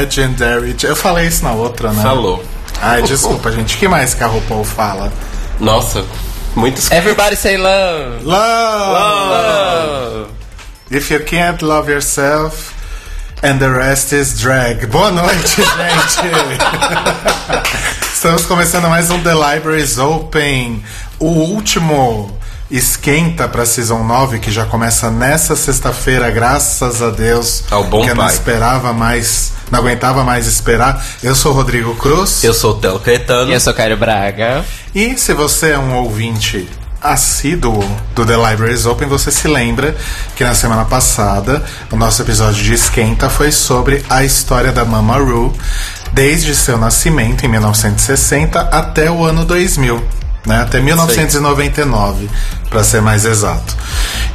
Legendary. Eu falei isso na outra, né? Falou. Ai, desculpa, gente. O que mais que a RuPaul fala? Nossa, muitos. Everybody say love. Love! If you can't love yourself, and the rest is drag. Boa noite, gente! Estamos começando mais um The Libraries Open, o último esquenta para Season 9, que já começa nessa sexta-feira, graças a Deus. Ao bom que eu não esperava mais, não aguentava mais esperar. Eu sou o Rodrigo Cruz. Eu sou o Telo Caetano. E eu sou Caio Braga. E se você é um ouvinte assíduo do The Libraries Open, você se lembra que na semana passada o nosso episódio de Esquenta foi sobre a história da Mama Ru desde seu nascimento em 1960 até o ano 2000. Né, até 1999, para ser mais exato.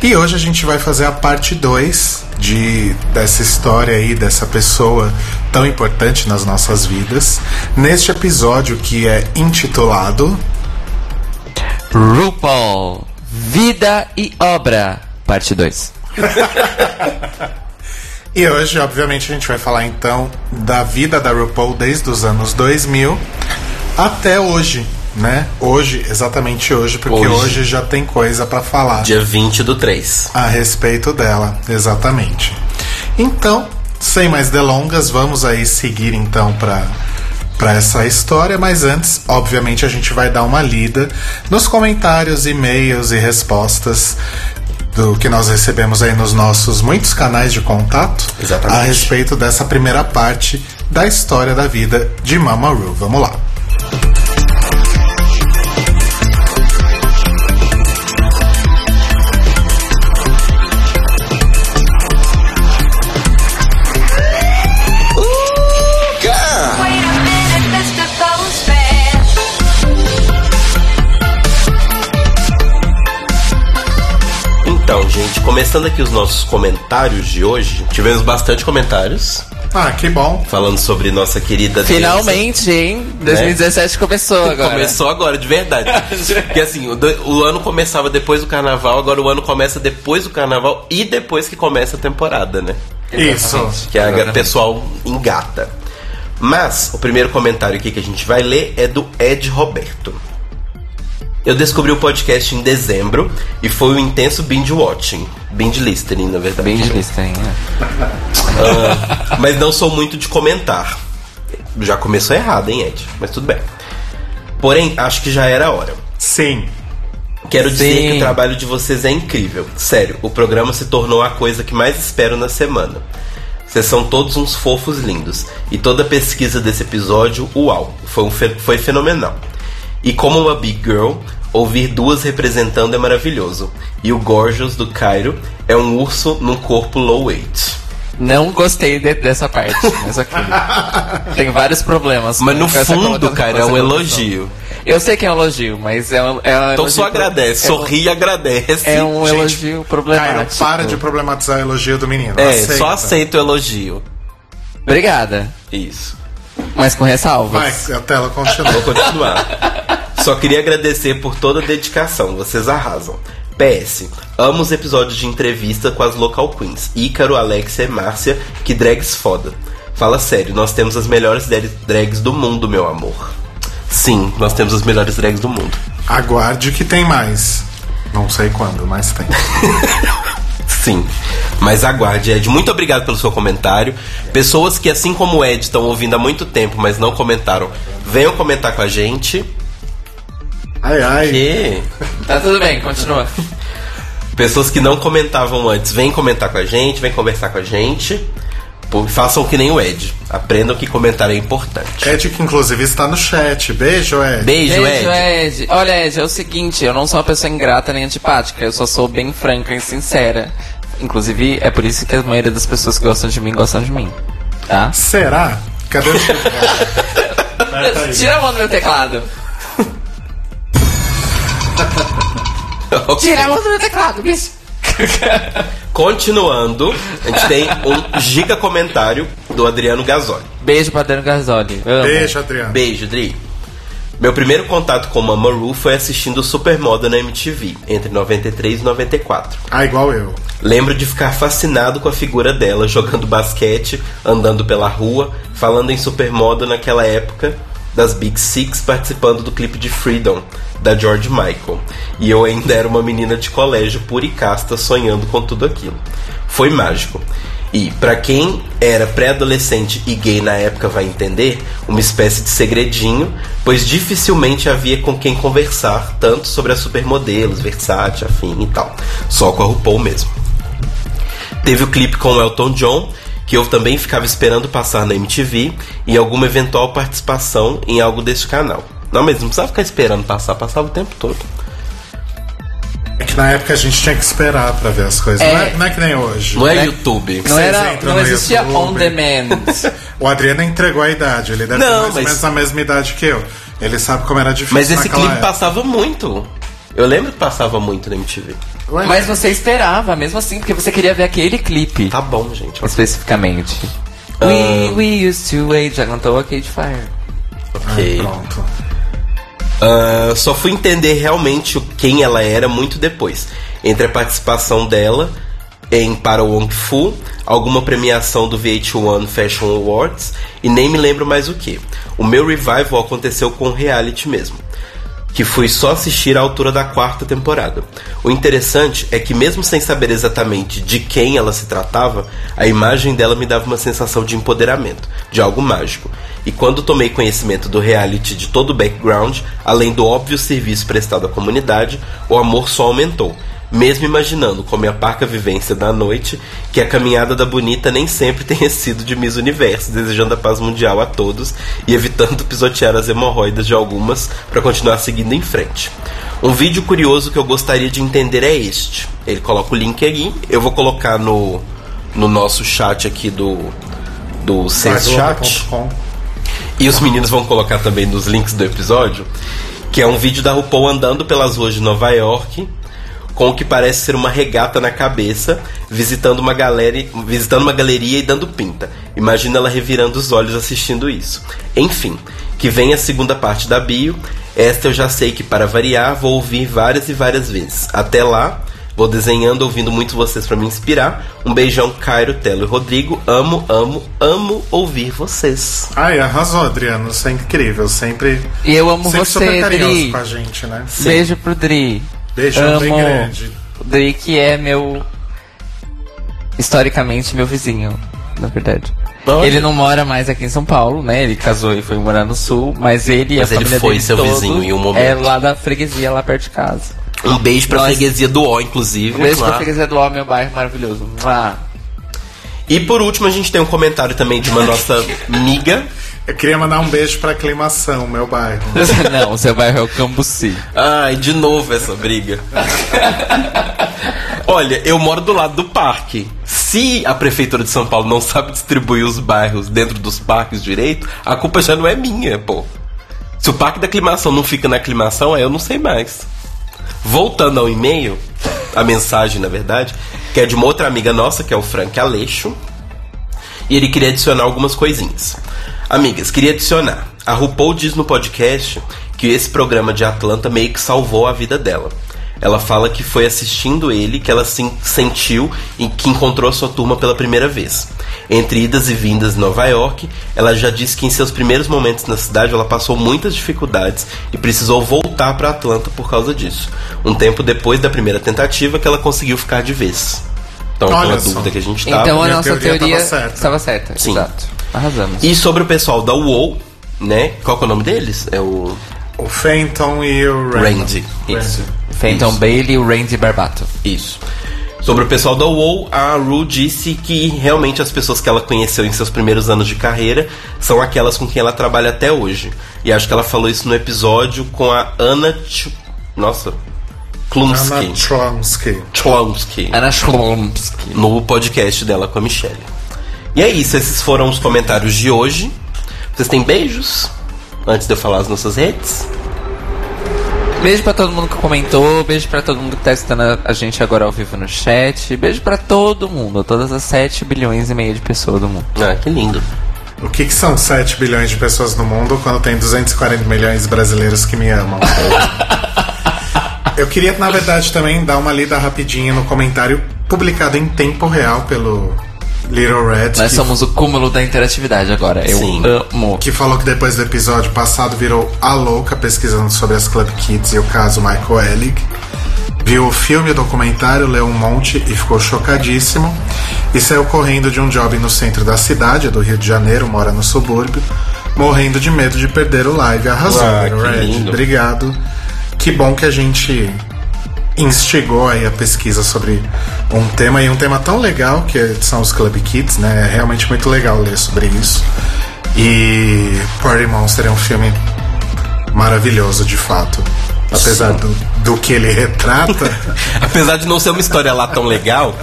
E hoje a gente vai fazer a parte 2 de dessa história aí, dessa pessoa tão importante nas nossas vidas. Neste episódio que é intitulado RuPaul. Vida e Obra. Parte 2. E hoje, obviamente, a gente vai falar então da vida da RuPaul desde os anos 2000 até hoje, né? Hoje, exatamente hoje, porque hoje, Hoje. já tem coisa pra falar Dia 20 do 3. a respeito dela, exatamente. Então, sem mais delongas, vamos aí seguir então para para essa história, mas antes, obviamente, a gente vai dar uma lida nos comentários, e-mails e respostas do que nós recebemos aí nos nossos muitos canais de contato Exatamente. a respeito dessa primeira parte da história da vida de Mama Ru. Vamos lá. Começando aqui os nossos comentários de hoje, tivemos bastante comentários Ah, que bom. falando sobre nossa querida. Finalmente, hein? 2017 começou agora. Começou agora, de verdade. Porque assim, o, o ano começava depois do carnaval, agora o ano começa depois do carnaval e depois que começa a temporada, né? Isso. Que a pessoal engata. Mas o primeiro comentário aqui que a gente vai ler é do Ed Roberto. Eu descobri o podcast em dezembro e foi um intenso binge watching. Binge listening, na verdade. Bem de lista, hein? Ah, mas não sou muito de comentar. Já começou errado, hein, Ed? Mas tudo bem. Porém, acho que já era a hora. Sim. Quero dizer Sim. que o trabalho de vocês é incrível. Sério, o programa se tornou a coisa que mais espero na semana. Vocês são todos uns fofos lindos. E toda a pesquisa desse episódio, uau, foi, um fe- foi fenomenal. E como uma big girl, ouvir duas representando é maravilhoso. E o Gorgeous do Cairo é um urso num corpo low weight. Não gostei de- dessa parte, mas ok. Tem vários problemas. Mas no fundo, cara, é um elogio. Eu sei que é um elogio, mas é um, é um Então só elogio pro- agradece, é um- sorri e agradece. É um Gente, elogio problemático. para de problematizar o elogio do menino. É, Aceita. só aceita o elogio. Obrigada. Isso. Mas com ressalvas. Vai, a tela continua. Vou continuar. Só queria agradecer por toda a dedicação, vocês arrasam. PS, amo os episódios de entrevista com as local queens, Ícaro, Alexia e Márcia, que drags foda. Fala sério, nós temos as melhores dra- drags do mundo, meu amor. Sim, nós temos as melhores drags do mundo. Aguarde que tem mais. Não sei quando, mas tem. Sim. Mas aguarde, Ed. Muito obrigado pelo seu comentário. Pessoas que, assim como o Ed, estão ouvindo há muito tempo, mas não comentaram, venham comentar com a gente. Ai, ai. E Tá tudo bem, continua. pessoas que não comentavam antes, vêm comentar com a gente, vêm conversar com a gente. E façam que nem o Ed. Aprendam que comentar é importante. Ed, que inclusive está no chat. Beijo, Ed. Beijo, Beijo, Ed. Ed. Olha, Ed, é o seguinte, eu não sou uma pessoa ingrata nem antipática, eu só sou bem franca e sincera. Inclusive, é por isso que a maioria das pessoas que gostam de mim gostam de mim. Tá? Será? Cadê o. Tira a mão do meu teclado. Tira a mão do meu teclado, bicho. Continuando, a gente tem um giga comentário do Adriano Gasoli. Beijo pra Dano Garzoli. Amo. Beijo, Adriano. Beijo, Dri. Meu primeiro contato com Mama Ru foi assistindo Supermoda na MTV, entre 93 e 94. Ah, igual eu. Lembro de ficar fascinado com a figura dela jogando basquete, andando pela rua, falando em supermoda naquela época das Big Six, participando do clipe de Freedom da George Michael. E eu ainda era uma menina de colégio pura e casta sonhando com tudo aquilo. Foi mágico. E pra quem era pré-adolescente e gay na época vai entender, uma espécie de segredinho, pois dificilmente havia com quem conversar tanto sobre as supermodelos, Versace, afim e tal. Só com a RuPaul mesmo. Teve o clipe com o Elton John, que eu também ficava esperando passar na MTV, e alguma eventual participação em algo deste canal. Não, mas não precisava ficar esperando passar, passava o tempo todo. É que na época a gente tinha que esperar pra ver as coisas. É. Não, é, não é que nem hoje. Não é Né? YouTube. Não, era, não existia YouTube. on demand. O Adriano entregou a idade. Ele deve Não, ter mais ou mas- menos a mesma idade que eu. Ele sabe como era difícil Mas esse clipe época. passava muito. Eu lembro que passava muito na MTV. Ué, Mas você esperava, mesmo assim, porque você queria ver aquele clipe. Tá bom, gente. Especificamente. Ah. We, we used to wait, já cantou Arcade Fire. Ok. Pronto. Ah, só fui entender realmente quem ela era muito depois. Entre a participação dela em Para Wong Fu, alguma premiação do VH1 Fashion Awards e nem me lembro mais o que. O meu revival aconteceu com o reality mesmo. Que fui só assistir à altura da quarta temporada. O interessante é que, mesmo sem saber exatamente de quem ela se tratava, a imagem dela me dava uma sensação de empoderamento, de algo mágico. E quando tomei conhecimento do reality de todo o background, além do óbvio serviço prestado à comunidade, o amor só aumentou. Mesmo imaginando, com minha parca vivência da noite, que a caminhada da bonita nem sempre tenha sido de Miss Universo, desejando a paz mundial a todos e evitando pisotear as hemorroidas de algumas para continuar seguindo em frente. Um vídeo curioso que eu gostaria de entender é este. Ele coloca o link aí, eu vou colocar no, no nosso chat aqui do, do Chat. E os meninos vão colocar também nos links do episódio, que é um vídeo da RuPaul andando pelas ruas de Nova York, com o que parece ser uma regata na cabeça, visitando uma galera, visitando uma galeria e dando pinta. Imagina ela revirando os olhos assistindo isso. Enfim, que vem a segunda parte da bio. Esta eu já sei que para variar vou ouvir várias e várias vezes. Até lá, vou desenhando, ouvindo muito vocês para me inspirar. Um beijão, Cairo, Telo e Rodrigo. Amo, amo, amo ouvir vocês. Ai, arrasou, Adriano. Você é incrível. Sempre, E eu amo sempre você, Dri. com a gente, né? Beijo pro Dri. Beijão amo. bem grande. O Dri que é meu. Historicamente, meu vizinho, na verdade. Olha. Ele não mora mais aqui em São Paulo, né? Ele casou e foi morar no sul, mas ele Mas a ele família foi dele seu todo vizinho em um momento. É lá da freguesia, lá perto de casa. Um beijo pra Nós- freguesia do O, inclusive. Um beijo lá. pra freguesia do Ó, meu bairro maravilhoso. Ah. E por último, a gente tem um comentário também de uma nossa amiga. Eu queria mandar um beijo pra Aclimação, meu bairro. Não, o seu bairro é o Cambuci. Ai, de novo essa briga. Olha, eu moro do lado do parque. Se a prefeitura de São Paulo não sabe distribuir os bairros dentro dos parques direito, a culpa já não é minha, pô. Se o parque da aclimação não fica na aclimação, aí eu não sei mais. Voltando ao e-mail, a mensagem, na verdade, que é de uma outra amiga nossa, que é o Frank Aleixo. E ele queria adicionar algumas coisinhas. Amigas, queria adicionar. A RuPaul diz no podcast que esse programa de Atlanta meio que salvou a vida dela. Ela fala que foi assistindo ele que ela se sentiu e que encontrou a sua turma pela primeira vez. Entre idas e vindas em Nova York, ela já disse que em seus primeiros momentos na cidade ela passou muitas dificuldades e precisou voltar para Atlanta por causa disso. Um tempo depois da primeira tentativa que ela conseguiu ficar de vez. Então, Olha a dúvida que a gente tava. Então a nossa teoria teoria tava certa. estava certa. Sim. Exato. Arrasamos. E sobre o pessoal da UOL, né? Qual que é o nome deles? É o O Fenton e o Randy. Randy. Isso. Fenton Isso. Bailey e o Randy Barbato. Isso. Sobre o pessoal da UOL, a Ru disse que realmente as pessoas que ela conheceu em seus primeiros anos de carreira são aquelas com quem ela trabalha até hoje. E acho que ela falou isso no episódio com a Anna. Ch... Nossa. Klumsky. Anna Chlumsky. Chlumsky. Ana Chlumsky. No podcast dela com a Michelle. E é isso, esses foram os comentários de hoje. Vocês têm beijos? Antes de eu falar as nossas redes? Beijo pra todo mundo que comentou, beijo pra todo mundo que tá escutando a- gente agora ao vivo no chat, beijo pra todo mundo, todas as 7 bilhões e meio de pessoas do mundo. Ah, que lindo. O que, que são 7 bilhões de pessoas no mundo quando tem 240 milhões de brasileiros que me amam? Eu queria, na verdade, também dar uma lida rapidinha no comentário publicado em tempo real pelo Little Red. Nós que, somos o cúmulo da interatividade agora. Eu Sim. amo. que falou que depois do episódio passado virou a louca pesquisando sobre as Club Kids e o caso Michael Ellig. Viu o filme e o documentário, leu um monte e ficou chocadíssimo. E saiu correndo de um job no centro da cidade, do Rio de Janeiro, mora no subúrbio, morrendo de medo de perder o live. Arrasou, Ah, Little Red. lindo. Obrigado. Que bom que a gente instigou aí a pesquisa sobre um tema e um tema tão legal que são os Club Kids, né? É realmente muito legal ler sobre isso. E Party Monster é um filme maravilhoso, de fato. Apesar do, do que ele retrata, Apesar de não ser uma história lá tão legal,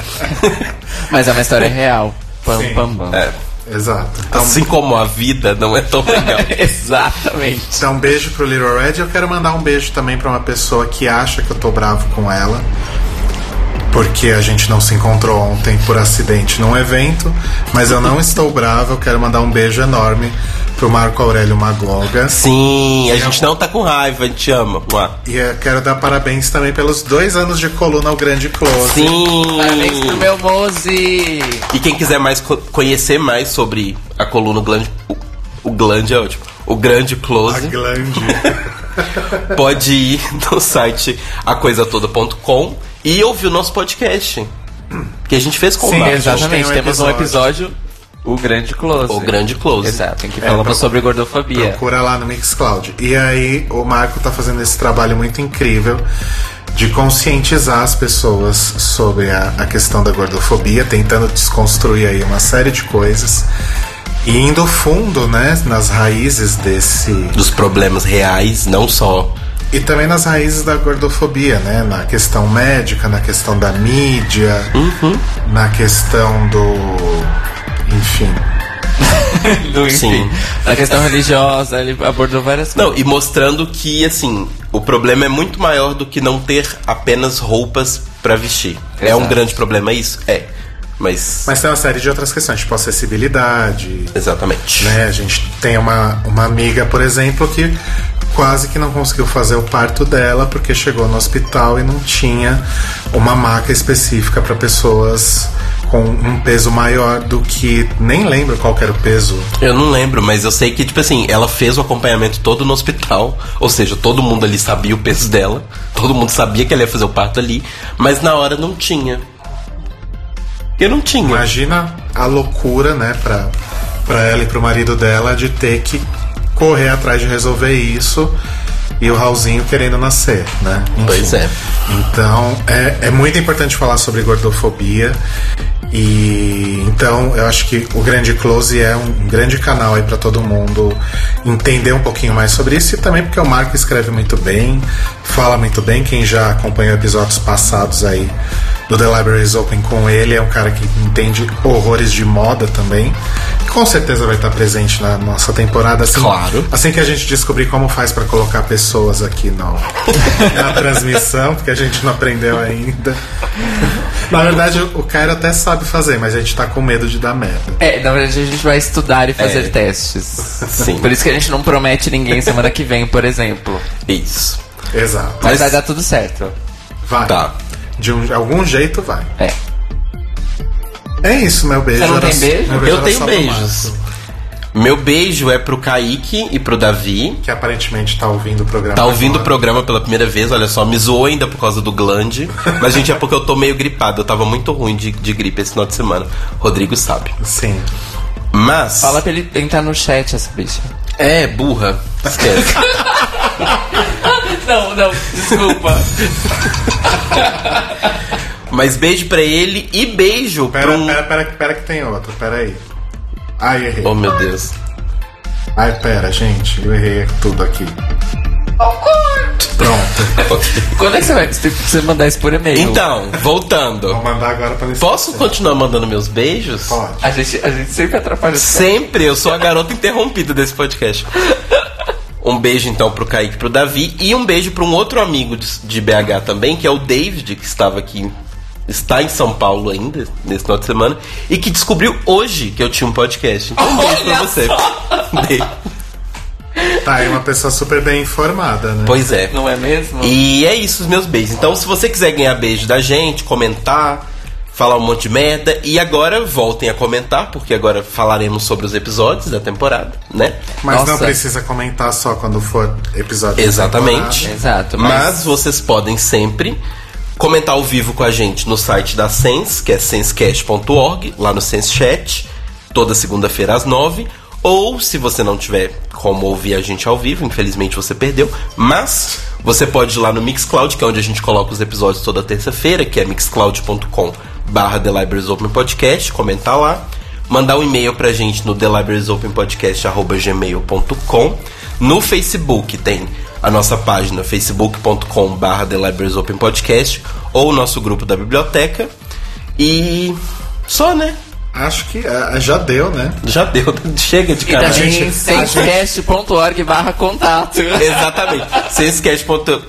Mas é uma história real. Pam, Sim. pam, pam. é, exato. Então, assim como a vida não é tão legal. Exatamente. Então, um beijo pro Little Red. Eu quero mandar um beijo também pra uma pessoa que acha que eu tô bravo com ela. Porque a gente não se encontrou ontem por acidente num evento. Mas eu não estou bravo. Eu quero mandar um beijo enorme pro Marco Aurélio Magoga. Sim, a gente não tá com raiva, a gente ama. Mua. E eu quero dar parabéns também pelos dois anos de coluna ao Grande Close. Sim! Parabéns pro meu Mozi! E quem quiser mais co- conhecer mais sobre a coluna o Glande. O, o Glande é ótimo. O Grande A Close. glande. pode ir no site acoisatoda.com e ouvir o nosso podcast. Que a gente fez com Sim, o Marcos. Exatamente, tem um temos um episódio. O Grande Close. O Grande Close. Exato, em que É, falamos sobre gordofobia. Procura lá no Mixcloud. E aí, o Marco tá fazendo esse trabalho muito incrível de conscientizar as pessoas sobre a, a questão da gordofobia, tentando desconstruir aí uma série de coisas. E indo fundo, né, nas raízes desse. Dos problemas reais, não só. E também nas raízes da gordofobia, né? Na questão médica, na questão da mídia, na questão do. Enfim. Do, enfim, Sim. A questão religiosa, ele abordou várias Não, coisas. e mostrando que, assim, o problema é muito maior do que não ter apenas roupas pra vestir. É um Exato. grande problema isso? É. Mas. Mas tem uma série de outras questões, tipo acessibilidade, Exatamente. né? A gente tem uma, uma amiga, por exemplo, que quase que não conseguiu fazer o parto dela porque chegou no hospital e não tinha uma maca específica para pessoas com um peso maior do que nem lembro qual era o peso. Eu não lembro, mas eu sei que, tipo assim, ela fez o acompanhamento todo no hospital. Ou seja, todo mundo ali sabia o peso dela. Todo mundo sabia que ela ia fazer o parto ali. Mas na hora não tinha. Eu não tinha. Imagina a loucura, né, pra, pra ela e pro marido dela de ter que correr atrás de resolver isso e o Raulzinho querendo nascer, né? Enfim. Pois é. Então, é, é muito importante falar sobre gordofobia. E então eu acho que o Grande Close é um grande canal aí para todo mundo entender um pouquinho mais sobre isso e também porque o Marco escreve muito bem, fala muito bem. Quem já acompanhou episódios passados aí do The Libraries Open com ele é um cara que entende horrores de moda também. Com certeza vai estar presente na nossa temporada. Assim, Claro. Assim que a gente descobrir como faz para colocar pessoas aqui no, na transmissão, porque a gente não aprendeu ainda. Na verdade, o Cairo até sabe fazer, mas a gente tá com medo de dar merda. É, na verdade a gente vai estudar e fazer É. testes. Sim. Por isso que a gente não promete ninguém semana que vem, por exemplo. Isso. Exato. Mas, Mas- vai dar tudo certo. Vai. Tá. De um- algum jeito vai. É. É isso, meu beijo. Você não tem beijo? meu Eu era tenho beijos. Meu beijo é pro Kaique e pro Davi. Que aparentemente tá ouvindo o programa. Tá ouvindo o agora. programa pela primeira vez, olha só, me zoou ainda por causa do glande. Mas, gente, é porque eu tô meio gripado. Eu tava muito ruim de, de gripe esse final de semana. Rodrigo sabe. Sim. Mas. Fala pra ele entrar no chat, essa bicha. É, burra. Esquece. Não, não, desculpa. Mas beijo pra ele e beijo Pera, pra um. pera, pera, pera que tem outro, pera aí. Ai, errei. Oh meu Deus. Ai, pera, gente, eu errei tudo aqui. Pronto. Quando é que você vai você mandar isso por e-mail? Então, voltando. Vou mandar agora pra. Posso continuar mandando meus beijos? Pode. A gente, a gente sempre atrapalha Sempre, eu sou a garota interrompida desse podcast. Um beijo então pro Kaique e pro Davi. E um beijo pra um outro amigo de, de BH também, que é o David, que estava aqui. Está em São Paulo ainda, nesse final de semana, e que descobriu hoje que eu tinha um podcast. Então, um beijo pra você. Tá aí uma pessoa super bem informada, né? Pois é. Não é mesmo? E é isso, os meus beijos. Então, se você quiser ganhar beijo da gente, comentar, falar um monte de merda, e agora voltem a comentar, porque agora falaremos sobre os episódios da temporada, né? Mas não Nossa. precisa comentar só quando for episódio. Exatamente. Exato, Mas... mas- vocês podem sempre comentar ao vivo com a gente no site da Sense, que é sensecast.org, lá no Sense Chat, toda segunda-feira às nove. Ou, se você não tiver como ouvir a gente ao vivo, infelizmente você perdeu, mas você pode ir lá no Mixcloud, que é onde a gente coloca os episódios toda terça-feira, que é mixcloud.com barra The Libraries Open Podcast, comentar lá, mandar um e-mail pra gente no thelibrariesopenpodcast.gmail.com No Facebook tem a nossa página facebook.com barra The Libraries Open Podcast ou o nosso grupo da biblioteca. E só, né? Acho que ah, já deu, né? Já deu, chega de E canal. também gente- sensecast.org barra contato. Exatamente. Sensecast.org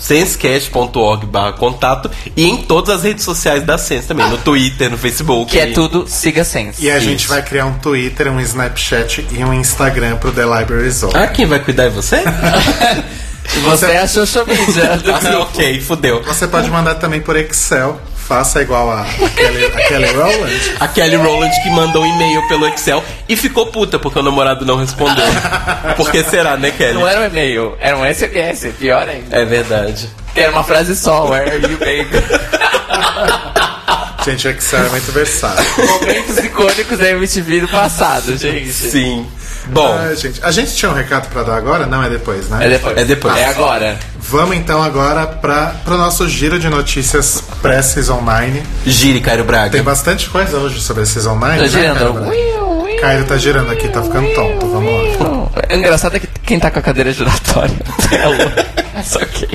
sensecast.org barra contato e em todas as redes sociais da Sense também, no Twitter, no Facebook. Que é tudo Siga Sense. E a gente Isso. vai criar um Twitter, um Snapchat e um Instagram pro The Library Zone. Ah, quem vai cuidar é você? Você é a Mídia do ah, ok, fudeu. Você pode mandar também por Excel. Faça igual a, a Kelly, a Kelly Rowland. A Kelly Rowland que mandou um e-mail pelo Excel e ficou puta porque o namorado não respondeu. Por que será, né, Kelly? Não era um e-mail, era um SMS, pior ainda. É verdade. Era uma frase só, where are you, baby? Gente, o Excel é muito versátil. Momentos icônicos da MTV do passado, gente. Sim. Bom, Ah, gente, a gente tinha um recado pra dar agora? Não, é depois, né? É depois. É depois. É agora. Vamos então agora para o nosso giro de notícias pré-Season 9. gire, Cairo Braga. Tem bastante coisa hoje sobre a Season 9. Tá né, girando. Caio? Caio tá girando aqui, tá ficando tonto. Vamos lá. O engraçado é que quem tá com a cadeira giratória Telo. Mas ok.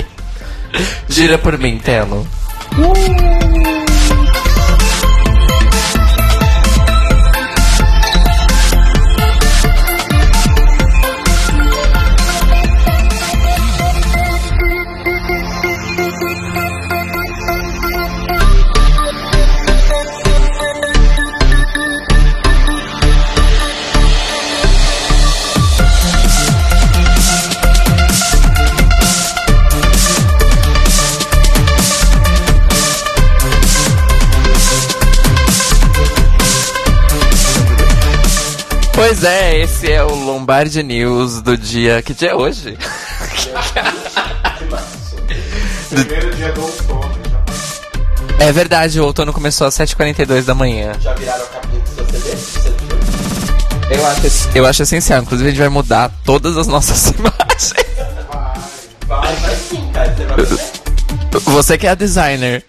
Gira por mim, Telo. Pois é, esse é o Lombardi News do dia. Que dia é hoje? Primeiro dia do outono. É verdade, o outono começou às 7h42 da manhã. Já viraram a capinha do seu CD? Eu acho, eu acho essencial. Inclusive, a gente vai mudar todas as nossas imagens. Vai, vai sim, cara. Vai. Você que é a designer.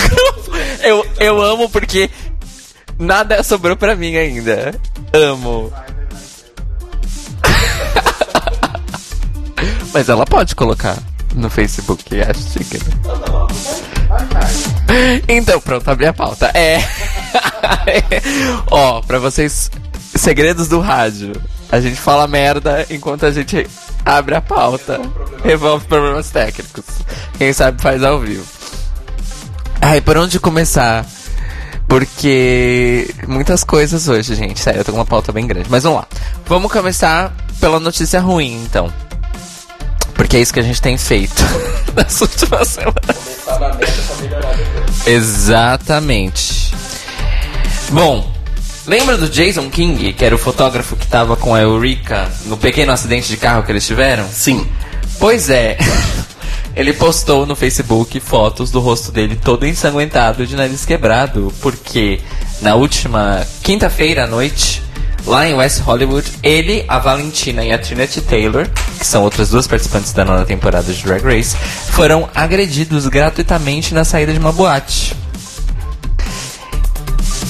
eu, eu amo porque nada sobrou pra mim ainda. Amo. Mas ela pode colocar no Facebook, acho chique. né? Então, pronto, abri a pauta. É. Ó, pra vocês. Segredos do rádio. A gente fala merda enquanto a gente abre a pauta. Revolve problemas técnicos. Quem sabe faz ao vivo. Ai, por onde começar? Porque muitas coisas hoje, gente. Sério, eu tô com uma pauta bem grande. Mas vamos lá. Vamos começar pela notícia ruim, então. Porque é isso que a gente tem feito nas últimas semanas. Exatamente. Bom, lembra do Jason King, que era o fotógrafo que tava com a Eureka no pequeno acidente de carro que eles tiveram? Sim. Pois é. Ele postou no Facebook fotos do rosto dele todo ensanguentado de nariz quebrado, porque na última quinta-feira à noite, lá em West Hollywood, ele, a Valentina e a Trinity Taylor, que são outras duas participantes da nona temporada de Drag Race, foram agredidos gratuitamente na saída de uma boate.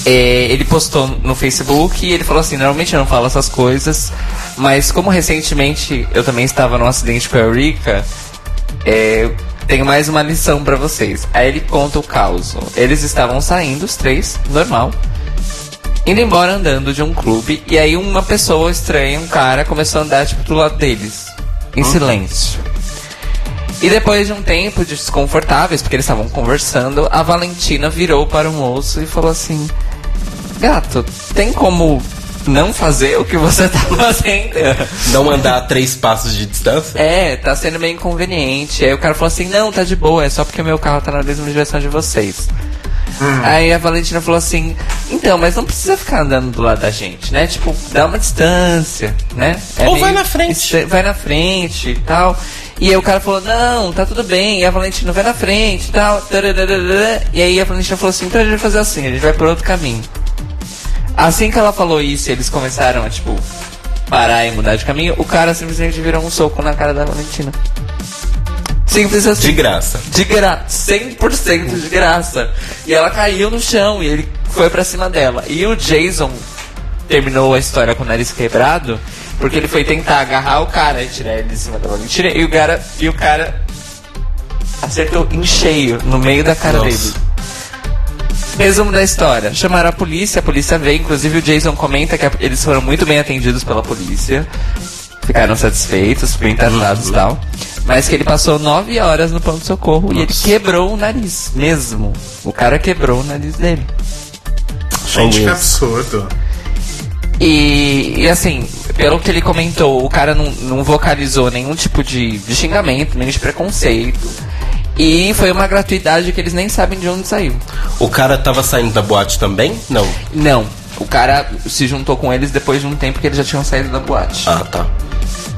É, ele postou no Facebook e ele falou assim: normalmente eu não falo essas coisas, mas como recentemente eu também estava num acidente com a Eureka, é, tenho mais uma lição pra vocês. Aí ele conta o caos. Eles estavam saindo, os três, normal, indo embora andando de um clube, e aí uma pessoa estranha, um cara, começou a andar tipo do lado deles, em silêncio. E depois de um tempo de desconfortáveis, porque eles estavam conversando, a Valentina virou para o moço e falou assim: Gato, tem como não fazer o que você tá fazendo? Não andar a três passos de distância? É, tá sendo meio inconveniente. Aí o cara falou assim: Não, tá de boa, é só porque o meu carro tá na mesma direção de vocês. Aí a Valentina falou assim: Então, mas não precisa ficar andando do lado da gente, né? Tipo, dá uma distância, né? É Ou vai na frente. Vai na frente e tal. E aí o cara falou: Não, tá tudo bem. E a Valentina vai na frente e tal. E aí a Valentina falou assim: Então a gente vai fazer assim, a gente vai por outro caminho. Assim que ela falou isso, eles começaram a, tipo, parar e mudar de caminho. O cara simplesmente virou um soco na cara da Valentina. Simples assim. De graça. De graça, 100% de graça. E ela caiu no chão e ele foi pra cima dela. E o Jason terminou a história com o nariz quebrado porque ele foi tentar agarrar o cara e tirar ele de cima da Valentina e o cara, e o cara acertou em cheio no meio da cara Nossa. dele. Resumo da história. Chamaram a polícia, a polícia veio, inclusive o Jason comenta que a- eles foram muito bem atendidos pela polícia. Ficaram satisfeitos, bem tratados e tal. Mas que ele passou nove horas no pronto-socorro e ele quebrou o nariz, mesmo. O cara quebrou o nariz dele. Gente, que absurdo. E, e, assim, pelo que ele comentou, o cara não, não vocalizou nenhum tipo de, de xingamento, nem de preconceito. E foi uma gratuidade que eles nem sabem de onde saiu. O cara tava saindo da boate também? Não. Não, o cara se juntou com eles depois de um tempo que eles já tinham saído da boate. Ah, tá.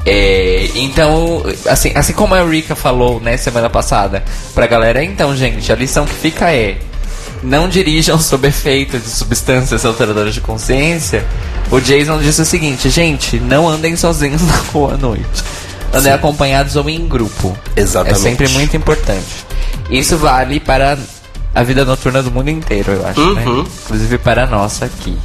É, então, assim, assim como a Eureka falou, né, semana passada, pra galera, então, gente, a lição que fica é: não dirijam sob efeito de substâncias alteradoras de consciência. O Jason disse o seguinte: gente, não andem sozinhos na rua à noite. Andem acompanhados ou em grupo. Exatamente. É sempre muito importante. Isso vale para a vida noturna do mundo inteiro, eu acho, né? Uhum. Inclusive para a nossa aqui.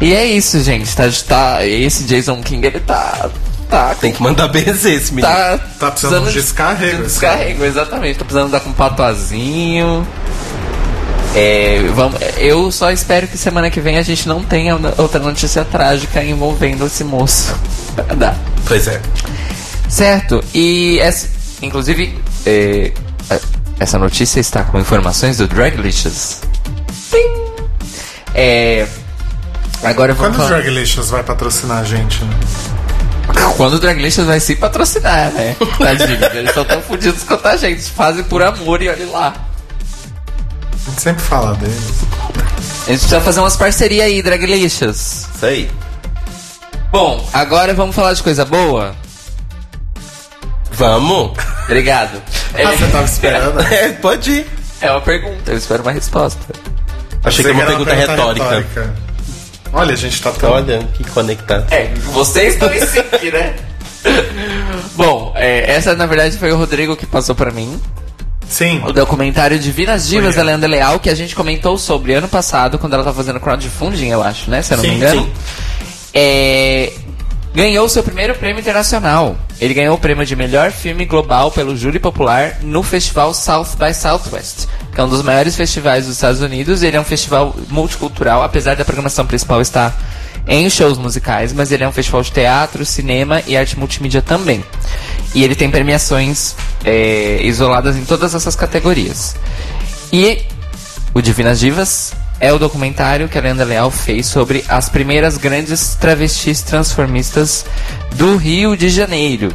E é isso, gente. Tá, tá, esse Jason King, ele tá. Tá. Tem que mandar benzer esse menino. Tá, Tá precisando de descarrego, de descarrego, exatamente. Tô precisando dar com um patoazinho. É, vamos, eu só espero que semana que vem a gente não tenha outra notícia trágica envolvendo esse moço. Dar. Pois é. Certo, e essa, inclusive é, a- essa notícia está com informações do Draglicious. É, agora vamos Quando o falar- Draglicious vai patrocinar a gente, né? Quando o Draglicious vai se patrocinar, né? Tadinho, eles estão tão fodidos quanto a gente. Fazem por amor e olha lá. A gente sempre fala deles. A gente precisa fazer umas parcerias aí, Draglicious. Isso aí. Bom, agora vamos falar de coisa boa? Vamos? Obrigado. Ah, você tava esperando? É, pode ir. É uma pergunta, eu espero uma resposta. Achei que era uma era pergunta retórica. Olha, a gente tá tão... Olha, que conectado. É, vocês estão em sync, né? Bom, é, essa na verdade foi o Rodrigo que passou pra mim. Sim. O documentário Divinas Divas Foi da Leandra Leal, que a gente comentou sobre ano passado, quando ela tava fazendo crowdfunding, eu acho, né? Se eu não Sim, me engano. sim. É, ganhou seu primeiro prêmio internacional. Ele ganhou o prêmio de melhor filme global pelo júri popular no festival South by Southwest, que é um dos maiores festivais dos Estados Unidos. Ele é um festival multicultural, apesar da programação principal estar em shows musicais, mas ele é um festival de teatro, cinema e arte multimídia também. E ele tem premiações é, isoladas em todas essas categorias. E o Divinas Divas é o documentário que a Leandra Leal fez sobre as primeiras grandes travestis transformistas do Rio de Janeiro.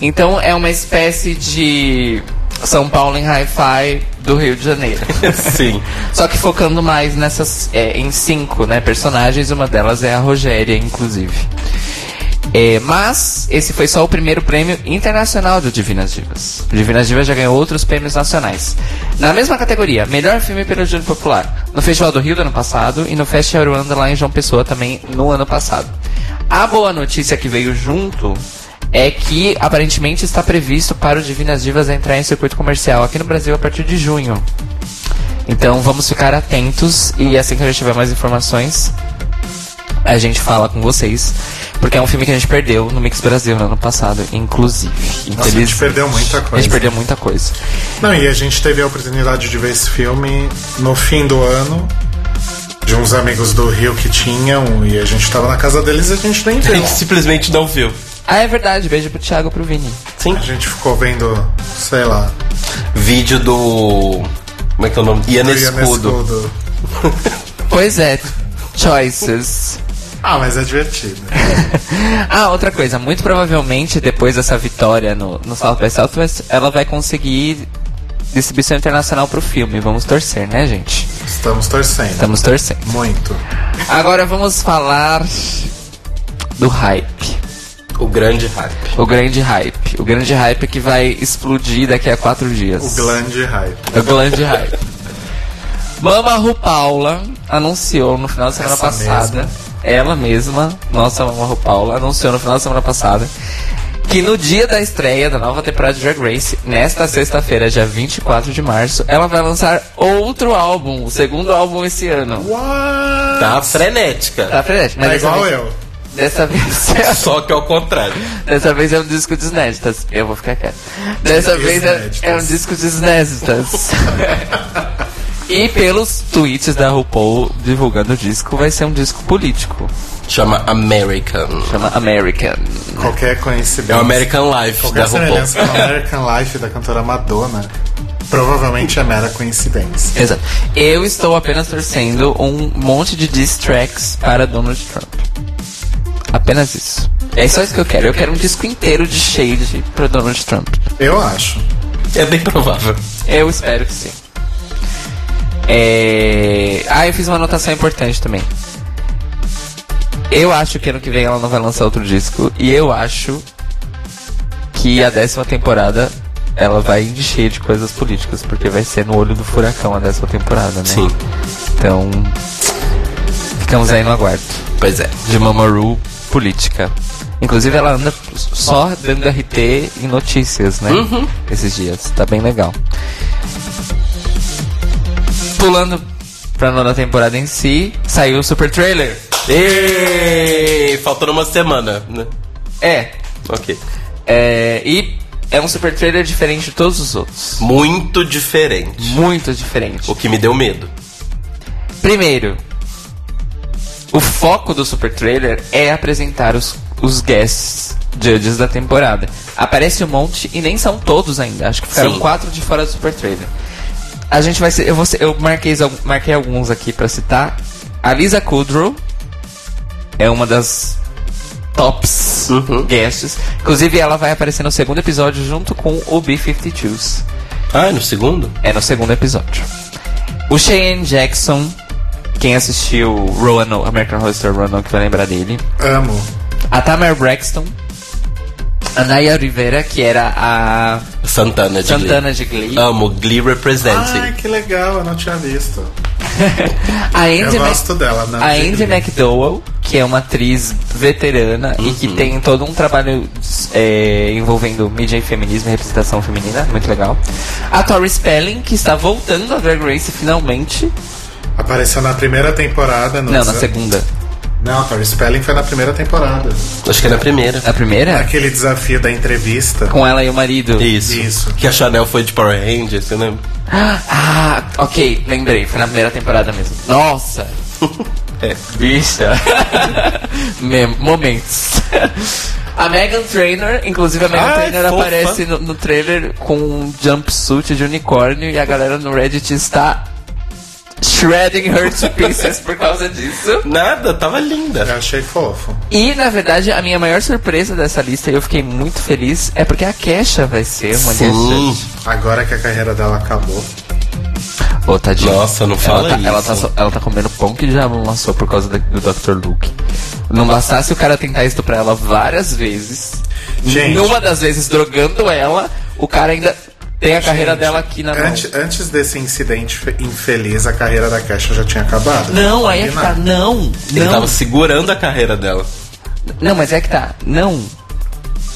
Então é uma espécie de São Paulo em Hi-Fi do Rio de Janeiro. Sim. Só que focando mais nessas é, em cinco né, personagens, uma delas é a Rogéria, inclusive. É, mas esse foi só o primeiro prêmio internacional do Divinas Divas. O Divinas Divas já ganhou outros prêmios nacionais. Na mesma categoria, melhor filme pelo júri popular. no Festival do Rio do ano passado e no Festival Ruanda lá em João Pessoa também no ano passado. A boa notícia que veio junto é que aparentemente está previsto para o Divinas Divas entrar em circuito comercial aqui no Brasil a partir de junho. Então vamos ficar atentos e assim que a gente tiver mais informações, a gente fala com vocês. Porque é um filme que a gente perdeu no Mix Brasil no ano passado, inclusive. Nossa, a gente perdeu muita A coisa. gente perdeu muita coisa. Não, e a gente teve a oportunidade de ver esse filme no fim do ano. De uns amigos do Rio que tinham, e a gente tava na casa deles e a gente nem A viu. gente simplesmente não viu. Ah, é verdade. Beijo pro Thiago e pro Vini. Sim. A gente ficou vendo, sei lá, Vídeo do. Como é que é o nome? Ian Ian Escudo. Escudo. Pois é. Choices. Ah, mas é divertido. ah, outra coisa. Muito provavelmente, depois dessa vitória no, no South by Southwest, ela vai conseguir distribuição internacional pro filme. Vamos torcer, né, gente? Estamos torcendo. Estamos torcendo. Muito. Agora vamos falar do hype. O grande hype. O grande hype. O grande hype que vai explodir daqui a quatro dias. O glande hype. O grande hype. Mama Ru Paula anunciou no final da semana Essa passada. mesma. Ela mesma, nossa Mama Ru Paula, anunciou no final da semana passada que no dia da estreia da nova temporada de Drag Race, nesta sexta-feira, dia 24 de março, ela vai lançar outro álbum, o segundo álbum esse ano. What? Tá frenética. Tá, Fred? Mas dessa igual vez, eu. Dessa vez, Só que ao contrário. dessa vez é um disco de inéditas. Eu vou ficar quieto. Dessa vez é, Inéditas. é um disco de inéditas. e pelos tweets da RuPaul divulgando o disco, vai ser um disco político. Chama American. Chama American. Qualquer coincidência. É o American Life Qualquer da RuPaul. com o American Life da cantora Madonna provavelmente é mera coincidência. Exato. Eu estou apenas torcendo um monte de diss tracks para Donald Trump. Apenas isso. É só isso que eu quero. Eu quero um disco inteiro de shade para Donald Trump. Eu acho. É bem provável. Eu espero que sim. É... Ah, eu fiz uma anotação importante também. Eu acho que ano que vem ela não vai lançar outro disco. E eu acho que a décima temporada ela vai encher de coisas políticas. Porque vai ser no olho do furacão a décima temporada, né? Sim. Então. Ficamos aí no aguardo. Pois é. De Mamaru política. Inclusive ela anda só dando RT em notícias, né? Esses dias. Tá bem legal. Pulando pra nona temporada em si, saiu o super trailer. Ei, faltando uma semana, né? É. Ok. é e é um super trailer diferente de todos os outros. Muito diferente. Muito diferente. O que me deu medo. Primeiro, o foco do super trailer é apresentar os, os guests judges da temporada. Aparece um monte e nem são todos ainda. Acho que ficaram Sim. quatro de fora do super trailer. A gente vai ser. Eu, vou ser- eu marquei, marquei alguns aqui pra citar. A Lisa Kudrow é uma das tops Uhum. guests. Inclusive, ela vai aparecer no segundo episódio junto com o B-52s. Ah, no segundo? É no segundo episódio. O Cheyenne Jackson, quem assistiu Roanoke, American Horror Story Roanoke vai lembrar dele. Amo. A Tamara Braxton. A Naya Rivera, que era a Santana de Santana Glee. de Glee. Amo Glee Representing. Ai, que legal, eu não tinha visto. A Eu Andy, Mac- gosto dela, não. a Andy. McDowell, que é uma atriz veterana e que tem todo um trabalho é, envolvendo mídia e feminismo e representação feminina, muito legal. A Tori Spelling, que está voltando a Drag Race finalmente. Apareceu na primeira temporada. No Não, na segunda. Não, Tori Spelling foi na primeira temporada. Acho que é na primeira. Na primeira? Aquele desafio da entrevista. Com ela e o marido. Isso. Isso. Que a Chanel foi de Power Rangers, você lembra? Ah, ok, lembrei, foi na primeira temporada mesmo. Nossa! É. Bicha! Mem- Momentos. A Megan Trainor, inclusive a Megan Ai, Trainor fofa. aparece no, no trailer com um jumpsuit de unicórnio e a galera no Reddit está shredding her to pieces por causa disso. Nada, tava linda. Eu achei fofo. E, na verdade, a minha maior surpresa dessa lista, e eu fiquei muito feliz, é porque a Kesha vai ser uma Sim. guest. Agora que a carreira dela acabou. Ô, tadinha. Nossa, não fala ela tá, isso. Ela tá, ela tá comendo pão que já lançou por causa do Dr. Luke. Não bastasse o cara tentar estuprar ela várias vezes. Gente. Numa das vezes drogando ela, o cara ainda tem a carreira Gente, dela aqui na mão. Antes, antes desse incidente fe- infeliz, a carreira da Kesha já tinha acabado. Não, aí é que tá. Não, Ele não. tava segurando a carreira dela. Não, mas é que tá. Não.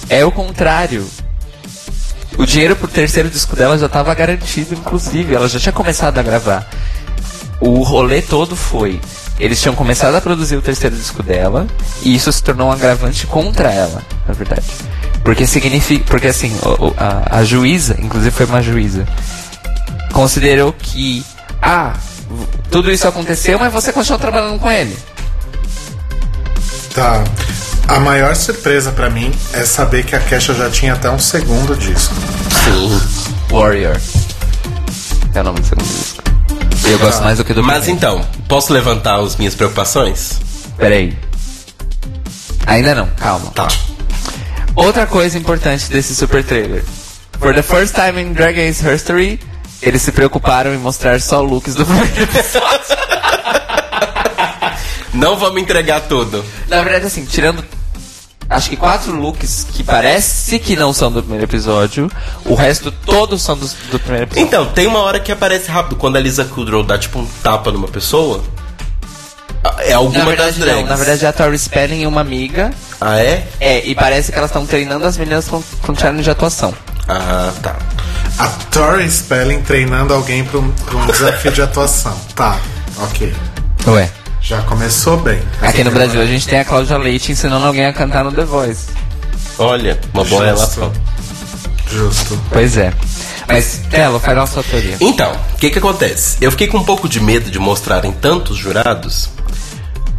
É o contrário. O dinheiro pro terceiro disco dela já tava garantido, inclusive. Ela já tinha começado a gravar. O rolê todo foi. Eles tinham começado a produzir o terceiro disco dela. E isso se tornou um agravante contra ela, na verdade. Porque significa. Porque assim, o- o- a, a juíza, inclusive foi uma juíza, considerou que. Ah, tudo isso aconteceu, mas você continuou trabalhando com ele. Tá. A maior surpresa pra mim é saber que a Kesha já tinha até um segundo disco. Sim. Warrior. É o nome do segundo disco. Eu gosto mais do que do Mas primeiro. então, posso levantar as minhas preocupações? Peraí. Ainda não, calma. Tá. Outra coisa importante desse super trailer. For the first time in Drag Race history, eles se preocuparam em mostrar só looks do primeiro episódio. Não vamos entregar tudo. Na verdade, assim, tirando acho que quatro looks que parece que não são do primeiro episódio, o resto todos são dos- do, primeiro episódio. Então, tem uma hora que aparece rápido. Quando a Lisa Kudrow dá tipo um tapa numa pessoa. É alguma na verdade, das drags. não. Na verdade, é a Tori Spelling e uma amiga. Ah, é? É, e parece que elas estão treinando as meninas com, com challenge de atuação. Ah, tá. A Tori Spelling treinando alguém pra um, pra um desafio de atuação. Tá, ok. Ué. Já começou bem. Aqui no Brasil a gente tem a Cláudia Leite ensinando alguém a cantar no The Voice. Olha, uma boa relação. Justo. Pois é. Mas, Telo, faz a sua teoria. Então, o que que acontece? Eu fiquei com um pouco de medo de mostrarem tantos jurados,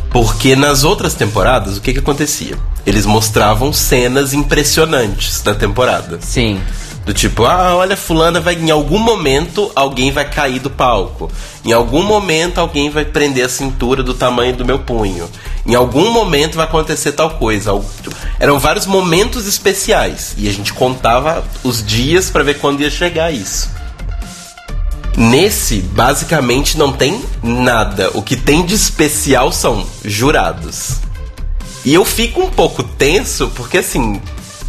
porque nas outras temporadas, o que que acontecia? Eles mostravam cenas impressionantes da temporada. Sim. Do tipo, ah, olha, fulana vai. Em algum momento alguém vai cair do palco. Em algum momento alguém vai prender a cintura do tamanho do meu punho. Em algum momento vai acontecer tal coisa. Eram vários momentos especiais. E a gente contava os dias pra ver quando ia chegar isso. Nesse, basicamente, não tem nada. O que tem de especial são jurados. E eu fico um pouco tenso, porque assim.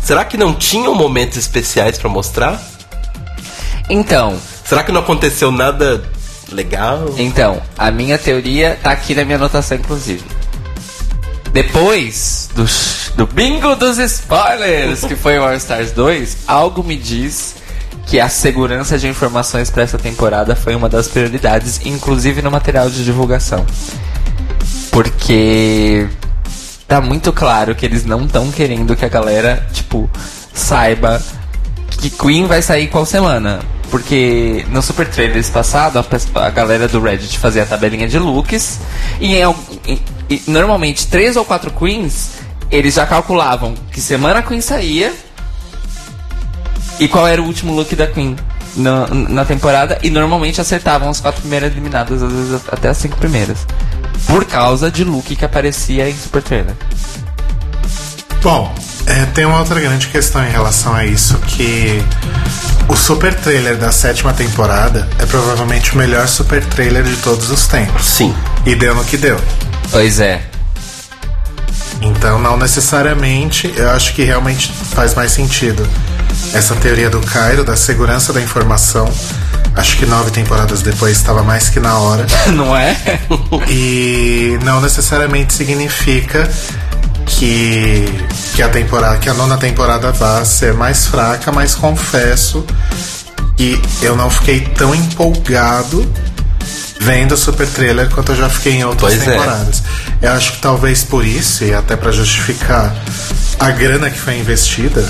Será que não tinham momentos especiais pra mostrar? Então, Será que não aconteceu nada legal? então, a minha teoria tá aqui na minha anotação, inclusive. Depois do, do bingo dos spoilers, que foi o All Stars 2, algo me diz que a segurança de informações para essa temporada foi uma das prioridades, inclusive no material de divulgação. Porque tá muito claro que eles não estão querendo que a galera, tipo, saiba que Queen vai sair qual semana. Porque no Super Trailers passado, a, a galera do Reddit fazia a tabelinha de looks. E, em, al- e- e normalmente, três ou quatro Queens, eles já calculavam que semana a Queen saía e qual era o último look da Queen na, na temporada. E normalmente acertavam as quatro primeiras eliminadas, às vezes até as cinco primeiras. Por causa de look que aparecia em Super Trailer. Bom, é, tem uma outra grande questão em relação a isso, que o super trailer da sétima temporada é provavelmente o melhor super trailer de todos os tempos. Sim. E deu no que deu. Pois é. Então, não necessariamente, eu acho que realmente faz mais sentido essa teoria do Cairo, da segurança da informação. Acho que nove temporadas depois estava mais que na hora. Não é? E não necessariamente significa que, que a temporada, que a nona temporada vá ser mais fraca, mas confesso que eu não fiquei tão empolgado vendo o super trailer quanto eu já fiquei em outras Pois é. temporadas. Eu acho que talvez por isso, e até pra justificar a grana que foi investida,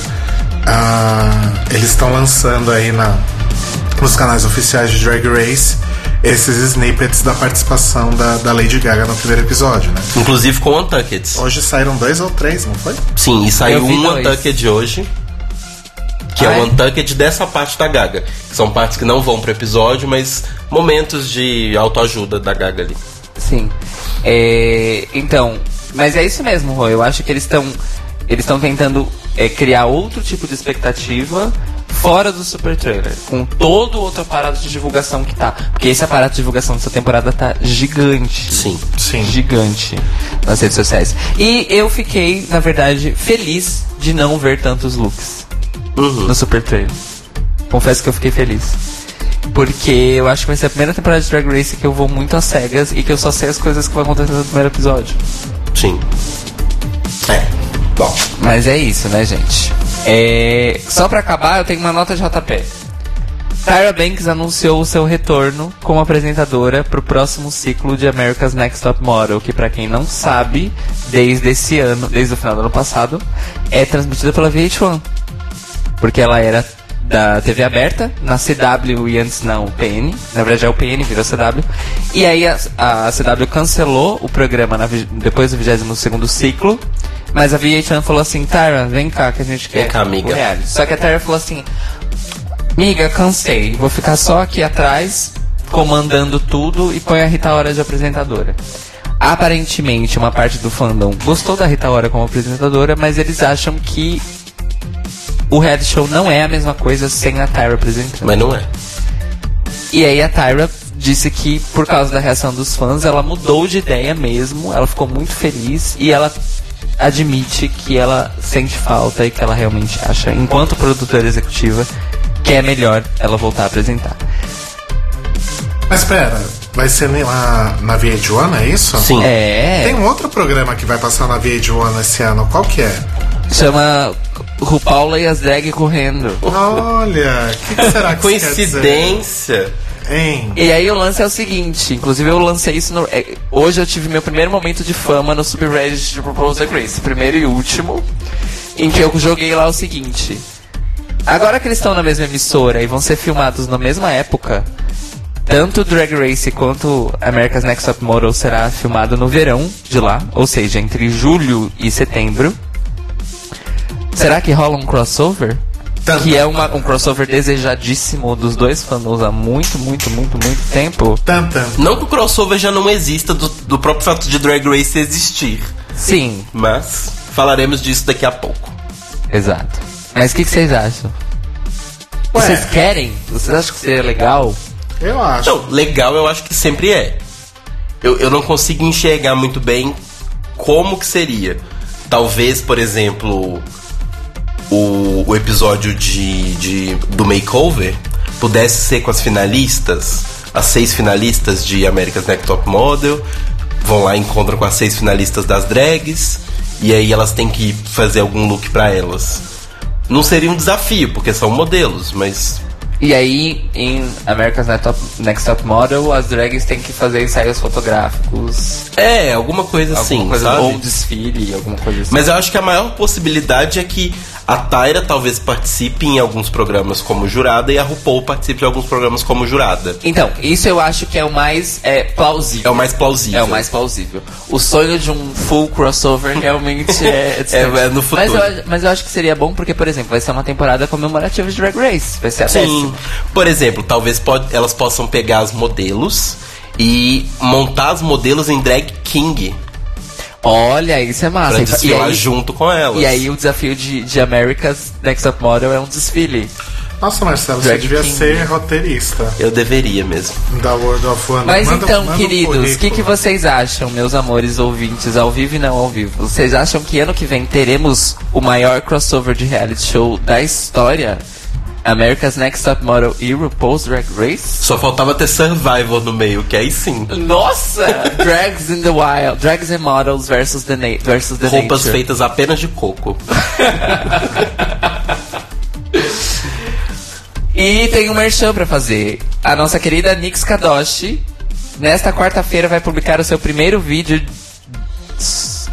ah, eles estão lançando aí na, nos canais oficiais de Drag Race esses snippets da participação da, da Lady Gaga no primeiro episódio, né? Inclusive com Untucked. Hoje saíram dois ou três, não foi? Sim, e saiu um dois. Untucked hoje. Que Ah, é é? o Untucked dessa parte da Gaga. Que são partes que não vão pro episódio, mas momentos de autoajuda da Gaga ali. Sim. É, então, mas é isso mesmo, Rô. Eu acho que eles estão eles estão tentando é, criar outro tipo de expectativa fora do super trailer, com todo o outro aparato de divulgação que tá. Porque esse aparato de divulgação dessa temporada tá gigante. Sim. Sim. Gigante nas redes sociais. E eu fiquei, na verdade, feliz de não ver tantos looks Uhum. no super trailer. Confesso que eu fiquei feliz. Porque eu acho que vai ser a primeira temporada de Drag Race que eu vou muito às cegas e que eu só sei as coisas que vão acontecer no primeiro episódio. Sim. É. Bom. Mas é isso, né, gente? É... Só pra acabar, eu tenho uma nota de JP. Tyra Banks anunciou o seu retorno como apresentadora pro próximo ciclo de America's Next Top Model, que pra quem não sabe, desde esse ano, desde o final do ano passado, é transmitida pela VH1. Porque ela era da TV aberta, na CW e antes não, PN. Na verdade é o PN, virou CW. E aí a, a CW cancelou o programa na depois do 22 ciclo. Mas a VH1 falou assim, Tyra, vem cá que a gente quer cá, amiga. reality. Só que a Tyra falou assim, Miga, cansei. Vou ficar só aqui atrás, comandando tudo e põe a Rita Ora de apresentadora. Aparentemente, uma parte do fandom gostou da Rita Ora como apresentadora, mas eles acham que o reality show não é a mesma coisa sem a Tyra apresentando. Mas não é. E aí a Tyra disse que por causa da reação dos fãs, ela mudou de ideia mesmo, ela ficou muito feliz e ela admite que ela sente falta e que ela realmente acha, enquanto produtora executiva, que é melhor ela voltar a apresentar. Mas pera, vai ser na, na VH1, é isso? Sim. É, Tem um outro programa que vai passar na VH1 esse ano, qual que é? chama RuPaul e as drag correndo. Olha, o que, que será que isso quer dizer? Coincidência. Hein? E aí o lance é o seguinte, inclusive eu lancei isso no. é, hoje eu tive meu primeiro momento de fama no subreddit de Proposal Grace, primeiro e último, em que eu joguei lá o seguinte. Agora que eles estão na mesma emissora e vão ser filmados na mesma época, tanto Drag Race quanto America's Next Top Model será filmado no verão de lá, ou seja, entre julho e setembro. Será que rola um crossover? Tanto. Que é uma- um crossover desejadíssimo dos dois fandoms há muito, muito, muito, muito tempo. Tantan. Não que o crossover já não exista do, do próprio fato de Drag Race existir. Sim, Mas falaremos disso daqui a pouco. exato. Mas o que, que vocês acham? Ué. Vocês querem? Vocês acham que seria legal? Eu acho. Então, legal eu acho que sempre é. Eu, eu não consigo enxergar muito bem como que seria. Talvez, por exemplo, o, o episódio de, de- do makeover pudesse ser com as finalistas, as seis finalistas de America's Next Top Model, vão lá e encontram com as seis finalistas das drags, e aí elas têm que fazer algum look pra elas. Não seria um desafio, porque são modelos, mas E aí, em America's Next Top, Next Top Model, as drags têm que fazer ensaios fotográficos. é, alguma coisa alguma assim, coisa, sabe? ou um desfile, alguma coisa assim. Mas eu acho que a maior possibilidade é que a Tyra talvez participe em alguns programas como jurada e a RuPaul participe de alguns programas como jurada. Então, isso eu acho que é o mais é, plausível. É o mais plausível. É o mais plausível. O sonho de um full crossover realmente é, É, é no futuro. Mas eu, mas eu acho que seria bom porque, por exemplo, vai ser uma temporada comemorativa de Drag Race. Vai ser a Sim. décima. Por exemplo, talvez pode- elas possam pegar as modelos e montar as modelos em drag king Olha, isso é massa. pra E- desfilar e aí, junto com elas. E aí o desafio de, de America's Next Top Model é um desfile. Nossa, Marcelo, você Drag devia King. ser roteirista Eu deveria mesmo. da World of Wonder. Mas Manda- então, manda queridos, o que, que vocês acham, meus amores ouvintes, ao vivo e não ao vivo? Vocês acham que ano que vem teremos o maior crossover de reality show da história? America's Next Top Model e RuPaul's Drag Race? Só faltava ter Survivor no meio, que aí sim. Nossa! Drags in the Wild, Drags and Models versus the, na versus the Roupas Nature. feitas apenas de coco. E tem um merchan pra fazer. A nossa querida Nix Kadoshi, nesta quarta-feira, vai publicar o seu primeiro vídeo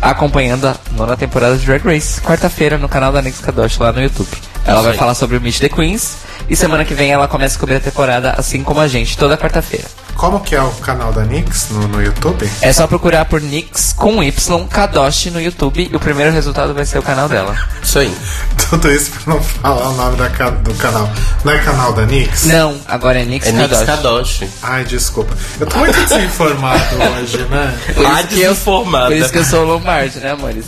acompanhando a nona temporada de Drag Race. Quarta-feira no canal da Nix Kadoshi lá no YouTube. Ela vai falar sobre o Meet the Queens. E semana que vem ela começa a cobrir a temporada assim como a gente, toda quarta-feira. Como que é o canal da Nix no, no YouTube? É só procurar por Nix com Y Kadoshi no YouTube e o primeiro resultado vai ser o canal dela. Isso aí. Tudo isso pra não falar o nome da ca- do canal. Não é canal da Nix? Não, agora é Nix É Nix Kadoshi. Kadoshi. Ai, desculpa. Eu tô muito desinformado hoje, né? Por Ah, isso, que eu, desinformada. por isso que eu sou o Lombardi, né, amores?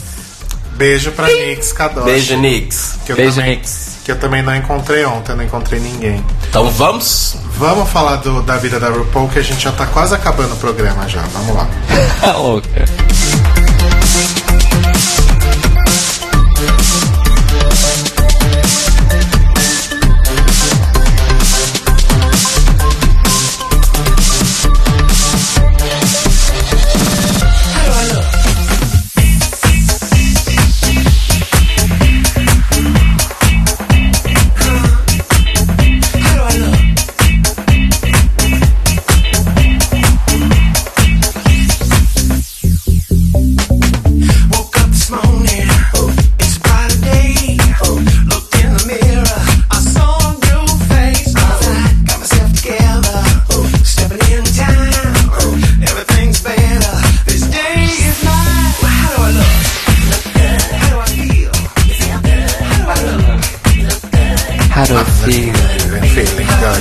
Beijo pra Nix Kadoshi. Beijo, Nix. Que eu Beijo, também, Nix. Que eu também não encontrei ontem, não encontrei ninguém. Então vamos? Vamos falar do- da vida da RuPaul, que a gente já tá quase acabando o programa já. Vamos lá. Tá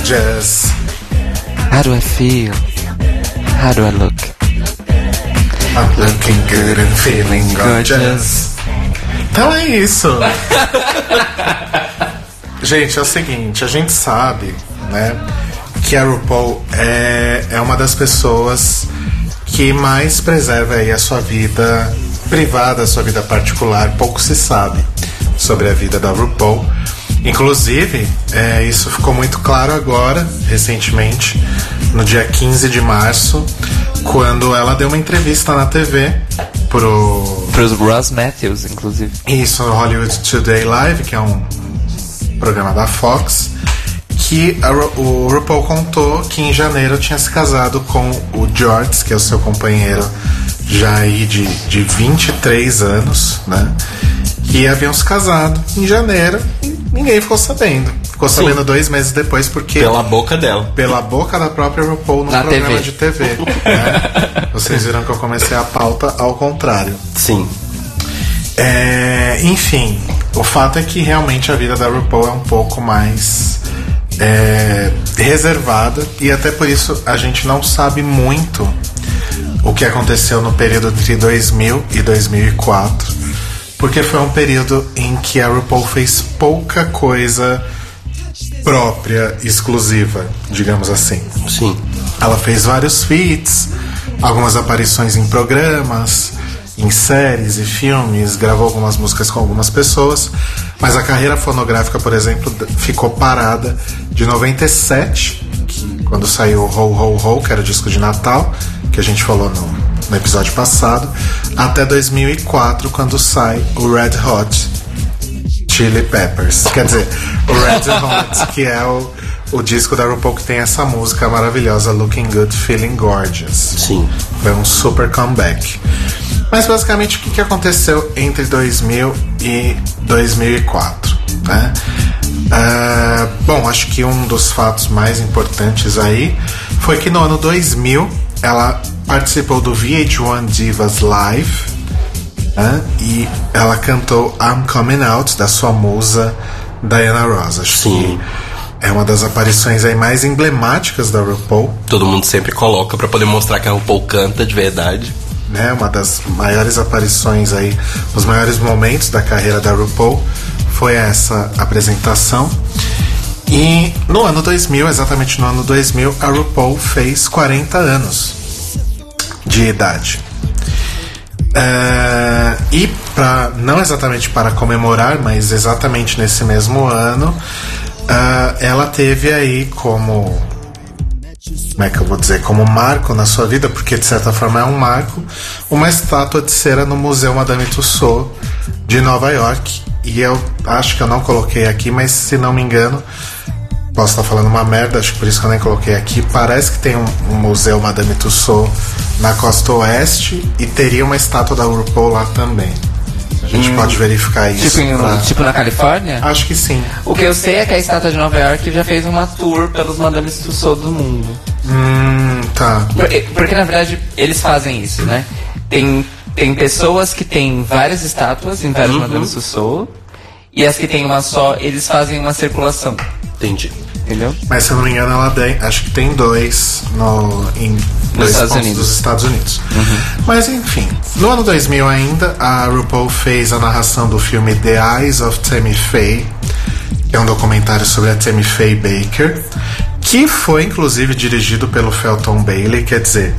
How do I feel? How do I look? I'm looking good and feeling gorgeous. Então é isso. gente, é o seguinte, a gente sabe, né, que a RuPaul é, é uma das pessoas que mais preserva aí a sua vida privada, a sua vida particular. Pouco se sabe sobre a vida da RuPaul. Inclusive, é, isso ficou muito claro agora, recentemente, no dia 15 de março, quando ela deu uma entrevista na TV pro Pros Ross Matthews, inclusive. isso no Hollywood Today Live, que é um programa da Fox, que a o RuPaul contou que em janeiro tinha se casado com o George, que é o seu companheiro já aí de, de 23 anos, né? E haviam se casado em janeiro e ninguém ficou sabendo. Ficou sabendo dois meses depois, porque Pela boca dela. pela boca da própria RuPaul no Na programa TV. de TV. né? Vocês viram que eu comecei a pauta ao contrário. Sim. É, enfim, o fato é que realmente a vida da RuPaul é um pouco mais é, reservada e até por isso a gente não sabe muito o que aconteceu no período entre 2000 e 2004, porque foi um período em que a RuPaul fez pouca coisa própria, exclusiva, digamos assim. Sim. Ela fez vários feats, algumas aparições em programas, em séries e filmes, gravou algumas músicas com algumas pessoas, mas a carreira fonográfica, por exemplo, ficou parada de 97, que, quando saiu Ho Ho Ho, que era o disco de Natal, que a gente falou no, no episódio passado, até 2004, quando sai o Red Hot Chili Peppers. Quer dizer, o Red Hot, que é o, o disco da RuPaul que tem essa música maravilhosa, Looking Good, Feeling Gorgeous. Sim. Foi um super comeback. Mas basicamente o que, que aconteceu entre 2000 e 2004? Né? Ah, bom, acho que um dos fatos mais importantes aí foi que no ano 2000 ela participou do VH1 Divas Live né? e ela cantou I'm Coming Out da sua musa Diana Ross. Acho Sim. que é uma das aparições aí mais emblemáticas da RuPaul. Todo mundo sempre coloca pra poder mostrar que a RuPaul canta de verdade. né, uma das maiores aparições aí, os maiores momentos da carreira da RuPaul foi essa apresentação. E no ano 2000, exatamente no ano 2000, a RuPaul fez 40 anos de idade. É, e para não exatamente para comemorar, mas exatamente nesse mesmo ano, ah, ela teve aí como como é que eu vou dizer, como marco na sua vida, porque de certa forma é um marco, uma estátua de cera no Museu Madame Tussauds de Nova York. E eu acho que eu não coloquei aqui, mas se não me engano, posso estar falando uma merda, acho que por isso que eu nem coloquei aqui. Parece que tem um, um Museu Madame Tussauds na costa oeste e teria uma estátua da RuPaul lá também. A gente pode verificar isso. Tipo, em- pra- tipo na Califórnia? Acho que sim. O que eu sei é que a estátua de Nova York já fez uma tour pelos Madames Tussauds do mundo. Hum, tá. Porque, porque, na verdade eles fazem isso, né? Tem, tem pessoas que têm várias estátuas em vários Madames Tussauds e as que tem uma só, eles fazem uma circulação, Entendi. entendeu? Mas se eu não me engano, ela tem, acho que tem dois no, em dois Estados pontos Unidos. dos Estados Unidos. Mas enfim, no ano 2000 ainda, a RuPaul fez a narração do filme The Eyes of Tammy Faye, que é um documentário sobre a Tammy Faye Baker, que foi inclusive dirigido pelo Felton Bailey, quer dizer,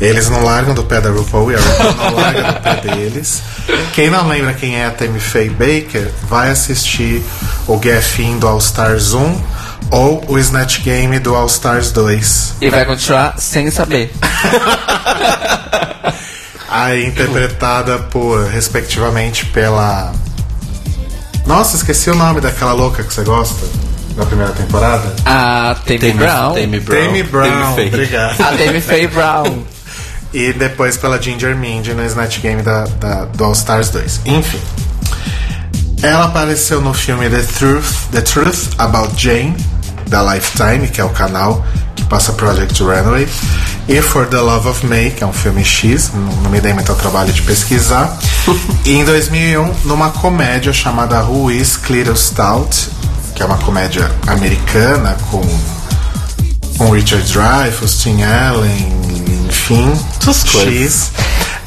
eles não largam do pé da RuPaul e a RuPaul não larga do pé deles. Quem não lembra quem é a Tammy Faye Baker, vai assistir o GFIN do All Stars 1 ou o Snatch Game do All Stars 2. E vai continuar sem saber. Aí interpretada por, respectivamente, pela. Nossa, esqueci o nome daquela louca que você gosta da primeira temporada. A Tammy Brown. Tammy Brown. Tammy Brown, Faye. obrigado. A Tammy Faye Brown. E depois pela Ginger Mindy no Snatch Game da, da- do All Stars 2. Enfim. Ela apareceu no filme The Truth, The Truth About Jane, da Lifetime, que é o canal que passa Project Runway, e For the Love of May, que é um filme X, não, não me dei muito ao trabalho de pesquisar. e em 2001, numa comédia chamada Who is Clear Stout, que é uma comédia americana com com Richard Dreyfuss, Tim Allen, enfim, Essas coisas.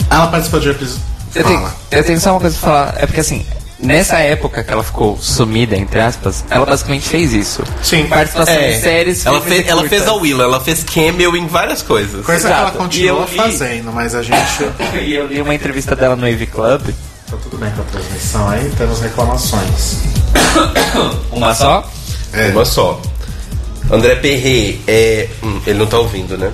Ela participou de episódio. Eu tenho, Fala. eu tenho só uma coisa pra falar. É porque assim, nessa época que ela ficou sumida, entre aspas, ela basicamente fez isso. Sim. Participação É, em séries, ela fez, e ela fez a Willow, ela fez cameo em várias coisas. Coisa que ela Exato. continua li- fazendo, mas a gente. E eu li uma entrevista dela no Wave Club. Tá tudo bem com a transmissão aí, temos reclamações. Uma só? É. Uma só. André Perret é. Hum, ele não tá ouvindo, né?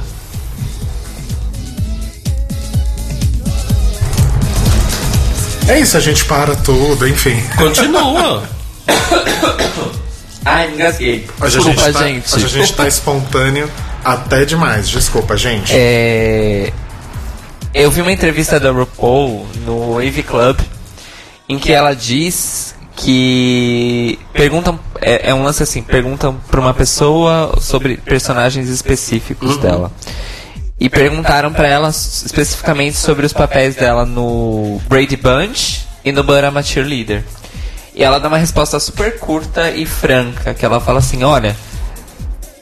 É isso, a gente para tudo, enfim. Continua. Ai, engasguei. Hoje Desculpa, a gente, tá, gente. Hoje a gente tá espontâneo até demais. Desculpa, gente. É... Eu vi uma entrevista da RuPaul no Wave Club em que ela diz que perguntam é, é um lance assim perguntam para uma pessoa sobre personagens específicos dela e perguntaram para ela especificamente sobre os papéis dela no Brady Bunch e no But I'm a Cheerleader e ela dá uma resposta super curta e franca que ela fala assim olha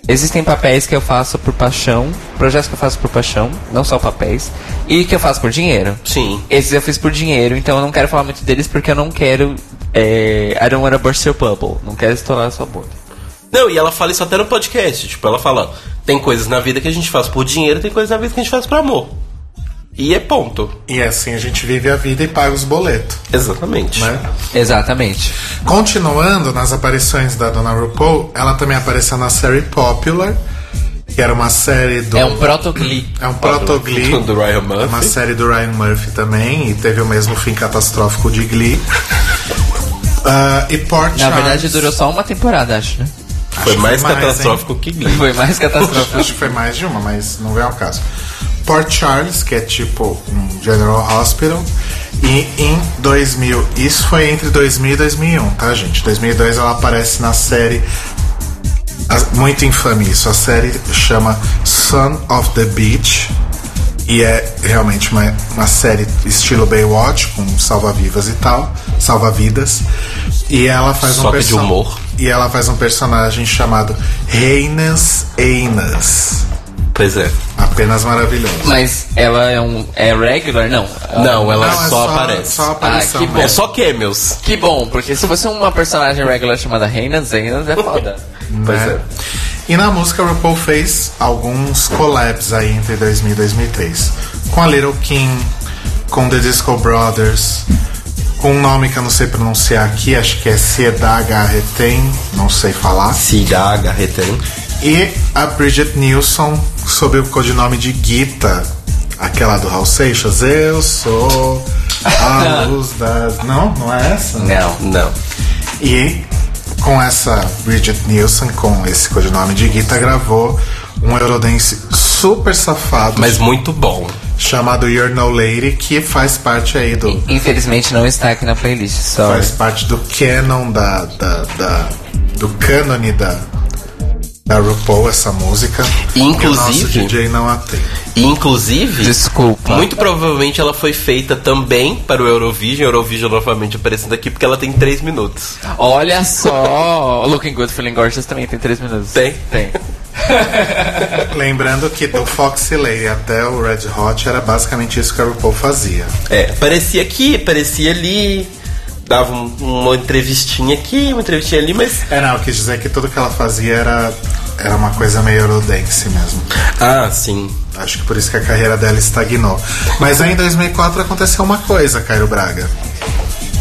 Existem papéis que eu faço por paixão, projetos que eu faço por paixão, não só papéis, e que eu faço por dinheiro. Sim. Esses eu fiz por dinheiro, então eu não quero falar muito deles porque eu não quero. É, I don't wanna burst your bubble. Não quero estourar a sua bolha. Não, e ela fala isso até no podcast. Tipo, ela fala: tem coisas na vida que a gente faz por dinheiro, tem coisas na vida que a gente faz por amor. E é ponto. E assim a gente vive a vida e paga os boletos, Exatamente. né? Exatamente. Continuando nas aparições da Dona RuPaul, ela também apareceu na série Popular, que era uma série do. É um protogli. É um protogli. Do Ryan Murphy. É uma série do Ryan Murphy também, e teve o mesmo fim catastrófico de Glee. Ah, e Port Na Charles. verdade durou só uma temporada, acho, né? Foi que mais foi mais, catastrófico que Glee. Foi mais catastrófico. Acho que foi mais de uma, mas não vem ao caso. Port Charles, que é tipo um General Hospital. E em 2000, isso foi entre 2000 e 2001, tá, gente? 2002 ela aparece na série. Muito infame isso. A série chama Son of the Beach. E é realmente uma, uma série estilo Baywatch, com salva-vivas e tal. Salva-vidas. E ela faz Só um de humor. E ela faz um personagem chamado Reinas Einas. Pois é. Apenas maravilhoso. Mas ela é um. É regular? Não. Não, ela Não, é só, aparece. Só aparição Ah, que bom. É só cameos. Que bom, porque se fosse uma personagem regular chamada Reina Zenas é foda. Pois né? é. E na música, a RuPaul fez alguns collabs aí entre 2000 e 2003. Com a Little Kim, com The Disco Brothers, com um nome que eu não sei pronunciar aqui, acho que é Cedar Reten, não sei falar. Cida Garretem. E a Bridget Nilsson, sob o codinome de Gita, aquela do Raul Seixas. Eu sou a luz das. Não, não é essa? Não. Não. E com essa Bridget Nielsen, com esse codinome de Gita, gravou um Eurodance super safado Mas muito bom. chamado You're No Lady, que faz parte aí do. Infelizmente não está aqui na playlist, sorry. Faz parte do canon da. da, da- do cânone da. Da RuPaul, essa música. que o nosso Inclusive- DJ não a tem. E, inclusive, Desculpa. muito provavelmente ela foi feita também para o Eurovision. Eurovision novamente aparecendo aqui porque ela tem 3 minutos. Olha só, Looking Good Feeling Gorgeous também tem 3 minutos. Tem? Tem. Lembrando que do Foxy Lady até o Red Hot era basicamente isso que a RuPaul fazia. É, aparecia aqui, aparecia ali, dava um- uma entrevistinha aqui, uma entrevistinha ali, mas. É, não, eu quis dizer que tudo que ela fazia era, era uma coisa meio Eurodance mesmo. Ah, sim. Acho que por isso que a carreira dela estagnou. Mas aí em 2004 aconteceu uma coisa, Cairo Braga.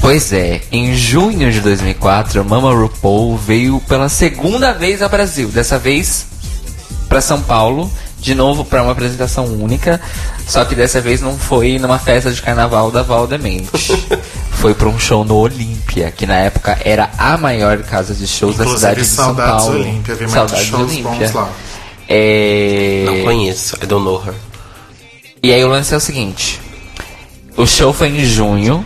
Pois é, em junho de 2004, Mama RuPaul veio pela segunda vez ao Brasil. Dessa vez para São Paulo, de novo para uma apresentação única. Só que dessa vez não foi numa festa de carnaval da Valdemente. foi para um show no Olímpia, que na época era a maior casa de shows da Inclusive, cidade de São saudades Paulo. Olímpia, vi saudades shows Olímpia. bons lá. É... Não conheço, I don't know her. E aí o lance é o seguinte: o show foi em junho.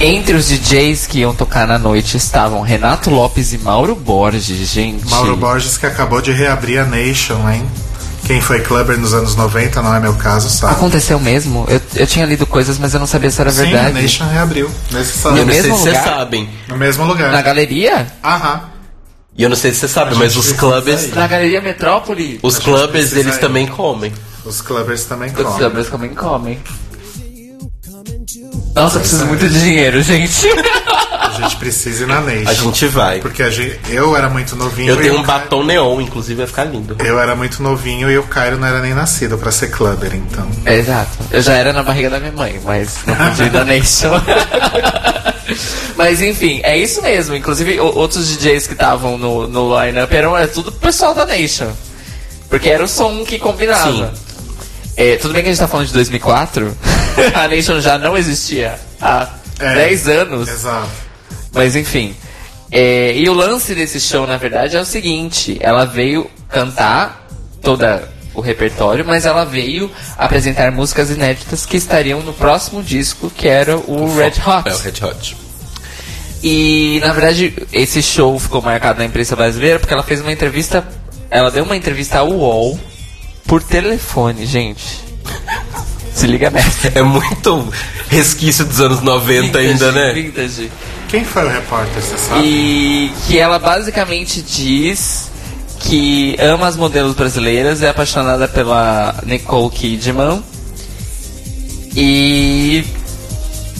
Entre os DJs que iam tocar na noite estavam Renato Lopes e Mauro Borges, gente. Mauro Borges que acabou de reabrir a Nation, hein? Quem foi clubber nos anos 90, não é meu caso, sabe? Aconteceu mesmo? Eu, eu tinha lido coisas, mas eu não sabia se era Sim, a verdade. Nation reabriu. Nesse No salão. Eu não sei mesmo se vocês lugar? sabem. No mesmo lugar. Na galeria? Aham. E eu não sei se você sabe, A mas os ir. Na Galeria Metrópole, Os A precisa eles ir. também comem. Os clubbers também os comem. clubbers também comem. Nossa, eu preciso muito de dinheiro, gente. A gente precisa ir na Nation. A gente vai. Porque a gente, eu era muito novinho. Eu tenho um Caio- batom neon, inclusive vai ficar lindo. Eu era muito novinho e o Cairo não era nem nascido pra ser clubber, então. É, exato. Eu já era na barriga da minha mãe, mas não podia ir na Nation. mas enfim, é isso mesmo. Inclusive, o- outros DJs que estavam no, no line-up eram é tudo pessoal da Nation. Porque era o som que combinava. Sim. É, tudo bem que a gente tá falando de 2004. a Nation já não existia há É, 10 anos. Exato. Mas enfim. É, e o lance desse show, na verdade, é o seguinte: ela veio cantar toda o repertório, mas ela veio apresentar músicas inéditas que estariam no próximo disco, que era o Red Hot. É o Red Hot. E na verdade, esse show ficou marcado na imprensa brasileira porque ela fez uma entrevista. Ela deu uma entrevista ao UOL por telefone, gente. Se liga nessa. É muito resquício dos anos 90 ainda, né? Vintage. Quem foi o repórter, você sabe? E que ela basicamente diz que ama as modelos brasileiras, é apaixonada pela Nicole Kidman. E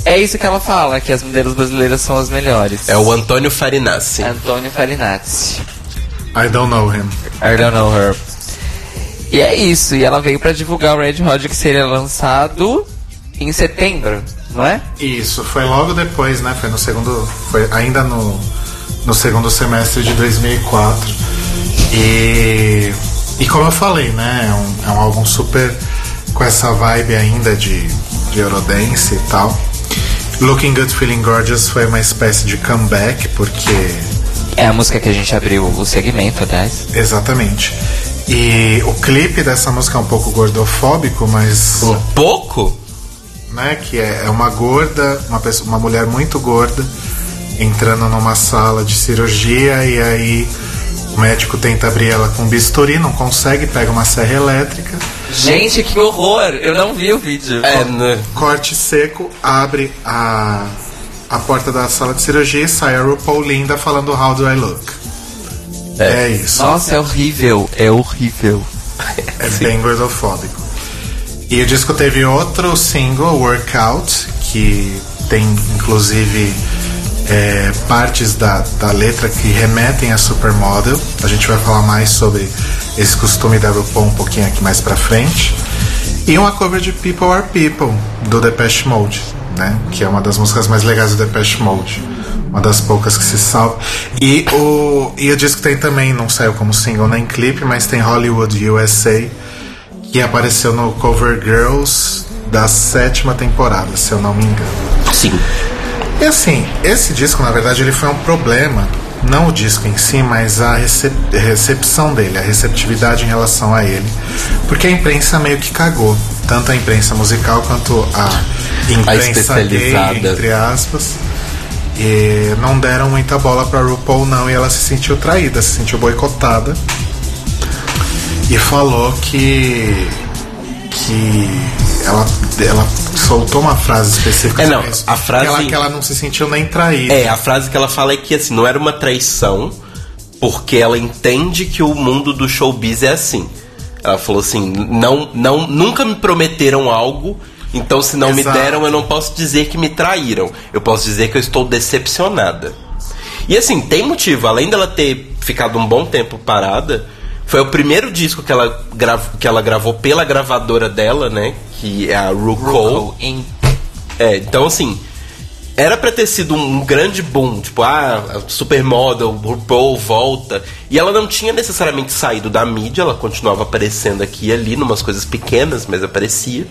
é isso que ela fala, que as modelos brasileiras são as melhores. É o Antônio Farinassi. Antônio Farinazzi. I don't know him. I don't know her. E é isso, e ela veio pra divulgar o Red Hot que seria lançado em setembro, não é? Isso, foi logo depois, né? Foi no segundo. Foi ainda no, no segundo semestre de 2004. E. E como eu falei, né? É um, é um álbum super com essa vibe ainda de, de Eurodance e tal. Looking Good Feeling Gorgeous foi uma espécie de comeback, porque É a música que a gente abriu o segmento, aliás. Exatamente. E o clipe dessa música é um pouco gordofóbico, mas. Um pouco? Né, que é, é uma gorda, uma, pessoa, uma mulher muito gorda, entrando numa sala de cirurgia e aí o médico tenta abrir ela com bisturi, não consegue, pega uma serra elétrica, Gente, que horror! Eu não vi o vídeo. É, né? corte seco, abre a, a porta da sala de cirurgia e sai a RuPaul linda falando How do I look? É, isso. Nossa, é horrível. É horrível. É bem gordofóbico. E o disco teve outro single, Workout, que tem inclusive é, partes da, da letra que remetem a Supermodel. A gente vai falar mais sobre esse costume da RuPaul um pouquinho aqui mais pra frente. E uma cover de People Are People, do Depeche Mode, né? Que é uma das músicas mais legais do Depeche Mode. Uma das poucas que se salva. E o, e o disco tem também, não saiu como single nem clipe, mas tem Hollywood USA, que apareceu no Cover Girls da sétima temporada, se eu não me engano. Sim. E assim, esse disco, na verdade, ele foi um problema, não o disco em si, mas a recep- recepção dele, a receptividade em relação a ele. Porque a imprensa meio que cagou. Tanto a imprensa musical quanto a imprensa gay, especializada. entre aspas. E não deram muita bola pra RuPaul, não, e ela se sentiu traída, se sentiu boicotada. E falou que. que ela, ela soltou uma frase específica É, não, isso. a frase- Que ela, que ela não se sentiu nem traída. É, a frase que ela fala é que assim, não era uma traição, porque ela entende que o mundo do showbiz é assim. Ela falou assim: não, não, nunca me prometeram algo, então se não Exato. me deram, eu não posso dizer que me traíram. Eu posso dizer que eu estou decepcionada. E assim, tem motivo, além dela ter ficado um bom tempo parada, foi o primeiro disco que ela, que ela gravou pela gravadora dela, né? Que é a RuCole. Em- É, então assim, era pra ter sido um, grande boom, tipo, ah, Supermodel, RuPaul volta. E ela não tinha necessariamente saído da mídia, ela continuava aparecendo aqui e ali, numas coisas pequenas, mas aparecia.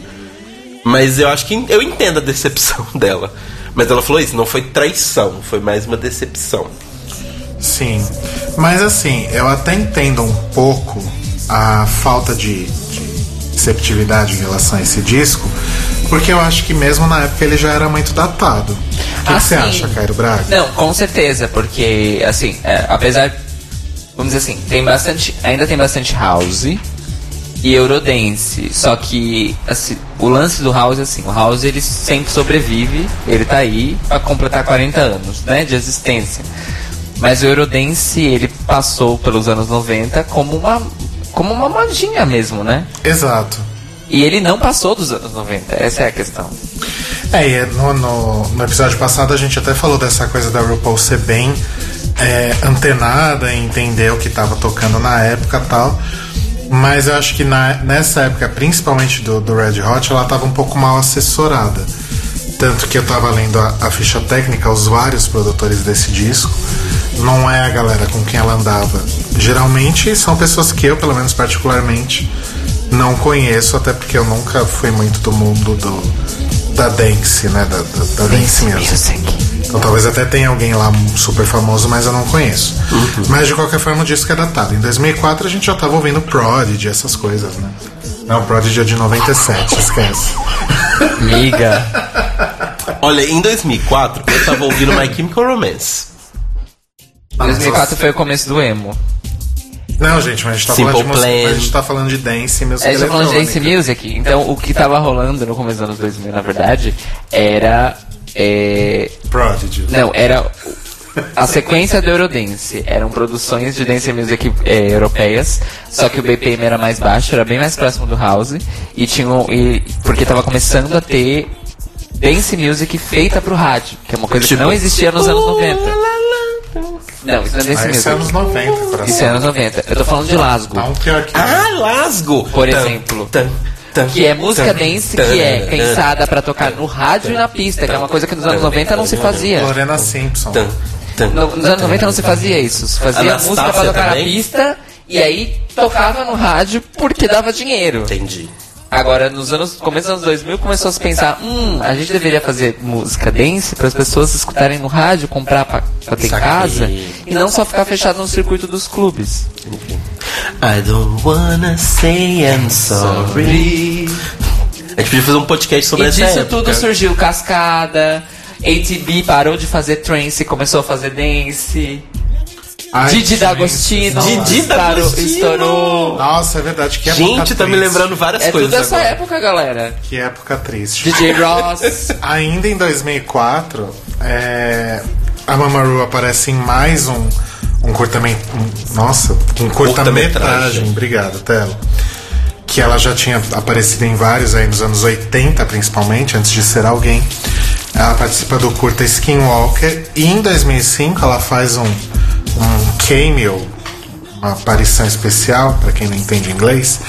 Mas eu acho que eu entendo a decepção dela. Mas ela falou isso, não foi traição, foi mais uma decepção. Sim. Mas assim, eu até entendo um pouco a falta de, de receptividade em relação a esse disco, porque eu acho que mesmo na época ele já era muito datado. O que, você Assim, acha, Cairo Braga? Não, com certeza, porque, assim, é, apesar. Vamos dizer assim, tem bastante. Ainda tem bastante house e Eurodance. Só que, assim, o lance do house, assim, o house ele sempre sobrevive, ele tá aí pra completar 40 anos, né, de existência. Mas o Eurodance, ele passou pelos anos 90 como uma, como uma modinha mesmo, né? Exato. E ele não passou dos anos 90, essa é a questão. É, e no, no, no episódio passado a gente até falou dessa coisa da RuPaul ser bem é, antenada em entender o que estava tocando na época e tal. Mas eu acho que na- nessa época, principalmente do, do Red Hot, ela estava um pouco mal assessorada. Tanto que eu tava lendo a, a ficha técnica, os vários produtores desse disco. Não é a galera com quem ela andava. Geralmente são pessoas que eu, pelo menos particularmente, não conheço, até porque eu nunca fui muito do mundo do, da dance, né? Da, da, da dance music. Então talvez até tenha alguém lá super famoso, mas eu não conheço. Mas de qualquer forma o disco é datado. Em 2004 a gente já tava ouvindo Prodigy, essas coisas, né? Não, Prodigy é de 97, esquece. Miga. Olha, em 2004 eu tava ouvindo My Chemical Romance. 2004 foi o começo do emo. Não, gente, mas a gente tá, Simple falando de, música, Plan. mas a gente tá falando de dance e música A gente tá falando de dance music. Então, o que tava rolando no começo dos anos 2000, na verdade, era... é, Prodigy. Não, era a sequência do Eurodance. Eram produções de dance music é, europeias, só que o BPM era mais baixo, era bem mais próximo do house. E tinha um- e, porque tava começando a ter dance music feita pro rádio, que é uma coisa Tipo, que não existia nos anos 90. Não, isso não é dance Ah, isso é anos music. 90, coração. Isso é anos 90. Eu tô falando de Lasgo. Não, pior que. Ah, Lasgo! Por exemplo. Que é música dance que é pensada pra tocar no rádio e na pista, que é uma coisa que nos anos 90 não se fazia. Lorena Simpson. No- nos anos 90 não se fazia isso. Se fazia Anastácia música pra tocar também? na pista e aí tocava no rádio porque dava dinheiro. Entendi. Agora, nos anos, começo dos anos 2000, começou a se pensar: hum, a gente deveria fazer música dance para as pessoas escutarem no rádio, comprar pra, pra ter em casa e não só ficar fechado no circuito dos clubes. I don't wanna say I'm sorry. A gente podia fazer um podcast sobre e essa disso época. tudo surgiu Cascada, ATB parou de fazer trance e começou a fazer dance. Ai, Didi D'Agostino Didi D'Agostino. estourou. Nossa, é verdade. Que época Gente, tá me lembrando várias É coisas tudo essa agora. época, galera. Que época triste. DJ Ross. Ainda em 2004, é, a Mamaru aparece em mais um, um curtamento. um- nossa, um curta-metragem. Curta-metragem. Obrigado, Telo. Que ela já tinha aparecido em vários aí nos anos 80, principalmente, antes de ser alguém. Ela participa do curta Skinwalker e em 2005 ela faz um, um cameo, uma aparição especial, para quem não entende inglês,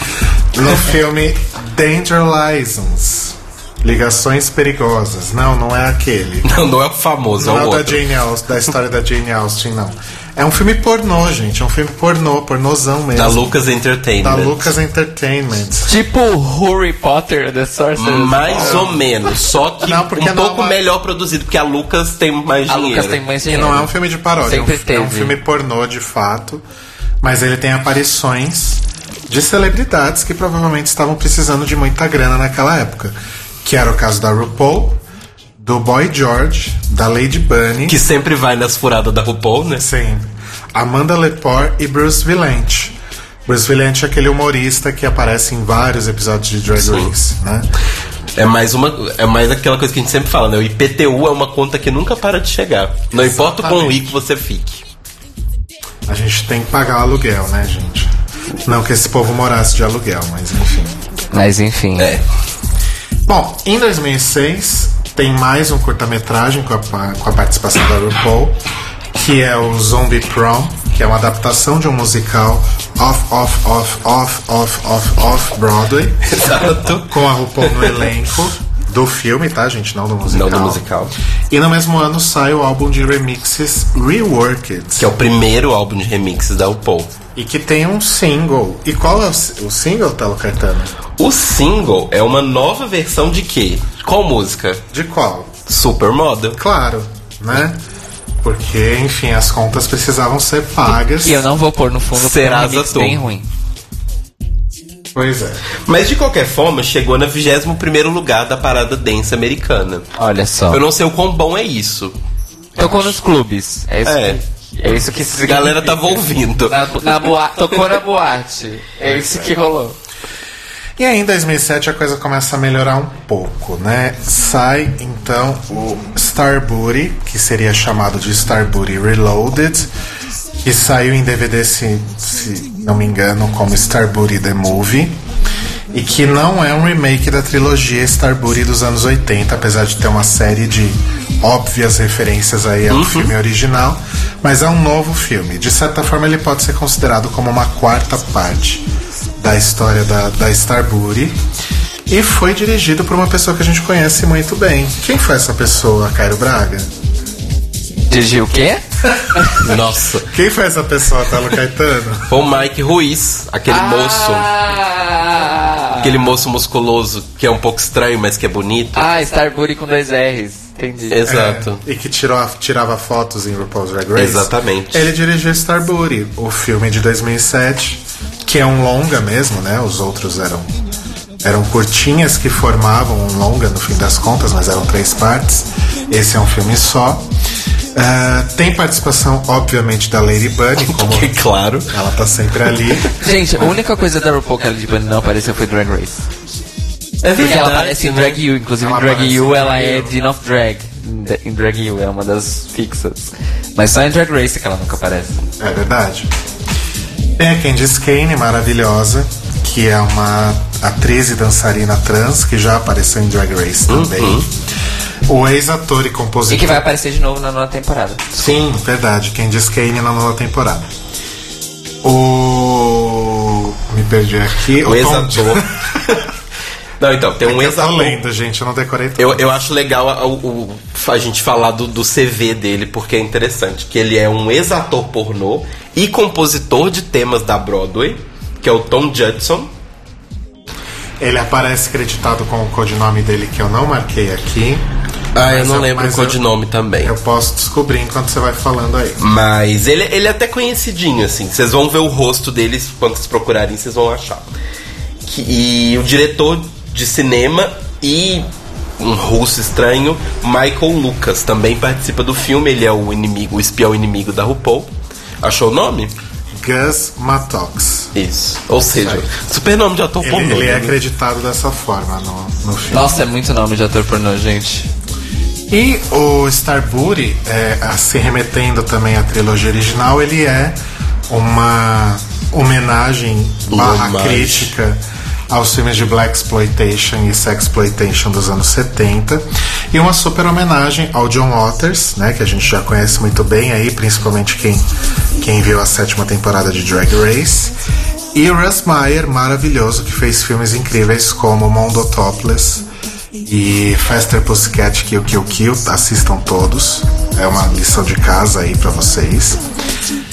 no filme Danger License. Ligações perigosas. Não, não é aquele. Não, não é o famoso, Não é é o da outro. Jane Austen, da história da Jane Austen, não. É um filme pornô, gente. É um filme pornô, pornozão mesmo. Da Lucas Entertainment. Da Lucas Entertainment. tipo Harry Potter, The Sorcerer's Mais ou menos, só que Não, porque um não é pouco uma- melhor produzido, porque a Lucas tem mais A dinheiro. Lucas tem mais E dinheiro. não é um filme de paródia. Sempre é, um, é um teve. filme pornô de fato. Mas ele tem aparições de celebridades que provavelmente estavam precisando de muita grana naquela época. Que era o caso da RuPaul, do Boy George, da Lady Bunny. Que sempre vai nas furadas da RuPaul, né? Sim. Amanda Lepore e Bruce Villain. Bruce Villain é aquele humorista que aparece em vários episódios de Drag Sim. Race, né? É mais uma, é mais aquela coisa que a gente sempre fala, né? O IPTU é uma conta que nunca para de chegar. Não importa o quão rico você fique. A gente tem que pagar o aluguel, né, gente? Não que esse povo morasse de aluguel, mas enfim. Mas enfim. É. Bom, em 2006 tem mais um curta-metragem com a, com a participação da RuPaul, que é o Zombie Prom, que é uma adaptação de um musical off, off, off, off, off, off, off Broadway, Exato. com a RuPaul no elenco do filme, tá, gente? Não do musical. Não do musical. E no mesmo ano sai o álbum de remixes Reworked, Que é o primeiro álbum de remixes da RuPaul. E que tem um single. E qual é o, o single, Telo Caetano? O single é uma nova versão de quê? Qual música? De qual? Supermodel. Claro, né? Porque, enfim, as contas precisavam ser pagas. E eu não vou pôr no fundo porque é um Serasa remix Tom. bem ruim. Pois é. Mas de qualquer forma, chegou na 21 lugar da parada dance americana. Olha só. Eu não sei o quão bom é isso. Tocou nos clubes. É isso, É. que, é isso que A galera tava ouvindo. Na, na boa, tocou na boate. É isso que rolou. E aí em 2007 a coisa começa a melhorar um pouco, né? Sai então o Starbury, que seria chamado de Starbury Reloaded, que saiu em DVD, se, se não me engano, como Starbury The Movie. E que não é um remake da trilogia Starbury dos anos 80, apesar de ter uma série de óbvias referências aí ao filme original, mas é um novo filme. De certa forma, ele pode ser considerado como uma quarta parte da história da, da Starbury. E foi dirigido por uma pessoa que a gente conhece muito bem. Quem foi essa pessoa, Cairo Braga? Dirigiu o quê? Nossa. Quem foi essa pessoa, Talo Caetano? Foi o Mike Ruiz, aquele moço. Ah, Aquele moço musculoso que é um pouco estranho, mas que é bonito. ah Starbury com dois R's. Entendi. Exato. É, e que tirou, tirava fotos em RuPaul's Drag Race. Exatamente. Ele dirigiu Starbury, o filme de 2007, que é um longa mesmo, né? Os outros eram eram curtinhas que formavam um longa no fim das contas, mas eram três partes. Esse é um filme só. Ah, tem participação, obviamente, da Lady Bunny, como Que claro. ela tá sempre ali. Gente, a única coisa da RuPaul que ela de Bunny não apareceu foi Drag Race. É Porque ela verdade. aparece em? Drag You, inclusive Ela em Drag em ela é. Dean of Drag. Em Drag You é uma das fixas. Mas só em Drag Race que ela nunca aparece. É verdade. Tem a Candice Kane, maravilhosa, que é uma atriz e dançarina trans que já apareceu em Drag Race também. O ex-ator e compositor. E que vai aparecer de novo na nova temporada. Sim, verdade. Candice Kane na nova temporada. O. Me perdi aqui. O Tom- ex-ator. Não, então, tem É um que eu tô ex-ator. lendo, gente, eu não decorei tudo. Eu, eu acho legal a, o- a gente falar do, do CV dele, porque é interessante. Que ele é um ex-ator pornô e compositor de temas da Broadway, que é o Tom Judson. Ele aparece creditado com o codinome dele que eu não marquei aqui. Ah, eu não eu- lembro o eu- codinome também. Eu posso descobrir enquanto você vai falando aí. Mas ele, ele é até conhecidinho, assim. Vocês vão ver o rosto dele quando vocês procurarem, vocês vão achar. Que- e o diretor de cinema e um russo estranho, Michael Lucas, também participa do filme. Ele é o inimigo, o espião inimigo da RuPaul. Achou o nome? Gus Mattox. Isso. Ou seja, super nome de ator Ele, pornô. ele é né? acreditado dessa forma no, no filme. Nossa, é muito nome de ator pornô, gente. E o Starbury, é, se remetendo também à trilogia original, ele é uma homenagem barra crítica aos filmes de Black Exploitation e Sexploitation dos anos 70 e uma super homenagem ao John Waters, né, que a gente já conhece muito bem aí, principalmente quem, quem viu a sétima temporada de Drag Race. E Russ Meyer, maravilhoso, que fez filmes incríveis como Mondo Topless e Faster Pussycat Kill Kill Kill, assistam todos. É uma lição de casa aí pra vocês.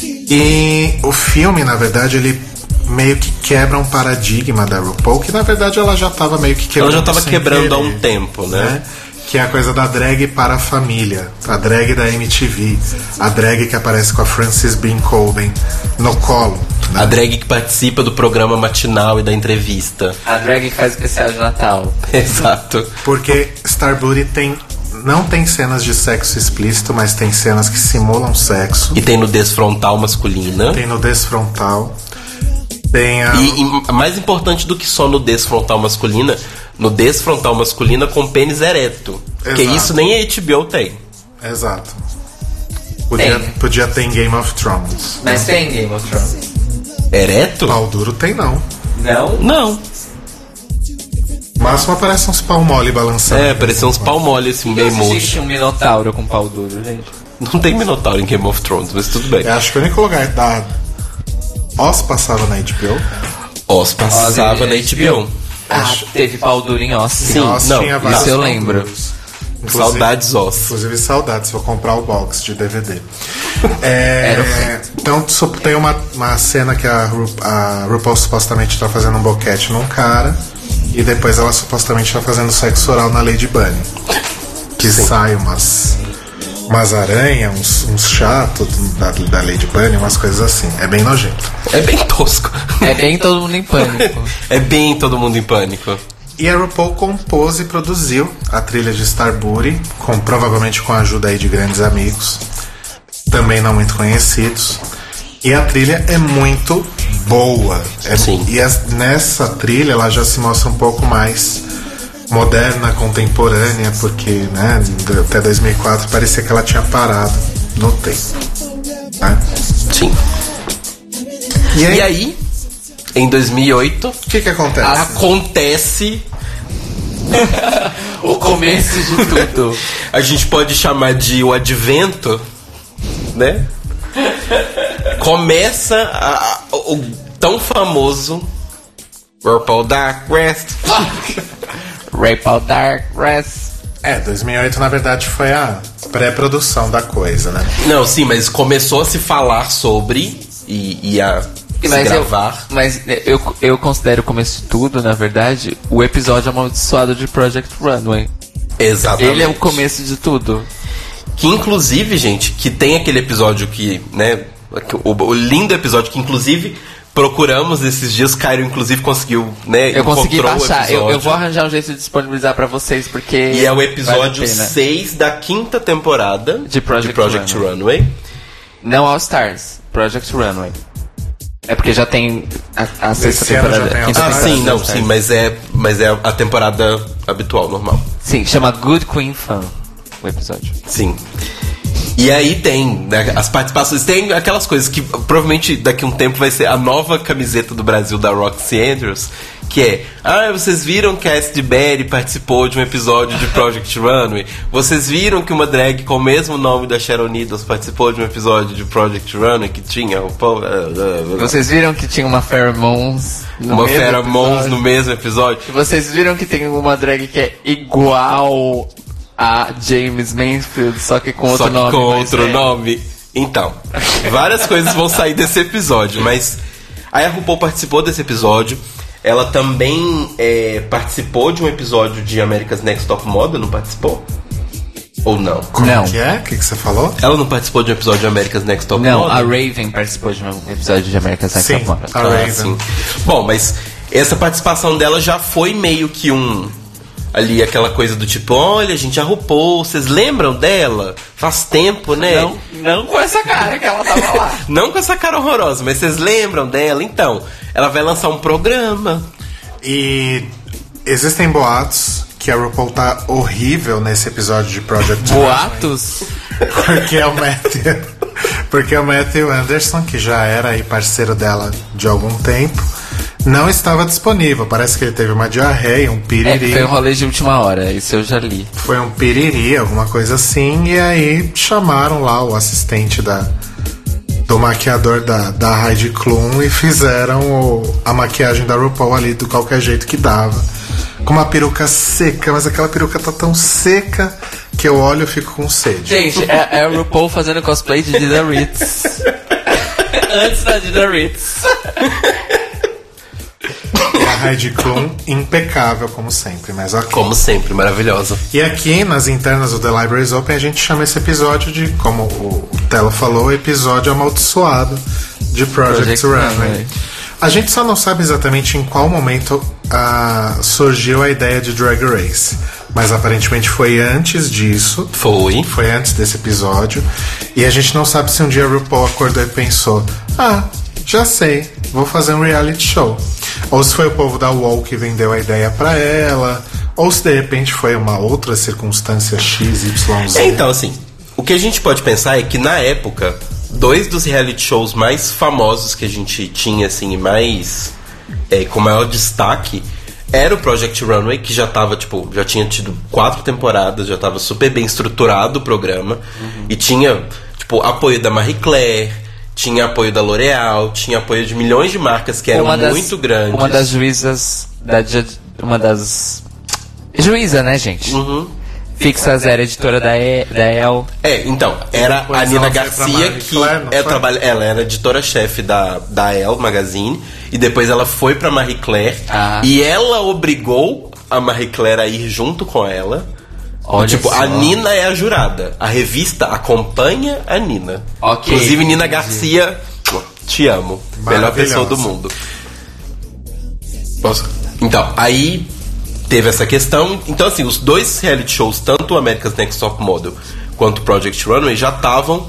E o filme, na verdade, ele meio que quebra um paradigma da RuPaul, que na verdade ela já tava meio que quebrando. Ela já tava sem quebrando há querer, um tempo, né? Que é a coisa da drag para a família, a drag da MTV, a drag que aparece com a Frances Bean Colben no colo. né? A drag que participa do programa matinal e da entrevista. A drag que faz especial de Natal. Exato. Porque Starbury tem não tem cenas de sexo explícito, mas tem cenas que simulam sexo. E tem nudez frontal masculina. Tem nudez frontal. Tem a. E, e mais importante do que só nudez frontal masculina, nudez frontal masculina com pênis ereto. Porque Exato. isso nem a HBO tem. Exato. Podia, Tem. podia ter em Game of Thrones. Mas tem Game of Thrones. Ereto? Pau duro tem não. Não? Não. Máximo aparece uns pau mole balançando. É, parecia uns pau mole assim, meio Existe mocho. um minotauro com pau duro, gente. Não tem Minotauro em Game of Thrones, mas tudo bem. Eu acho que o único lugar da. Oz passava na HBO. Oz passava na HBO. Ah, teve pau duro em Oz. Sim, Oz não, tinha isso eu lembro. duros. Inclusive- Saudades Oz. Inclusive saudades, vou comprar o box de DVD. É, então so- tem uma, uma cena que a, Ru, a RuPaul supostamente tá fazendo um boquete num cara e depois ela supostamente tá fazendo sexo oral na Lady Bunny. Que sai umas, umas aranhas, uns, uns chatos da, da Lady Bunny, umas coisas assim. É bem nojento. É bem tosco. É bem todo mundo em pânico. É bem todo mundo em pânico. E a RuPaul compôs e produziu a trilha de Starbury, com, provavelmente com a ajuda aí de grandes amigos, também não muito conhecidos. E a trilha é muito boa. É- Sim. E as- nessa trilha ela já se mostra um pouco mais moderna, contemporânea, porque né, até 2004 parecia que ela tinha parado no tempo. né? Sim. E aí, E aí, em 2008, o que, que acontece? acontece. O começo de tudo. A gente pode chamar de o advento, né? Começa a- a- o tão famoso RuPaul Dark West. Rape All Dark Rest. É, 2008 na verdade foi a pré-produção da coisa, né? Não, sim, mas começou a se falar sobre e, e a se Mas, eu, gravar. mas eu, eu considero o começo de tudo, na verdade, o episódio amaldiçoado de Project Runway. Exatamente. Ele é o começo de tudo. Que inclusive, gente, que tem aquele episódio que, né? O, o lindo episódio que inclusive procuramos esses dias, Cairo inclusive conseguiu, né? Eu consegui baixar. Eu, eu vou arranjar um jeito de disponibilizar pra vocês, porque. E é o vale episódio pena. 6 da quinta temporada De Project Runway. Runway. Não All Stars, Project Runway. É porque já tem a, a sexta temporada. tem Ah, temporada sim, de não, sim, mas é, mas é a temporada habitual, normal. Sim, chama Good Queen Fan o episódio. Sim. E aí tem né, as participações, tem aquelas coisas que provavelmente daqui a um tempo vai ser a nova camiseta do Brasil da Roxy Andrews, que é, ah, vocês viram que a SD Berry participou de um episódio de Project Runway? Vocês viram que uma drag com o mesmo nome da Sharon Needles participou de um episódio de Project Runway que tinha o Vocês viram que tinha uma Pheromones no uma mesmo Pheromones episódio? no mesmo episódio? Vocês viram que tem uma drag que é igual a James Mansfield, só que com outro Só que nome. com outro é. nome. Então, várias coisas vão sair desse episódio, mas aí a RuPaul participou desse episódio. Ela também é, participou de um episódio de America's Next Top Model, não participou? Ou não? Como Não. que é? O que, que você falou? Ela não participou de um episódio de America's Next Top Não, Model? a Raven participou de um episódio de America's Next Sim, Top Model. a Ah, Raven. sim. Bom, mas essa participação dela já foi meio que um. Ali, aquela coisa do tipo: olha, a gente a RuPaul, vocês lembram dela? Faz tempo, né? Não, não com essa cara que ela tava lá. Não com essa cara horrorosa, mas vocês lembram dela? Então, ela vai lançar um programa. E existem boatos que a RuPaul tá horrível nesse episódio de Project. Boatos? Porque é o Matthew. Porque o Matthew Anderson, que já era aí parceiro dela de algum tempo, não estava disponível. Parece que ele teve uma diarreia, um É, piriri. foi um rolê de última hora, isso eu já li. Foi um piriri, alguma coisa assim. E aí chamaram lá o assistente da, do maquiador da, da Heidi Klum e fizeram o- a maquiagem da RuPaul ali do qualquer jeito que dava. Com uma peruca seca, mas aquela peruca tá tão seca que eu olho e fico com sede. Gente, é, é o RuPaul fazendo cosplay de Dida Ritz. Antes da Dida Ritz. Heidi Klum impecável, como sempre, mas ok. Como sempre, maravilhosa. E aqui nas internas do The Libraries Open a gente chama esse episódio de, como o Telo falou, episódio amaldiçoado de Project, Project Runway. Runway. A gente só não sabe exatamente em qual momento ah, surgiu a ideia de Drag Race, mas aparentemente foi antes disso. Foi. Foi antes desse episódio. E a gente não sabe se um dia a RuPaul acordou e pensou: Ah, já sei, vou fazer um reality show. Ou se foi o povo da UOL que vendeu a ideia pra ela. Ou se de repente foi uma outra circunstância X, Y, Z. Então, assim, o que a gente pode pensar é que na época, dois dos reality shows mais famosos que a gente tinha, assim, e mais. é, com maior destaque. Era o Project Runway, que já tava, tipo, já tinha tido quatro temporadas, já tava super bem estruturado o programa. E tinha, tipo, apoio da Marie Claire, tinha apoio da L'Oréal, tinha apoio de milhões de marcas que eram das- muito grandes. Uma das juízas da uma das juíza, né, gente? Uhum. Fixas era editora da, e, da El. É, então, era a Nina Garcia que Claire, é, trabalha, ela era editora-chefe da, da Elle Magazine e depois ela foi pra Marie Claire Ah. e ela obrigou a Marie Claire a ir junto com ela. Olha tipo, só. a Nina é a jurada. A revista acompanha a Nina. Ok, Inclusive, Nina entendi. Garcia, te amo. Melhor pessoa do mundo. Então, aí teve essa questão. Então, assim, os dois reality shows, tanto o America's Next Top Model quanto o Project Runway, já estavam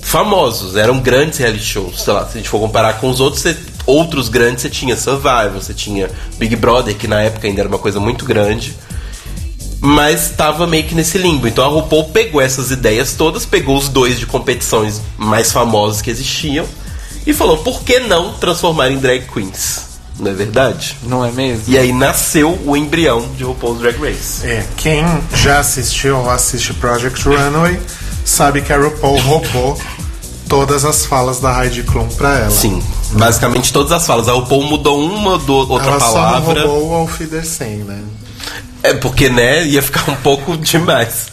famosos, eram grandes reality shows. Sei lá, se a gente for comparar com os outros, você- outros grandes, você tinha Survivor, você tinha Big Brother, que na época ainda era uma coisa muito grande. Mas tava meio que nesse limbo. Então a RuPaul pegou essas ideias todas, pegou os dois de competições mais famosos que existiam e falou: por que não transformar em drag queens? Não é verdade? Não é mesmo? E aí nasceu o embrião de RuPaul's Drag Race. É, quem já assistiu ou assiste Project Runway sabe que a RuPaul roubou todas as falas da Heidi Klum pra ela. Sim, basicamente todas as falas. A RuPaul mudou uma do, outra ela palavra. só não roubou o Auf Wiedersehen, né? É porque, né, ia ficar um pouco demais.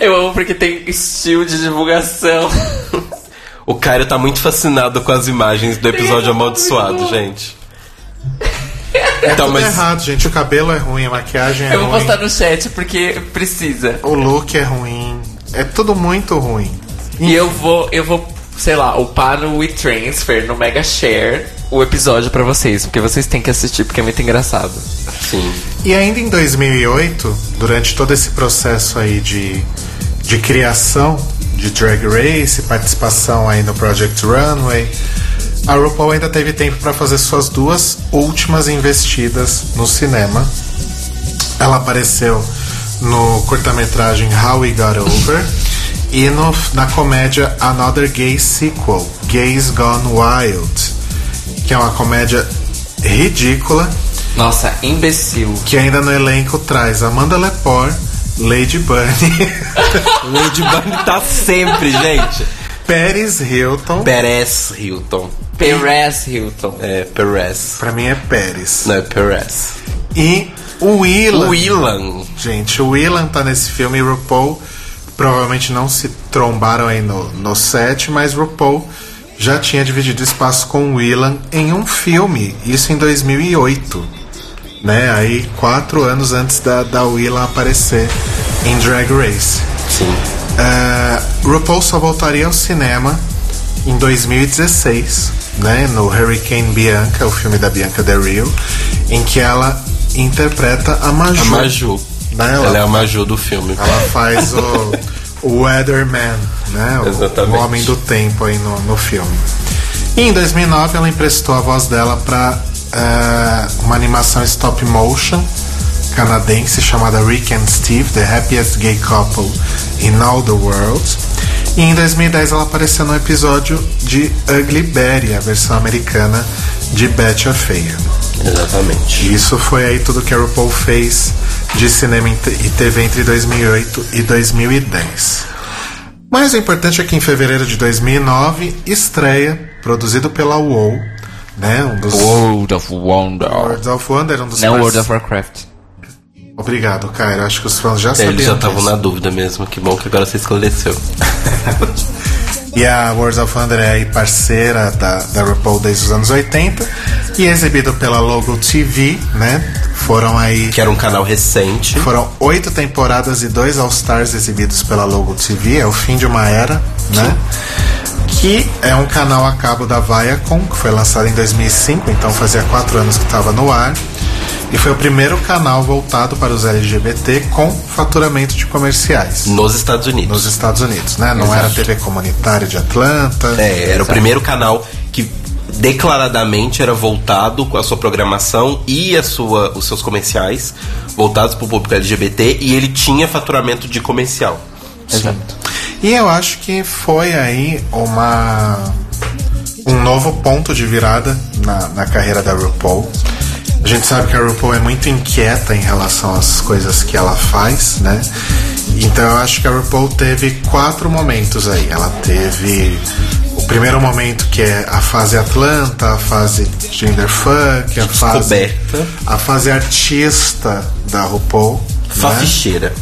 Eu amo porque tem estilo de divulgação. O Caio tá muito fascinado com as imagens do episódio Sim, amaldiçoado, gente. É Então, tudo mas errado, gente. O cabelo é ruim, a maquiagem é Eu vou ruim, postar no chat porque precisa. o look é ruim. É tudo muito ruim. E eu vou, eu vou, sei lá, upar no WeTransfer, no Mega Share, o episódio pra vocês, porque vocês têm que assistir porque é muito engraçado. sim. E ainda em 2008, durante todo esse processo aí de, de criação de Drag Race, participação aí no Project Runway, a RuPaul ainda teve tempo para fazer suas duas últimas investidas no cinema. Ela apareceu no curta-metragem How We Got Over e no, na comédia Another Gay Sequel, Gays Gone Wild, que é uma comédia ridícula Nossa, imbecil. que ainda no elenco traz Amanda Lepore, Lady Bunny, Lady Bunny tá sempre, gente. Paris Hilton. Perez Hilton. Perez Hilton. É, Perez. Pra mim é Paris. Não, é Perez. E o Willan. O Ilan. Gente, o Willan tá nesse filme e RuPaul provavelmente não se trombaram aí no, no set, mas RuPaul já tinha dividido espaço com o Willan em um filme, isso em 2008. Né? Aí, quatro anos antes da, da Willan aparecer em Drag Race. Sim. É, RuPaul só voltaria ao cinema em 2016, né, no Hurricane Bianca, o filme da Bianca Del Rio, em que ela interpreta a Maju. A Maju. Né, Ela é ela, a Maju do filme. ela faz o, o Weatherman, né, o, o Homem do Tempo aí no, no filme. E em 2009 ela emprestou a voz dela para uma animação stop motion canadense chamada Rick and Steve, The Happiest Gay Couple in All the World. E em 2010 ela apareceu no episódio de Ugly Betty, a versão americana de Betty a Feia. Exatamente. Isso foi aí tudo que a RuPaul fez de cinema e TV entre 2008 e 2010. Mas o importante é que em fevereiro de 2009 estreia, produzido pela UOL, né, um dos World of Wonder. World of Wonder, um dos Não par- World of Warcraft. Obrigado, Cairo. Acho que os fãs já sabiam Eles já estavam na dúvida mesmo. Que bom que agora você esclareceu. E a World of Wonder é aí parceira da, da RuPaul desde os anos 80 e é exibido pela Logo TV, né? Foram aí Que era um canal recente. Foram oito temporadas e dois All-Stars exibidos pela Logo TV, é o fim de uma era, né? Que é um canal a cabo da Viacom, que foi lançado em 2005, então fazia quatro anos que estava no ar. E foi o primeiro canal voltado para os LGBT com faturamento de comerciais Nos Estados Unidos. nos Estados Unidos, né? Não era a TV comunitária de Atlanta. É, era o primeiro canal que declaradamente era voltado com a sua programação e a sua, os seus comerciais voltados para o público LGBT e ele tinha faturamento de comercial. Exato. E eu acho que foi aí uma um novo ponto de virada na, na carreira da RuPaul. A gente sabe que a RuPaul é muito inquieta em relação às coisas que ela faz, né? Então eu acho que a RuPaul teve quatro momentos aí. Ela teve o primeiro momento que é a fase Atlanta, a fase genderfuck, a fase Descoberta. a fase artista da RuPaul. né? Faficheira.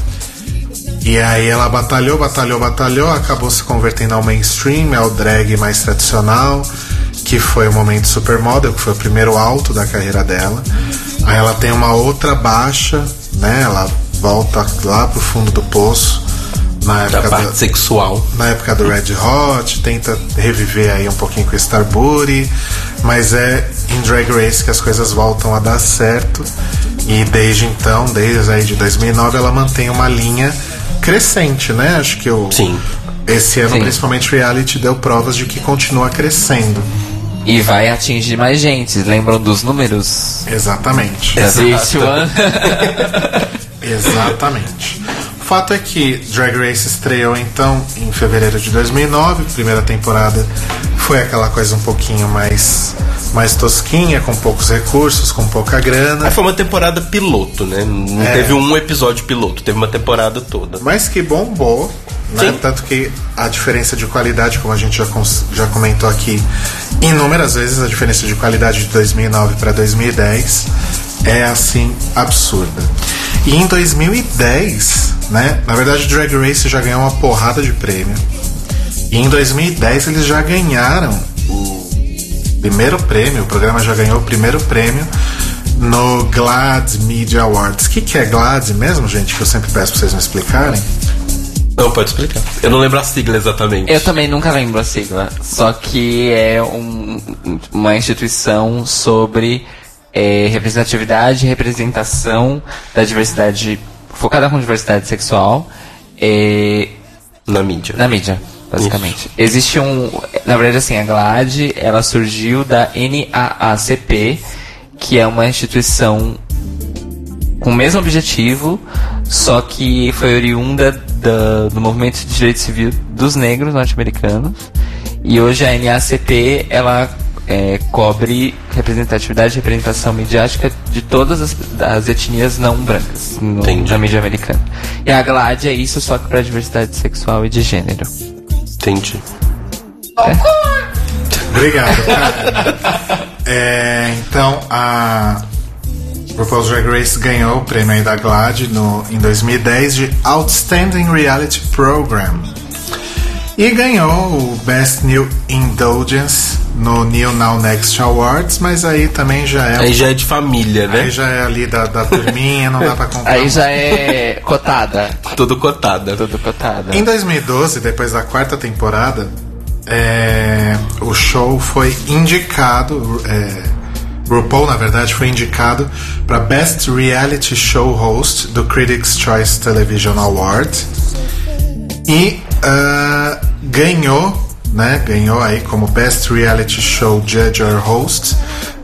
E aí ela batalhou, batalhou, batalhou, acabou se convertendo ao mainstream, ao drag mais tradicional, que foi o momento supermodel, que foi o primeiro alto da carreira dela. Aí ela tem uma outra baixa, né? Ela volta lá pro fundo do poço na Da época parte do, sexual. na época do Red Hot, tenta reviver aí um pouquinho com Star Booty, mas é em Drag Race que as coisas voltam a dar certo. E desde então, desde aí de 2009, ela mantém uma linha crescente, né? Acho que o, Sim. esse ano, Sim. principalmente reality, deu provas de que continua crescendo. E vai atingir mais gente. Lembram dos números? Exatamente. Existe o ano. Exatamente. O fato é que Drag Race estreou então em fevereiro de 2009. Primeira temporada foi aquela coisa um pouquinho mais mais tosquinha, com poucos recursos, com pouca grana. Aí foi uma temporada piloto, né? Não É. teve um episódio piloto, teve uma temporada toda. Mas que bombou, né? Tanto que a diferença de qualidade, como a gente já, já comentou aqui inúmeras vezes, a diferença de qualidade de 2009 para 2010 é assim absurda. E em 2010, né? Na verdade, Drag Race já ganhou uma porrada de prêmio. E em 2010 eles já ganharam o primeiro prêmio, o programa já ganhou o primeiro prêmio no GLAD Media Awards. O que, que é GLAD mesmo, gente? Que eu sempre peço pra vocês me explicarem. Não, pode explicar. Eu não lembro a sigla exatamente. Eu também nunca lembro a sigla. Só que é um- uma instituição sobre é, representatividade e representação da diversidade, focada com diversidade sexual é, Na mídia. na mídia, basicamente. Existe um. Na verdade, assim, a GLAD ela surgiu da NAACP, que é uma instituição com o mesmo objetivo, só que foi oriunda da- do movimento de direito civil dos negros norte-americanos. E hoje a NACP ela é, cobre representatividade e representação midiática de todas as, as etnias não brancas no- na mídia americana. E a GLAD é isso só que para diversidade sexual e de gênero. Entendi. Obrigado, cara. É, então, a RuPaul's Drag Race ganhou o prêmio aí da GLAD no, em 2010 de Outstanding Reality Program. E ganhou o Best New Indulgence no New Now Next Awards, mas aí também já é. Aí já é de família, né? aí já é ali da, da turminha, não dá pra comprar. Aí já é cotada. Tudo cotada. Tudo cotada. Em 2012, depois da quarta temporada, é, o show foi indicado. É, RuPaul, na verdade, foi indicado para Best Reality Show Host do Critics' Choice Television Award e ah, ganhou, né? Ganhou aí como Best Reality Show Judge or Host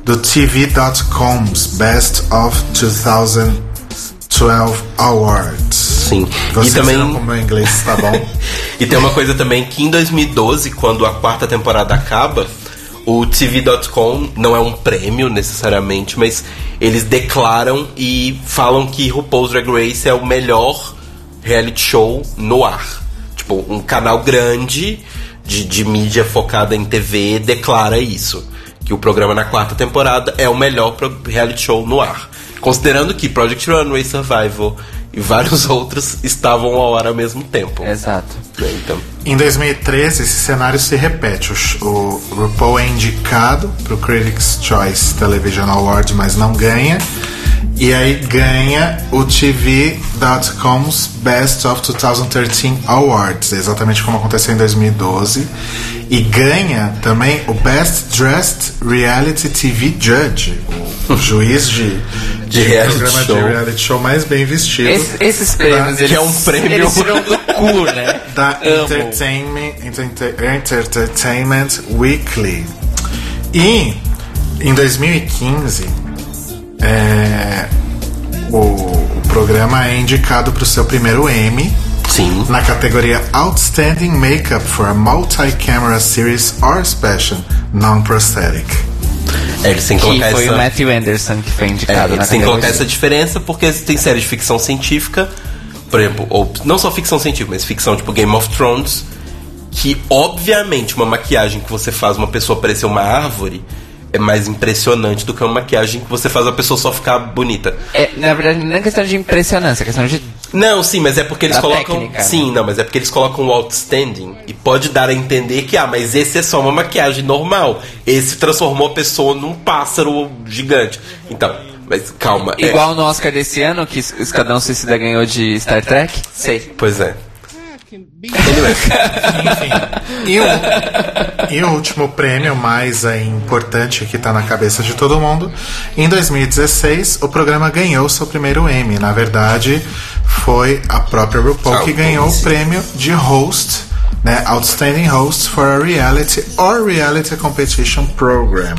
do TV.com's Best of 2012 Awards. Sim. Vocês e também. como meu inglês está bom? E tem uma coisa também que em 2012, quando a quarta temporada acaba, o TV.com não é um prêmio necessariamente, mas eles declaram e falam que RuPaul's Drag Race é o melhor reality show no ar. Tipo, um canal grande de, de mídia focada em TV declara isso. Que o programa na quarta temporada é o melhor reality show no ar. Considerando que Project Runway, Survival e vários outros estavam ao ar ao mesmo tempo. Exato. Né, Então, Em 2013, esse cenário se repete. O RuPaul é indicado para o Critics' Choice Television Award, mas não ganha. E aí ganha o TV.com's Best of 2013 Awards, exatamente como aconteceu em 2012. E ganha também o Best Dressed Reality TV Judge, o juiz de, De reality programa show. de reality show mais bem vestido. Esse- esses prêmios, da- eles, é um prêmio. eles tiram do cu, né? da. Entertainment, Enter- Entertainment Weekly. E em 2015, é, o, o programa é indicado para o seu primeiro Emmy sim. na categoria Outstanding Makeup for a Multi-Camera Series or Special Non-Prosthetic. É, eles têm que colocar foi essa. o Matthew Anderson que foi É, indicado na eles têm que colocar essa diferença porque tem séries de ficção científica, por exemplo, ou não só ficção científica, mas ficção tipo Game of Thrones, que obviamente uma maquiagem que você faz uma pessoa parecer uma árvore é mais impressionante do que uma maquiagem que você faz a pessoa só ficar bonita. É, na verdade, não é questão de impressionância, é questão de. Não, sim, mas é porque eles Da colocam. técnica, né? sim, não, mas é porque eles colocam o outstanding e pode dar a entender que, ah, mas esse é só uma maquiagem normal. Esse transformou a pessoa num pássaro gigante. Então, mas calma. é- Igual no Oscar desse ano, que o Esquadrão Suicida ganhou de Star Trek. Sei. Pois é. E o, e o último prêmio mais é, importante que está na cabeça de todo mundo, em 2016 o programa ganhou seu primeiro Emmy. Na verdade, foi a própria RuPaul Ah, que o ganhou o prêmio de host né? Outstanding Host for a Reality or Reality Competition Program.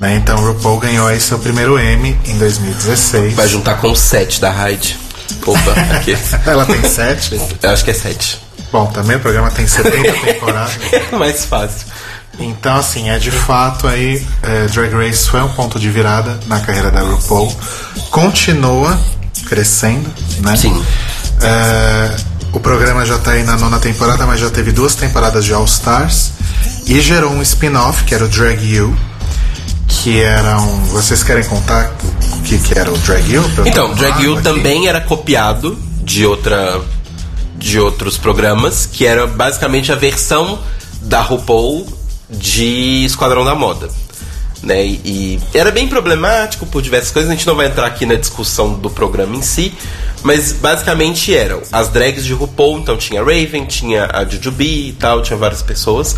Né? Então RuPaul ganhou aí seu primeiro Emmy em 2016. Vai juntar com o 7 da Hyde. Ela tem sete. Eu acho que é 7. Bom, também o programa tem 70 temporadas. É mais fácil. Então, assim, é de fato aí, é, Drag Race foi um ponto de virada na carreira da RuPaul. Continua crescendo, né? Sim. É, o programa já tá aí na nona temporada, mas já teve duas temporadas de All Stars. E gerou um spin-off, que era o Drag You. Que era um. Vocês querem contar o que, que era o Drag You? Então, Drag You aqui? também era copiado de outra de outros programas, que era basicamente a versão da RuPaul de Esquadrão da Moda. Né? E, e era bem problemático por diversas coisas, a gente não vai entrar aqui na discussão do programa em si, mas basicamente eram as drags de RuPaul, então tinha a Raven, tinha a Jujubee e tal, tinha várias pessoas.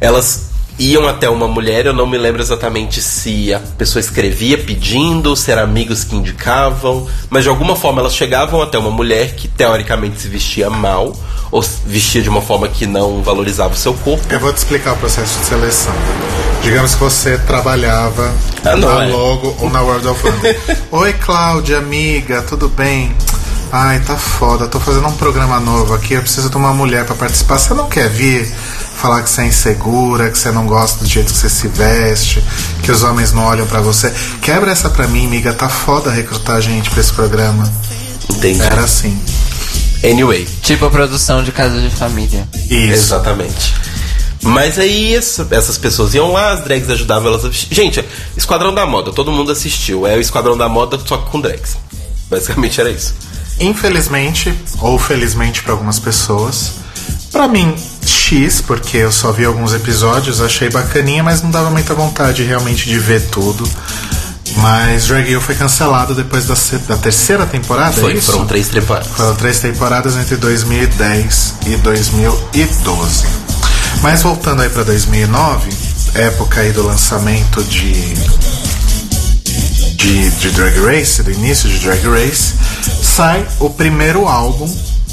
Elas iam até uma mulher, eu não me lembro exatamente se a pessoa escrevia pedindo, se eram amigos que indicavam, mas de alguma forma elas chegavam até uma mulher que teoricamente se vestia mal, ou vestia de uma forma que não valorizava o seu corpo. Eu vou te explicar o processo de seleção. Digamos que você trabalhava Ah, na é. Logo ou na World of Wonder. Oi, Cláudia, amiga, tudo bem? Ai, tá foda, tô fazendo um programa novo aqui, eu preciso de uma mulher pra participar. Você não quer vir falar que você é insegura, que você não gosta do jeito que você se veste, que os homens não olham pra você? Quebra essa pra mim, amiga, tá foda recrutar gente pra esse programa. Entendi. Era assim. Anyway, Tipo a produção de Casa de Família. Isso. Exatamente. Mas aí essa- essas pessoas iam lá, as drags ajudavam elas a vestir. Gente, Esquadrão da Moda, todo mundo assistiu. É o Esquadrão da Moda, só que com drags. Basicamente era isso. Infelizmente, ou felizmente para algumas pessoas, pra mim, X, porque eu só vi alguns episódios, achei bacaninha, mas não dava muita vontade realmente de ver tudo. Mas Drag You foi cancelado depois da, da terceira temporada, é Foi, isso? foram três temporadas. Foram três temporadas entre 2010 e 2012. Mas voltando aí pra 2009, época aí do lançamento de, de, de Drag Race, do início de Drag Race, sai o primeiro álbum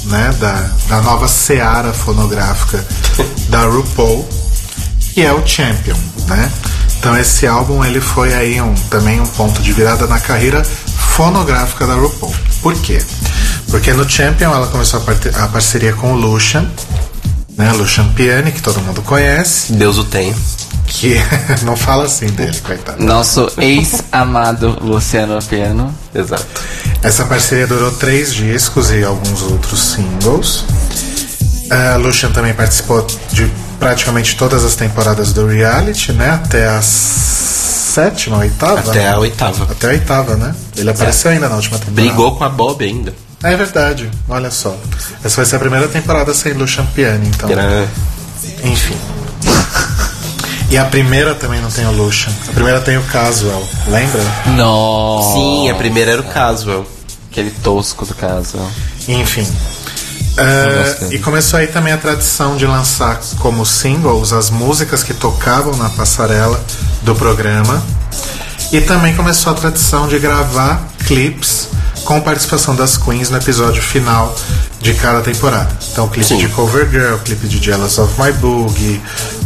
né, da, da nova seara fonográfica da RuPaul, que é o Champion, né? Então esse álbum ele foi aí um, também um ponto de virada na carreira fonográfica da RuPaul. Por quê? Porque no Champion ela começou a, parte- a parceria com o Lucian, né? Lucian Piani, que todo mundo conhece, Deus o tenha. que não fala assim dele, coitado. Nosso ex-amado Luciano Piano. Exato. Essa parceria durou três discos e alguns outros singles. A Lucian também participou de praticamente todas as temporadas do reality, né? Até a sétima, oitava? Até a oitava. Até a oitava, né? Ele apareceu ainda na última temporada. Brigou com a Bob ainda. É verdade, olha só. Essa vai ser a primeira temporada sem Lucian Piani, então. Era... Enfim. E a primeira também não tem o Lucian. A primeira tem o Caswell, lembra? Nossa. Sim, a primeira era o Caswell. Aquele tosco do caso. Enfim. Gostei. e começou aí também a tradição de lançar como singles as músicas que tocavam na passarela do programa. E também começou a tradição de gravar clipes com participação das queens no episódio final de cada temporada. Então, o clipe Sim. de Cover Girl, o clipe de Jealous of My Boogie,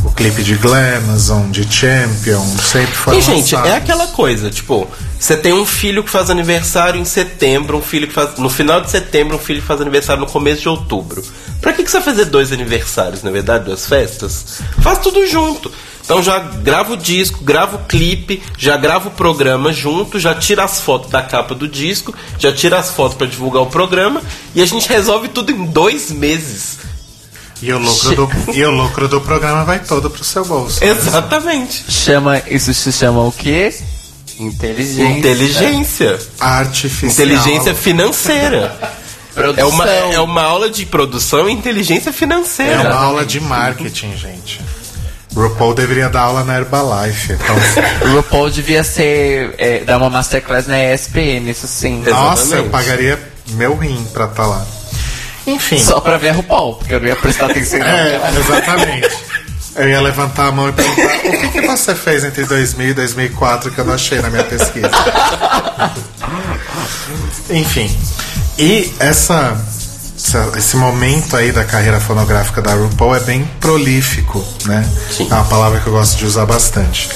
o clipe de Glamazon, de Champion, sempre foram E, gente, lançados. é aquela coisa, tipo, você tem um filho que faz aniversário em setembro, um filho que faz. No final de setembro, um filho que faz aniversário no começo de outubro. Pra que, que você vai fazer dois aniversários, na verdade, duas festas? Faz tudo junto. Então já grava o disco, grava o clipe, já grava o programa junto, já tira as fotos da capa do disco, já tira as fotos pra divulgar o programa e a gente resolve tudo em dois meses. E o lucro do, e o lucro do programa vai todo pro seu bolso. Exatamente. Chama, isso se chama o quê? Inteligência. Inteligência. Artificial. Inteligência financeira. É uma, é uma aula de produção e inteligência financeira. É uma aula de marketing, gente. RuPaul deveria dar aula na Herbalife. Então, O RuPaul devia ser. é, dar uma masterclass na ESPN, isso sim. Nossa, eu Exatamente. pagaria meu rim pra estar lá. Enfim. Só pra ver a RuPaul, porque eu não ia prestar atenção. É, exatamente. Eu ia levantar a mão e perguntar: o que, que você fez entre 2000 e 2004 que eu não achei na minha pesquisa? Enfim. E essa- esse momento aí da carreira fonográfica da RuPaul é bem prolífico, né? Sim. É uma palavra que eu gosto de usar bastante.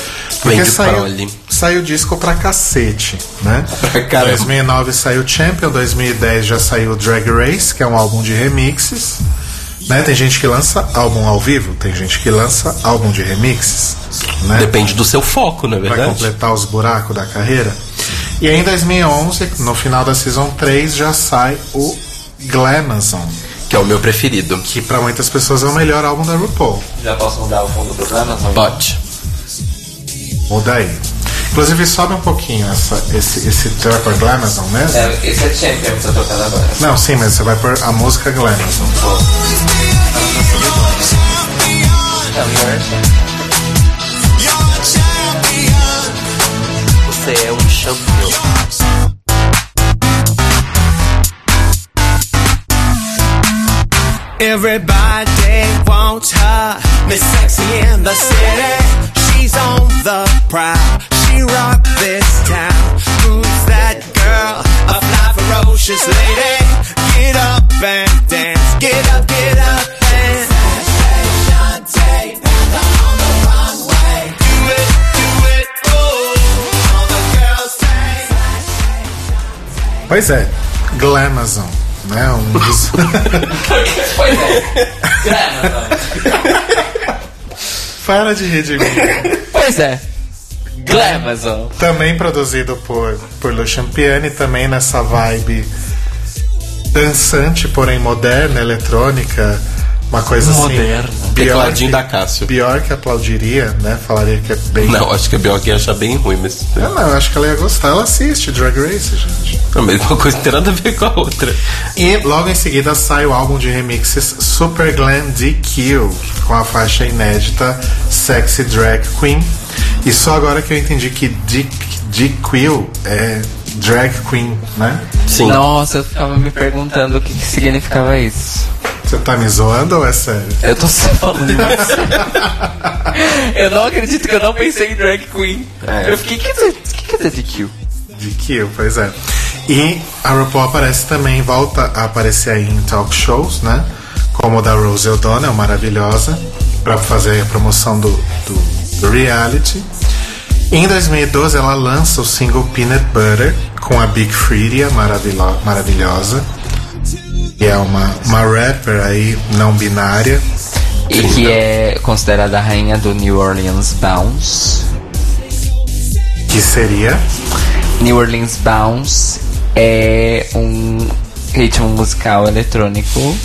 Porque de saiu, saiu disco pra cacete, né? Pra caramba. 2009 saiu Champion, 2010 já saiu Drag Race, que é um álbum de remixes. Né? Tem gente que lança álbum ao vivo, tem gente que lança álbum de remixes. Né? Depende do seu foco, na Pra verdade. completar os buracos da carreira. E aí em 2011, no final da Season 3, já sai o Glamazon, Que é o meu preferido. que pra muitas pessoas é o melhor álbum da RuPaul. Já posso mudar o fundo do programa? Pode. Muda aí. Inclusive, sobe um pouquinho essa, esse, esse track por Glamazon mesmo. É, esse é Champion que eu tô tocando agora. Não, sim, mas você vai pôr a música Glamazon. Você é um campeão. Everybody wants her, Miss Sexy in the city. She's on the prowl. She rocked this town. Who's that girl? A fly ferocious lady. Get up and dance. Get up, get up and Shantae, girls say. Pois é, Glamazon, né? Um dos... Pois é. Para de rir de mim. pois é. Glamazon. Também produzido por, por Lucian Piani, também nessa vibe dançante, porém moderna, eletrônica, uma coisa Moderna. assim. Tecladinho que, da Cássio. Pior que aplaudiria, né? Falaria que é bem. Não, acho que a Bjork ia achar bem ruim, mas. Eu não, eu acho que ela ia gostar. Ela assiste Drag Race, gente. A mesma coisa não tem nada a ver com a outra. E logo em seguida sai o álbum de remixes Super Glam DQ, com a faixa inédita Sexy Drag Queen. E só agora que eu entendi que DQ é Drag Queen, né? Sim. Nossa, eu ficava me perguntando o que, que significava isso. Você tá me zoando ou é sério? Eu tô só falando isso. eu não acredito que eu não pensei em drag queen. É. Eu fiquei, o que quer dizer, quer dizer DQ? DQ, pois é. E a RuPaul aparece também, volta a aparecer aí em talk shows, né? Como o da Rose O'Donnell, maravilhosa, para fazer a promoção do, do, do reality. Em 2012 ela lança o single Peanut Butter com a Big Freedia, maravilhosa. Que é uma, uma rapper aí não binária. E que é considerada a rainha do New Orleans Bounce. Que seria. New Orleans Bounce é um ritmo musical eletrônico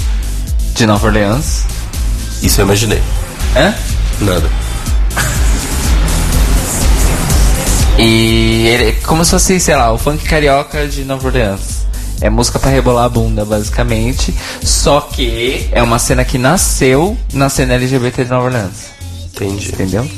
de Nova Orleans. Isso eu imaginei. Hã? Nada. E ele é como se fosse, sei lá, o funk carioca de Nova Orleans. É música pra rebolar a bunda, basicamente. Só que é uma cena que nasceu na cena LGBT de Nova Orleans. Entendi. Entendeu?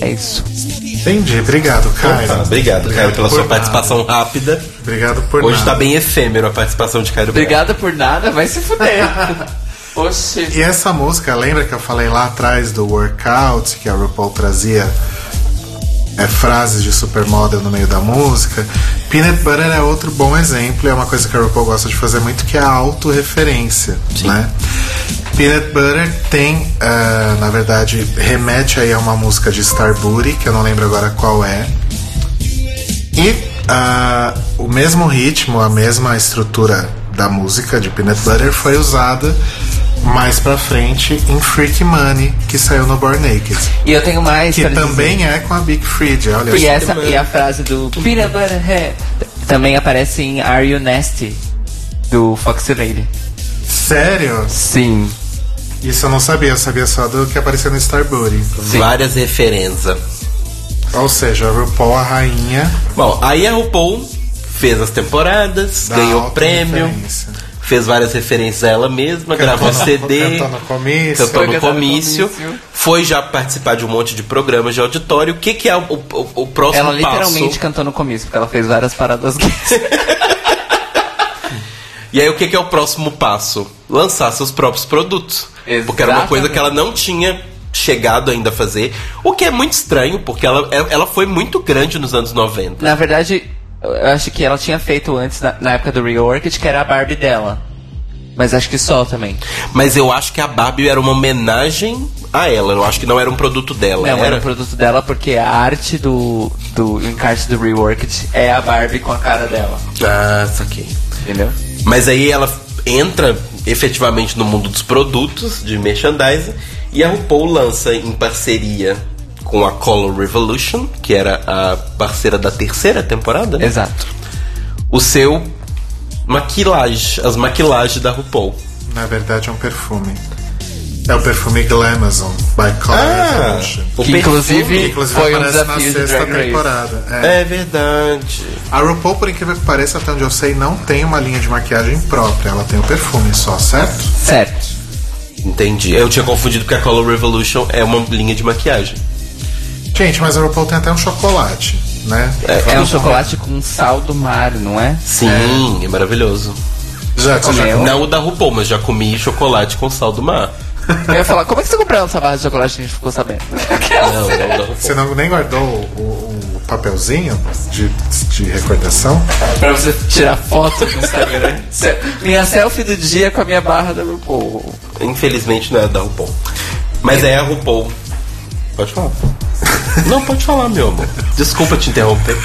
É isso. Entendi, obrigado, Caio. Tá, obrigado, Caio, pela por sua nada. participação rápida. Obrigado por Hoje nada. tá bem efêmero a participação de Caio Braga. Obrigada por nada, vai se fuder. Oxi. E essa música, lembra que eu falei lá atrás do workout, que a RuPaul trazia é, frases de supermodel no meio da música? Peanut Butter é outro bom exemplo, é uma coisa que a RuPaul gosta de fazer muito, que é a autorreferência, né? Peanut Butter tem, ah, na verdade, remete aí a uma música de Star Booty, que eu não lembro agora qual é. E ah, o mesmo ritmo, a mesma estrutura da música de Peanut Butter foi usada mais pra frente em Freak Money, que saiu no Born Naked. E eu tenho mais Que pra dizer. também é com a Big Freedia, olha E, só. essa, e a frase do Peanut Butter Head também aparece em Are You Nasty? Do Foxy Lady. Sério? Sim. Isso eu não sabia, eu sabia só do que apareceu no Star Booty. Várias referências. Ou seja, a RuPaul, a rainha Bom, aí a RuPaul fez as temporadas, da ganhou prêmio. Fez várias referências a ela mesma, gravou no- CD, Cantou no comício. cantou no comício, comício. foi já participar de um monte de programas de auditório. O que, que é o, o, o próximo Ela literalmente passo? cantou no começo, porque ela fez várias paradas gays. E aí o que, que é o próximo passo? Lançar seus próprios produtos. Porque era uma coisa que ela não tinha chegado ainda a fazer. O que é muito estranho, porque ela, ela foi muito grande nos anos 90. Na verdade, eu acho que ela tinha feito antes, na, na época do rework, que era a Barbie dela. Mas acho que só também. Mas eu acho que a Barbie era uma homenagem a ela. Eu acho que não era um produto dela. Não, era era o produto dela porque a arte do, do encarte do Reworked é a Barbie com a cara dela. Ah, saquei. Entendeu? Mas aí ela entra efetivamente no mundo dos produtos, de merchandising, e a RuPaul lança em parceria com a Color Revolution, que era a parceira da terceira temporada, né? Exato. o seu maquilagem, as maquilagens da RuPaul. Na verdade é um perfume. É o perfume Glamazon, by Color Revolution. Ah, o que perfume- inclusive, Que, inclusive foi um aparece na desafio de sexta temporada. É. É verdade. A RuPaul, por incrível que pareça, até onde eu sei, não tem uma linha de maquiagem própria. Ela tem o perfume só, certo? Certo. Entendi. Eu tinha confundido porque a Color Revolution é uma linha de maquiagem. Gente, mas a RuPaul tem até um chocolate, né? É um chocolate com sal do mar, não é? Sim, é, maravilhoso. Já, você já? Não o da RuPaul, mas já comi chocolate com sal do mar. Eu ia falar, como é que você comprou essa barra de chocolate que a gente ficou sabendo? Não, não o da RuPaul. Você não, nem guardou o, o papelzinho de, de recordação? pra você tirar foto no Instagram. Se- minha selfie do dia com a minha barra da RuPaul. Infelizmente não é da RuPaul. Mas é a RuPaul. Pode falar. Não, pode falar, meu amor. Desculpa te interromper.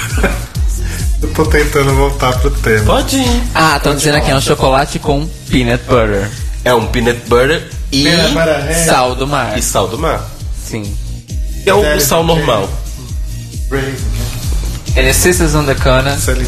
Eu tô tentando voltar pro tema. Pode ir. Ah, estão dizendo aqui é um chocolate com peanut butter. É um peanut butter e, Peanut butter, é. Sal do mar. e sal do mar. Sim. Que é o sal normal. And the sisters on the corner. Ele-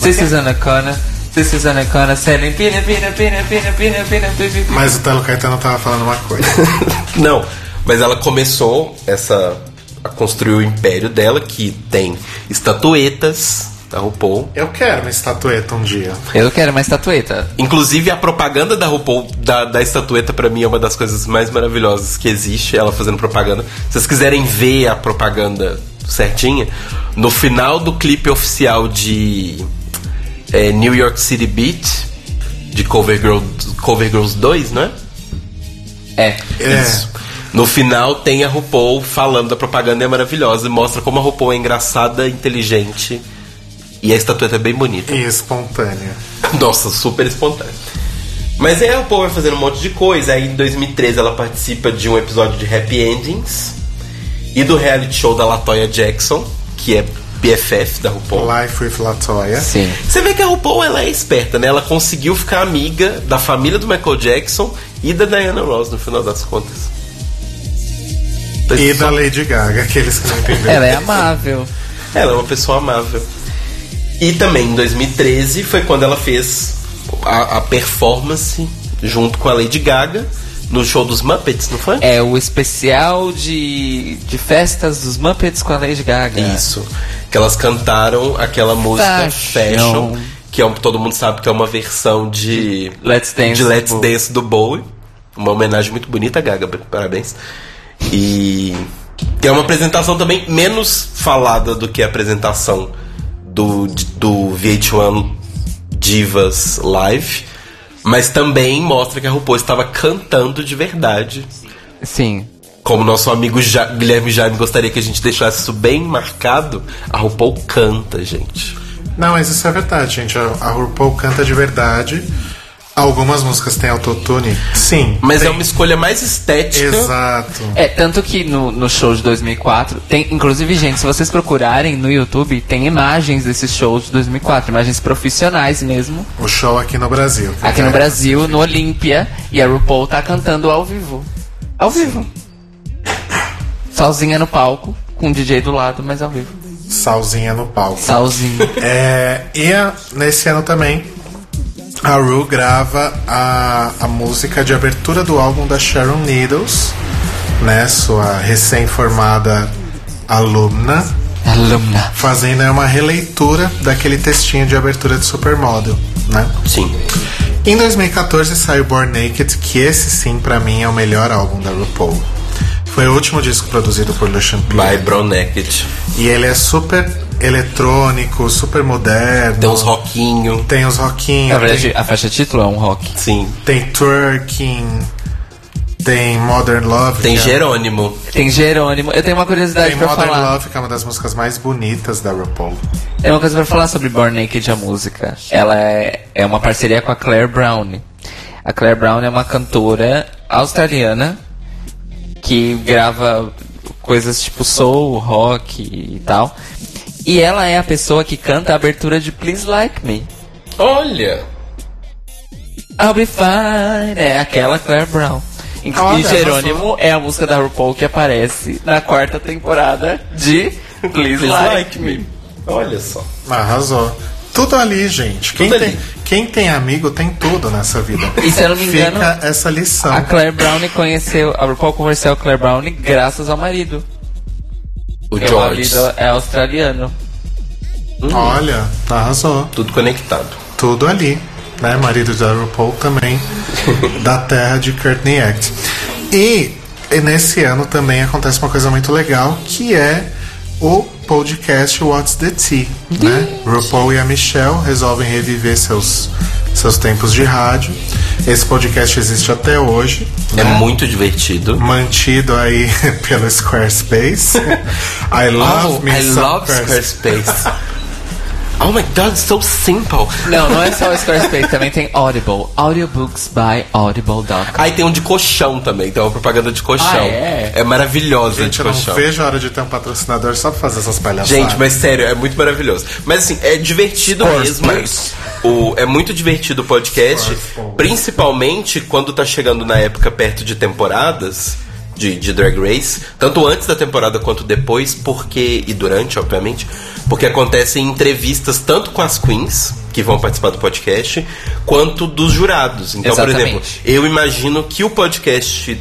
Sisters on the corner. Sisters on the corner selling peanut, peanut, peanut, peanut, peanut, peanut, peanut. Mas o Telo Caetano tava falando uma coisa. Não, mas ela começou essa a construir o império dela, que tem estatuetas da RuPaul. Eu quero uma estatueta um dia. Eu quero uma estatueta. Inclusive a propaganda da RuPaul da, da estatueta pra mim é uma das coisas mais maravilhosas que existe, ela fazendo propaganda. Se vocês quiserem ver a propaganda certinha, no final do clipe oficial de é, New York City Beat, de Cover, Girl, Cover Girls 2, né? É. É. Isso. No final tem a RuPaul falando da propaganda, é maravilhosa, e mostra como a RuPaul é engraçada, inteligente, e a estatueta é bem bonita. E espontânea. Nossa, super espontâneo. Mas aí a RuPaul vai fazendo um monte de coisa. Aí em 2013 ela participa de um episódio de Happy Endings e do reality show da Latoya Jackson, que é BFF da RuPaul. Life with Latoya. Sim. Você vê que a RuPaul ela é esperta, né? Ela conseguiu ficar amiga da família do Michael Jackson e da Diana Ross no final das contas. E da Lady Gaga, aqueles que não entenderam. Ela é amável. Ela é uma pessoa amável. E também em 2013 foi quando ela fez a, a performance junto com a Lady Gaga no show dos Muppets, não foi? É o especial de, de festas dos Muppets com a Lady Gaga. Isso. Que elas cantaram aquela música Fashion. Fashion, que é um- todo mundo sabe que é uma versão de Let's Dance. de Let's do- Dance do Bowie. Uma homenagem muito bonita, Gaga, parabéns. E é uma apresentação também menos falada do que a apresentação do, do VH1 Divas Live, mas também mostra que a RuPaul estava cantando de verdade. Sim. Como nosso amigo ja Guilherme Jaime gostaria que a gente deixasse isso bem marcado, a RuPaul canta, gente. Não, mas isso é verdade, gente. A, a RuPaul canta de verdade. Algumas músicas têm autotune. Sim. Mas tem. é uma escolha mais estética. Exato. É, tanto que no, no show de 2004, tem, inclusive, gente, se vocês procurarem no YouTube, tem imagens desses shows de 2004, imagens profissionais mesmo, O show aqui no Brasil. aqui no É. Brasil, no Olímpia, e a RuPaul tá cantando ao vivo. Ao vivo. Sozinha no palco, com o DJ do lado, mas ao vivo. Salzinha no palco. Sozinha. É, e a- nesse ano também, a Ru grava a, a música de abertura do álbum da Sharon Needles, né? Sua recém-formada alumna, Alumna. fazendo uma releitura daquele textinho de abertura de Supermodel, né? Sim. Em 2014 saiu Born Naked, que esse sim pra mim é o melhor álbum da RuPaul. Foi o último disco produzido por Lucian By Pierre. Brown Naked. E ele é super eletrônico, super moderno. Tem uns rockinho. Tem Na rockinhos, verdade, tem, a faixa título é um rock. Sim. tem twerking, tem Modern Love. Tem é- Jerônimo. Tem Jerônimo. Eu tenho uma curiosidade Tem pra Modern falar. Love, que é uma das músicas mais bonitas da RuPaul. Tem uma coisa pra falar sobre Born Naked, a música. Ela é, é uma parceria com a Claire Brown. A Claire Brown é uma cantora australiana que grava coisas tipo soul, rock e tal. E ela é a pessoa que canta a abertura de Please Like Me. Olha! I'll be fine. É aquela Claire Brown. E, e Jerônimo é a música da RuPaul que aparece na quarta temporada de Please, Please Like, like me. Olha só. Arrasou. Tudo ali, gente. Quem, Tudo tem, ali. quem tem amigo tem tudo nessa vida. E se eu não me engano, Fica essa lição. a Claire Brown conheceu, a RuPaul conheceu a Claire Brown graças ao marido. O Porque o George. marido é australiano. Olha, arrasou. Tudo conectado. Tudo ali. Né? Marido da RuPaul também. da terra de Courtney Act. E, e nesse ano também acontece uma coisa muito legal, que é o podcast What's the Tea. Né? RuPaul e a Michelle resolvem reviver seus, seus tempos de rádio. Esse podcast existe até hoje. É né? muito divertido. mantido aí pelo Squarespace. I love oh, me I love Squarespace. Oh my god, so simple. Não, não é só o Squarespace, também tem Audible. Audiobooks by Audible.com. Aí tem um de colchão também, tem uma propaganda de colchão. Ah, é? maravilhosa Gente, de eu não colchão. vejo a hora de ter um patrocinador só pra fazer essas palhaçadas. Gente, mas sério, é muito maravilhoso. Mas assim, é divertido mesmo. O, é muito divertido o podcast, principalmente quando tá chegando na época perto de temporadas de, de Drag Race, tanto antes da temporada quanto depois, porque. e durante, obviamente, porque acontecem entrevistas tanto com as queens, que vão participar do podcast, quanto dos jurados. Então, por exemplo, Exatamente. eu imagino que o podcast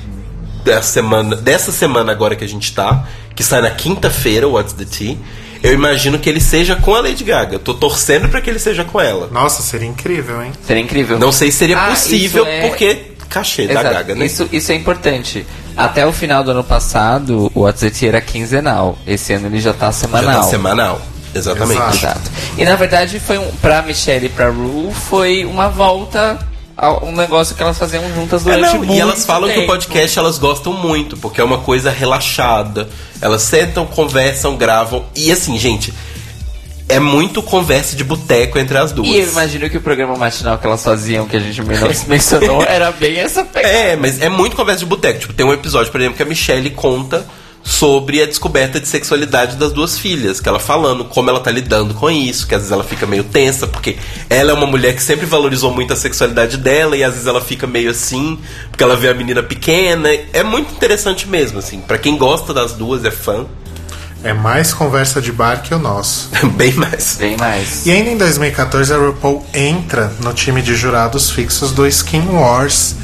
da semana, dessa semana agora que a gente tá, que sai na quinta-feira, o What's the Tea, eu imagino que ele seja com a Lady Gaga. Tô torcendo pra que ele seja com ela. Nossa, seria incrível, hein? Seria incrível. Não sei se seria Ah, possível, é- porque cachê da Exato. Gaga, né? Isso, isso é importante. Até o final do ano passado, o WhatsApp era quinzenal. Esse ano ele já tá Já semanal. tá semanal. Exatamente. Exato. Exato. E na verdade foi um, pra Michelle e pra Ru foi uma volta a um negócio que elas faziam juntas É, durante não, muito e elas falam que o tempo. podcast elas gostam muito, porque é uma coisa relaxada. Elas sentam, conversam, gravam. E assim, gente, é muito conversa de boteco entre as duas. E eu imagino que o programa matinal que elas faziam, que a gente men- mencionou, era bem essa pegada. É, mas é muito conversa de boteco. Tipo, tem um episódio, por exemplo, que a Michelle conta sobre a descoberta de sexualidade das duas filhas, que ela falando como ela tá lidando com isso, que às vezes ela fica meio tensa, porque ela é uma mulher que sempre valorizou muito a sexualidade dela e às vezes ela fica meio assim, porque ela vê a menina pequena. É muito interessante mesmo, assim. Pra quem gosta das duas, é fã, É mais conversa de bar que o nosso. bem mais. Bem mais. E ainda em 2014, a RuPaul entra no time de jurados fixos do Skin Wars,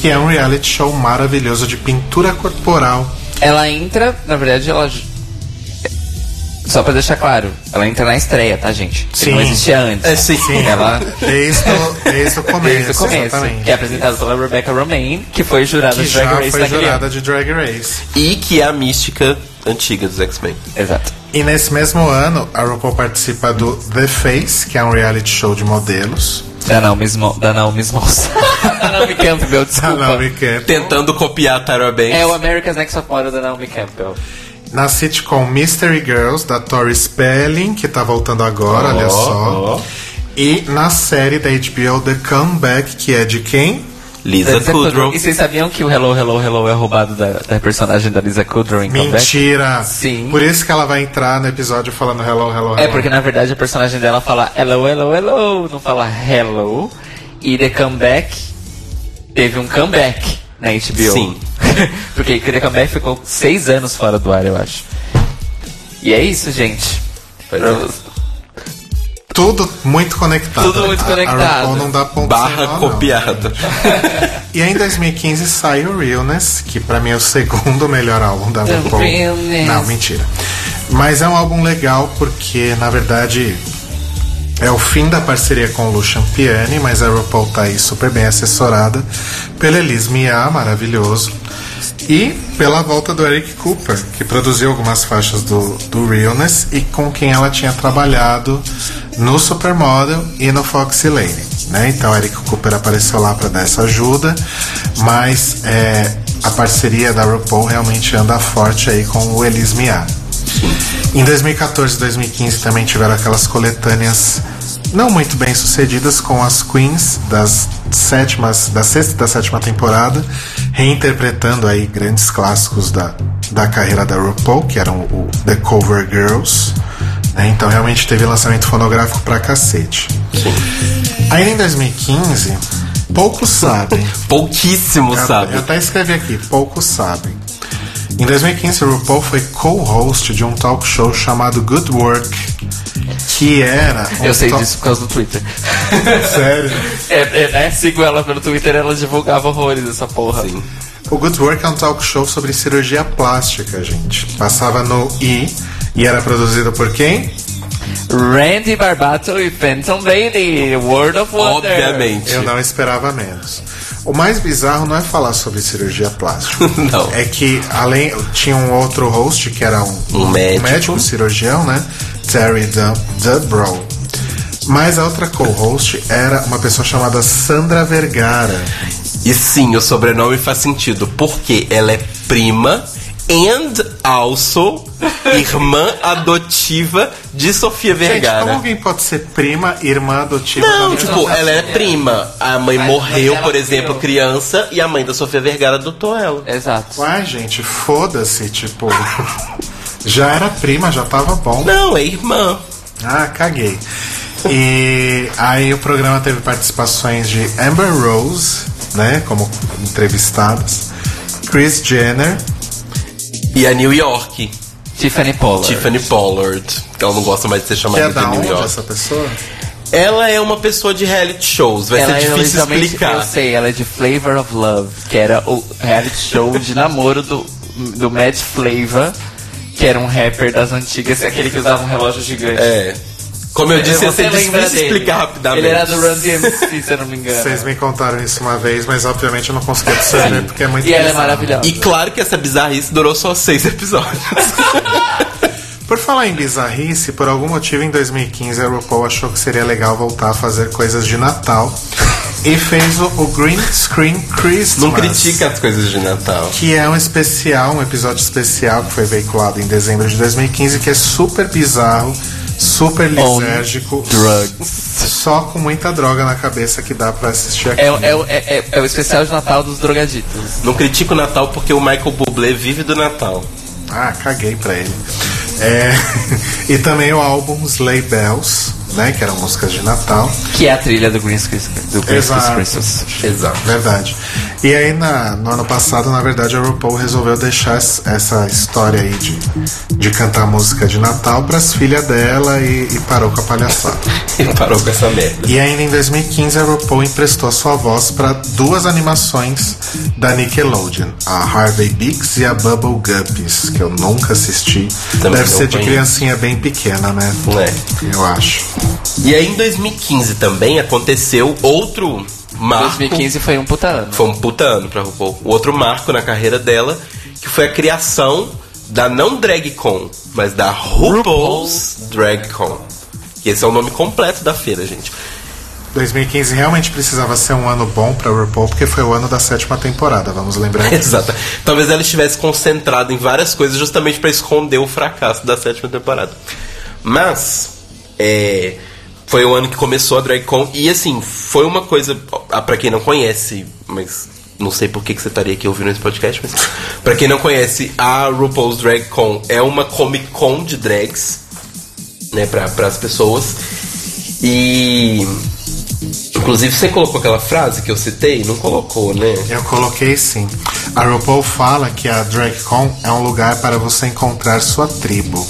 que é um reality show maravilhoso de pintura corporal. Ela entra, na verdade, ela. Só pra deixar claro, ela entra na estreia, tá, gente? Que Não Sim. existia antes. É, sim. Sim, Ela. desde o, desde o começo. Desde o começo. Exatamente. Que é apresentada pela Rebecca Romaine, que foi jurada Que de Drag já Race foi jurada ano. de Drag Race. E que é a mística antiga dos X-Men. Exato. E nesse mesmo ano, a RuPaul participa do The Face, que é um reality show de modelos. Da Naomi Smo- da Naomi Smalls. da Naomi Campbell, desculpa. Não, me quer. Tentando copiar a Tyra Banks. É o America's Next Top Model da Naomi Campbell. Na sitcom Mystery Girls, da Tori Spelling, que tá voltando agora, olha só. ó. E na série da HBO The Comeback, que é de quem? Lisa Lisa Kudrow. E vocês sabiam que o Hello, Hello, Hello é roubado da, da personagem da Lisa Kudrow em Comeback? Mentira! Sim. Por isso que ela vai entrar no episódio falando hello, hello, hello. É, porque na verdade a personagem dela fala hello, hello, hello, não fala hello. E The Comeback teve um comeback na HBO. Sim. porque The Comeback ficou seis anos fora do ar, eu acho. E é isso, gente. É. vo- Tudo muito conectado. Tudo muito A- conectado. A RuPaul não dá ponto Barra sem nó, não. copiada. E aí em 2015 sai o Realness, que pra mim é o segundo melhor álbum da The RuPaul. Realness. Não, mentira. Mas é um álbum legal porque, na verdade, é o fim da parceria com o Lucian Piani, mas a RuPaul tá aí super bem assessorada pela Elis Mia, maravilhoso. E pela volta do Eric Cooper, que produziu algumas faixas do, do Realness e com quem ela tinha trabalhado no Supermodel e no Foxy Lane. Né? Então Eric Cooper apareceu lá para dar essa ajuda, mas é, a parceria da RuPaul realmente anda forte aí com o Elis Mia. Em 2014 e 2015 também tiveram aquelas coletâneas não muito bem sucedidas com as queens das sétimas, da sexta e da sétima temporada, reinterpretando aí grandes clássicos da, da carreira da RuPaul, que eram o The Cover Girls. né? Então realmente teve lançamento fonográfico pra cacete. Aí em 2015, poucos sabem. Pouquíssimo, Eu- sabe? Eu até escrevi aqui, poucos sabem. Em 2015, RuPaul foi co-host de um talk show chamado Good Work, que era. um Eu sei to- disso por causa do Twitter. Sério. É, é, né? Sigo ela pelo Twitter, ela divulgava horrores dessa porra. Sim. O Good Work é um talk show sobre cirurgia plástica, gente. Passava no I e era produzido por quem? Randy Barbato e Phantom Bailey, World of Wonder. Obviamente. Eu não esperava menos. O mais bizarro não é falar sobre cirurgia plástica. Não. É que além tinha um outro host que era um, Um médico. cirurgião, né? Terry Dub- Dubrow. Mas a outra co-host era uma pessoa chamada Sandra Vergara. E sim, o sobrenome faz sentido, porque ela é prima and also irmã adotiva de Sofia Gente, como Vergara. alguém pode ser prima, irmã adotiva Não, tipo, ela é prima. A mãe Mas- morreu, por exemplo, criou. criança, e a mãe da Sofia Vergara adotou ela. Exato. Uai, gente, foda-se, tipo. já era prima, já tava bom. Não, é irmã. Ah, caguei. E aí o programa teve participações de Amber Rose, né, como entrevistadas, Chris Jenner, E a New York, Tiffany Pollard. Tiffany Pollard, que ela não gosta mais de ser chamada é de New York. essa pessoa? Ela é uma pessoa de reality shows, vai ela ser é difícil originalmente- explicar. Eu sei, ela é de Flavor of Love, que era o reality show de namoro do, do Mad Flavor, que era um rapper das antigas, aquele que usava um relógio gigante. É. Como eu disse, Você lembra difícil dele? explicar rapidamente. Ele era do Run DMC, se eu não me engano. Vocês me contaram isso uma vez, mas obviamente eu não consegui absorver porque é muito E ela é maravilhosa. E claro que essa bizarrice durou só seis episódios. Por falar em bizarrice, por algum motivo em 2015 a RuPaul achou que seria legal voltar a fazer coisas de Natal e fez o, o Green Screen Christmas. Não critica as coisas de Natal. Que é um especial, um episódio especial que foi veiculado em dezembro de 2015, que é super bizarro, super lisérgico, drugs. só com muita droga na cabeça que dá pra assistir aqui. É, o- é, é, é, é o especial de Natal dos drogaditos. Não critico o Natal porque o Michael Bublé vive do Natal. Ah, caguei pra ele. É, e também o álbum Sleigh Bells, né? Que eram músicas de Natal. Que é a trilha do Green Christmas. Do Green Exato. Christmas. Exato. Verdade. E aí, na- no ano passado, na verdade, a RuPaul resolveu deixar es- essa história aí de, de cantar música de Natal pras filhas dela e, e parou com a palhaçada. Ele parou com essa merda. E ainda em 2015, a RuPaul emprestou a sua voz para duas animações da Nickelodeon, a Harvey Biggs e a Bubble Guppies, que eu nunca assisti. Também Deve ser de criancinha bem pequena, né? É. Eu acho. E aí em 2015 também aconteceu outro marco. 2015 foi um puta ano. Foi um puta ano pra RuPaul. O outro marco na carreira dela, que foi a criação da não DragCon, mas da RuPaul's DragCon. Que esse é o nome completo da feira, gente. 2015 realmente precisava ser um ano bom pra RuPaul, porque foi o ano da sétima temporada, vamos lembrar. Exato. Talvez ela estivesse concentrada em várias coisas justamente pra esconder o fracasso da sétima temporada. Mas é, foi o ano que começou a DragCon e assim foi uma coisa pra quem não conhece, mas não sei por que, que você estaria aqui ouvindo esse podcast, mas pra quem não conhece, a RuPaul's DragCon é uma Comic Con de drags, né, para as pessoas. E inclusive você colocou aquela frase que eu citei, não colocou, né? Eu coloquei sim. A RuPaul fala que a DragCon é um lugar para você encontrar sua tribo.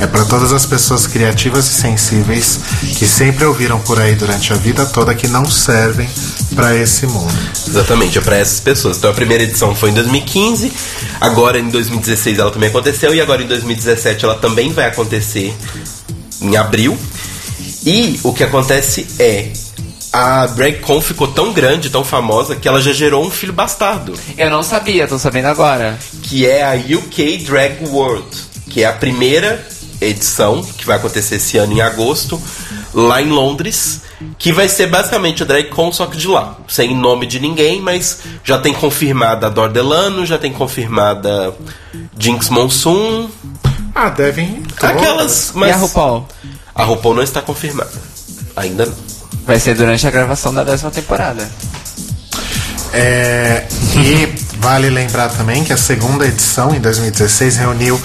É para todas as pessoas criativas e sensíveis que sempre ouviram por aí durante a vida toda que não servem para esse mundo. Exatamente, é pra essas pessoas. Então a primeira edição foi em 2015, agora em 2016 ela também aconteceu e agora em 2017 ela também vai acontecer em abril. E o que acontece é a DragCon ficou tão grande, tão famosa que ela já gerou um filho bastardo, Eu não sabia, tô sabendo agora. que é a UK Drag World, que é a primeira edição que vai acontecer esse ano em agosto, lá em Londres, que vai ser basicamente a DragCon só que de lá, sem nome de ninguém, mas já tem confirmada a Dor Delano, já tem confirmada Jinx Monsoon, Ah, devem. aquelas, E mas a RuPaul? a RuPaul não está confirmada. Ainda não. Vai ser durante a gravação da décima temporada. É, e vale lembrar também que a segunda edição, em 2016, reuniu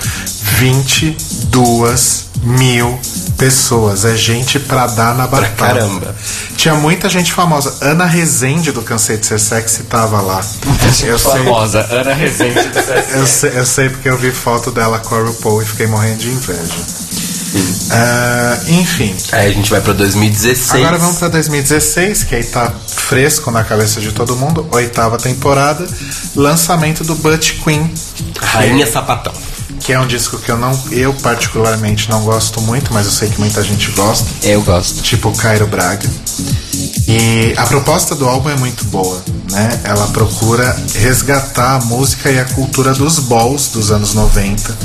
22 mil pessoas. É gente pra dar na batata. caramba. Tinha muita gente famosa. Ana Rezende, do Cansei de Ser Sexy, tava lá. Eu sei, Famosa, Ana Rezende do eu, sei, eu sei porque eu vi foto dela com a RuPaul e fiquei morrendo de inveja. Ah, enfim, Aí a gente vai pra 2016. Agora vamos pra 2016, que aí tá fresco na cabeça de todo mundo. Oitava temporada. Lançamento do Butch Queen, Rainha Sapatão. Que é um disco que eu não, eu particularmente não gosto muito, mas eu sei que muita gente gosta. Eu gosto. Tipo Cairo Braga. E a proposta do álbum é muito boa, né? Ela procura resgatar a música e a cultura dos balls dos anos 90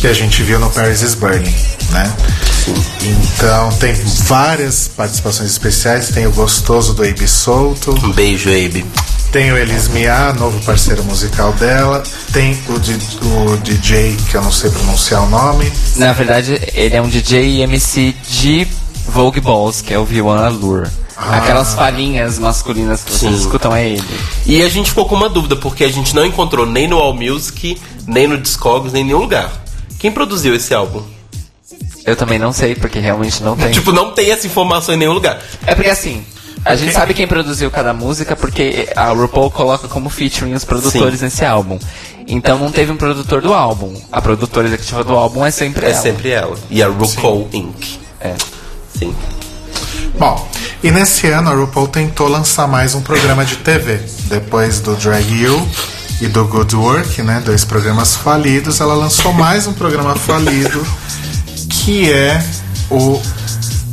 que a gente viu no Paris is Burning, né? Então tem várias participações especiais, tem o gostoso do Abe Souto, Um beijo, Abe. tem o Elis Mia, novo parceiro musical dela, tem o, di- o DJ que eu não sei pronunciar o nome, Na verdade, ele é um DJ e MC de Vogue Balls, que é o V1 Allure. Aquelas palhinhas masculinas que vocês Sim. escutam é ele. E a gente ficou com uma dúvida, porque a gente não encontrou nem no All Music, nem no Discogs, nem em nenhum lugar. Quem produziu esse álbum? Eu também não sei, porque realmente não tem. Tipo, não tem essa informação em nenhum lugar. É porque assim, a gente sabe quem produziu cada música porque a RuPaul coloca como featuring os produtores Sim. nesse álbum. Então não teve um produtor do álbum. A produtora executiva do álbum é sempre É ela. sempre ela. E a RuPaul Inc. É. Sim. Bom, e nesse ano a RuPaul tentou lançar mais um programa de TV. Depois do Drag You e do Good Work, né? Dois programas falidos, ela lançou mais um programa falido que é o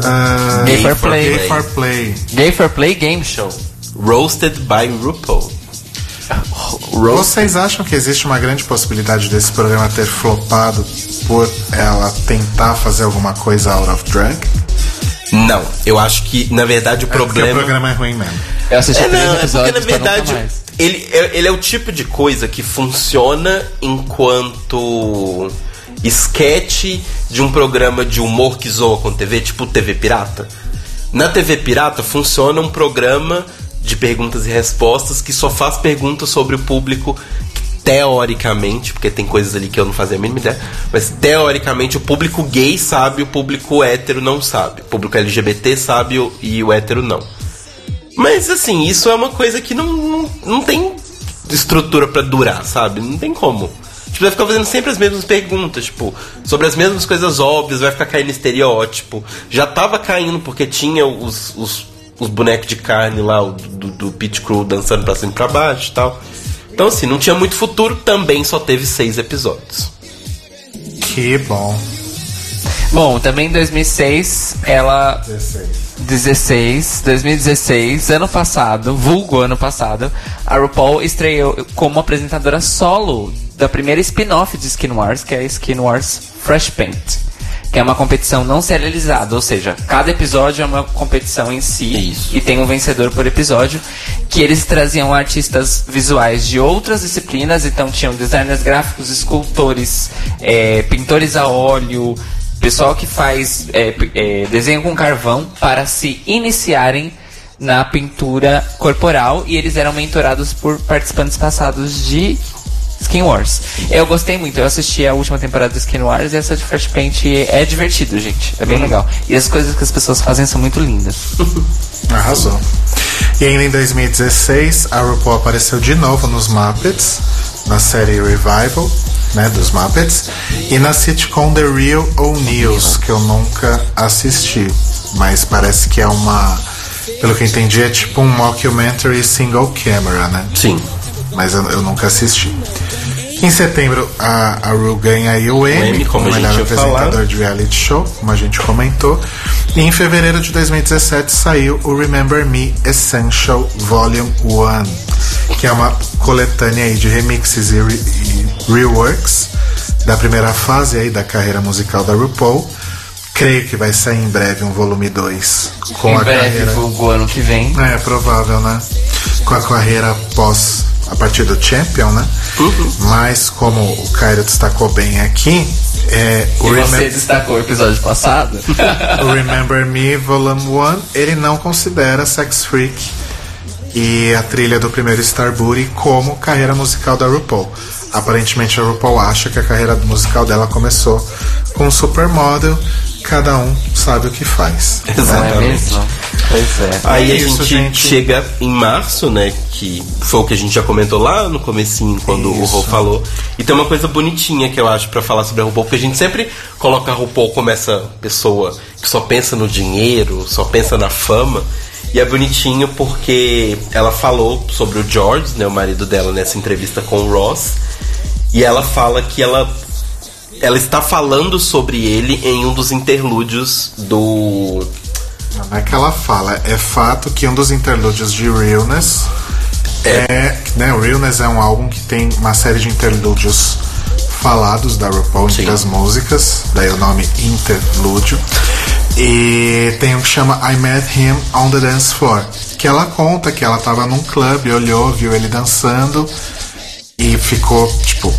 ah, Gay for Play. Gay for Play. Gay for Play Game Show. Roasted by RuPaul. Vocês acham que existe uma grande possibilidade desse programa ter flopado por ela tentar fazer alguma coisa out of drag? Não, eu acho que, na verdade, o É porque o problema. programa é ruim mesmo. Eu assisti É, três não, é porque episódios na verdade mais. Ele é, ele é o tipo de coisa que funciona enquanto sketch de um programa de humor que zoa com TV, tipo TV Pirata. Na TV Pirata funciona um programa de perguntas e respostas que só faz perguntas sobre o público teoricamente, porque tem coisas ali que eu não fazia a mínima ideia, mas teoricamente o público gay sabe, o público hétero não sabe. O público LGBT sabe e o hétero não. Mas assim, isso é uma coisa que não, não, não tem estrutura pra durar, sabe? Não tem como. Tipo, vai ficar fazendo sempre as mesmas perguntas, tipo, sobre as mesmas coisas óbvias, vai ficar caindo estereótipo. Já tava caindo porque tinha os, os, os bonecos de carne lá, o do, do Pit Crew dançando pra cima e pra baixo e tal. Então, assim, não tinha muito futuro, também só teve seis episódios. Que bom. Bom, também em 2006, ela 16, 2016, ano passado, vulgo ano passado, a RuPaul estreou como apresentadora solo da primeira spin-off de Skin Wars, que é a Skin Wars Fresh Paint. Que é uma competição não serializada, ou seja, cada episódio é uma competição em si Isso. e tem um vencedor por episódio. Que eles traziam artistas visuais de outras disciplinas, então tinham designers gráficos, escultores, eh, pintores a óleo, pessoal que faz é, é, desenho com carvão para se iniciarem na pintura corporal e eles eram mentorados por participantes passados de Skin Wars. Eu gostei muito, eu assisti a última temporada do Skin Wars e essa de Fresh Paint é divertido, gente. É bem legal. E as coisas que as pessoas fazem são muito lindas. Arrasou. E ainda em 2016, a RuPaul apareceu de novo nos Muppets, na série Revival, né, dos Muppets, e na sitcom The Real O'Neills, que eu nunca assisti, mas parece que é uma, pelo que eu entendi, é tipo um mockumentary single camera, né? Sim. Mas eu, eu nunca assisti. Em setembro, a, a Ru ganha aí o Emmy, Emmy, como como melhor apresentador de reality show, como a gente comentou. E em fevereiro de 2017 saiu o Remember Me Essential Volume 1, que é uma coletânea aí de remixes e, re, e reworks da primeira fase aí da carreira musical da RuPaul. Creio que vai sair em breve um volume 2 com em a breve, carreira. vulgo ano que vem. É provável, né? Com a carreira pós a partir do Champion, né? Mas como o Cairo destacou bem aqui, é, o, E você destacou o episódio passado. o Remember Me Volume 1, ele não considera Sex Freak e a trilha do primeiro Starbury como carreira musical da RuPaul. Aparentemente a RuPaul acha que a carreira musical dela começou com Supermodel, cada um sabe o que faz. Não é Exatamente. mesmo? Pois é. Aí a Isso, gente, gente. chega em março, né? Que foi o que a gente já comentou lá no comecinho, quando o Isso. Rô falou. E tem uma coisa bonitinha que eu acho pra falar sobre a RuPaul, porque a gente sempre coloca a RuPaul como essa pessoa que só pensa no dinheiro, só pensa na fama. E é bonitinho porque ela falou sobre o George, né, o marido dela, nessa entrevista com o Ross. E ela fala que ela ela está falando sobre ele em um dos interlúdios do Não é que ela fala, é fato que um dos interlúdios de Realness é. né, o Realness é um álbum que tem uma série de interlúdios falados da RuPaul entre as músicas, daí o nome interlúdio. E tem um que chama I Met Him on the Dance Floor, que ela conta que ela tava num clube, olhou, viu ele dançando e ficou, tipo,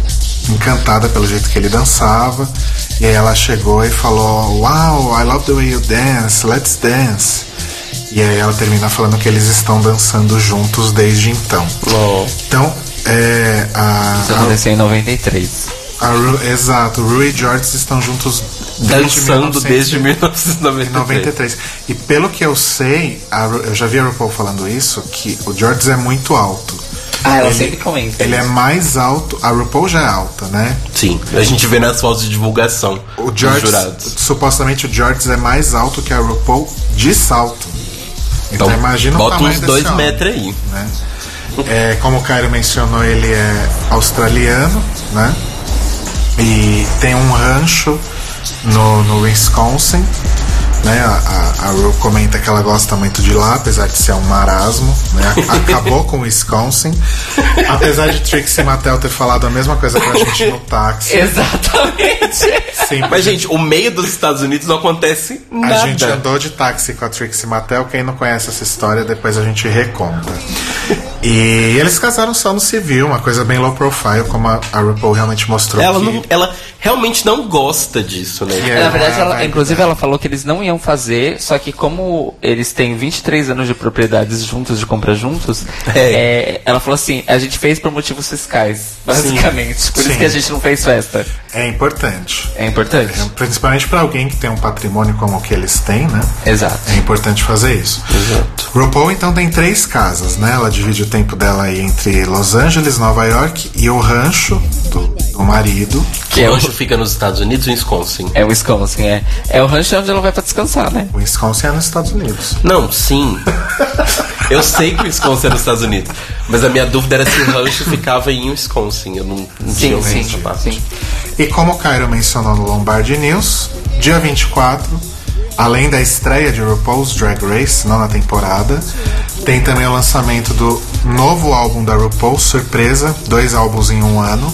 encantada pelo jeito que ele dançava. E aí ela chegou e falou: Wow, I love the way you dance, let's dance. E aí ela termina falando que eles estão dançando juntos desde então. Então, é. A, Isso aconteceu em 93. a, a Ru, exato, Ru e George estão juntos desde dançando desde 1993. 1993. E pelo que eu sei, a Ru- eu já vi a RuPaul falando isso, que o George é muito alto. Ah, ela Ele- sempre comenta. Ele é mais alto, a RuPaul já é alta, né? Sim, a gente vê nas fotos de divulgação O George, jurados. supostamente o George é mais alto que a RuPaul de salto. Então, Então, imagina o bota tamanho uns desse dois homem, metros aí. né? É, como o Cairo mencionou, ele é australiano, né? E tem um rancho no, no Wisconsin. Né? A, a, a Ru comenta que ela gosta muito de lá, apesar de ser um marasmo. Né? Acabou com o Wisconsin. Apesar de Trixie Mattel ter falado a mesma coisa pra gente no táxi. Exatamente. Sim, Mas, gente, o meio dos Estados Unidos não acontece A nada. gente andou de táxi com a Trixie Mattel. Quem não conhece essa história, depois a gente reconta. E eles casaram só no civil, uma coisa bem low profile, como a, a RuPaul realmente mostrou. Ela, que não, ela realmente não gosta disso, né? Yeah. Na verdade, ela, inclusive, ela falou que eles não iam fazer, só que como eles têm 23 anos de propriedades juntos, de compra juntos, É. é, ela falou assim, a gente fez por motivos fiscais, basicamente. Por isso Sim. que a gente não fez festa. é importante. É importante. Principalmente para alguém que tem um patrimônio como o que eles têm, né? Exato. É importante fazer isso. Exato. RuPaul então tem três casas, né? Ela divide o tempo dela aí entre Los Angeles, Nova York e o rancho do, do marido. Que é o, hoje fica nos Estados Unidos Wisconsin? é o Wisconsin, é. É o rancho onde ela vai pra descansar, né? O Wisconsin é nos Estados Unidos. Não, sim. Eu sei que o Wisconsin é nos Estados Unidos. Mas a minha dúvida era se o rancho ficava em Wisconsin. Eu não, não tinha Sim, sim, sim. E como o Cairo mencionou no Lombardi News, dia 24, além da estreia de RuPaul's Drag Race, não na temporada, tem também o lançamento do novo álbum da RuPaul, surpresa, dois álbuns em um ano.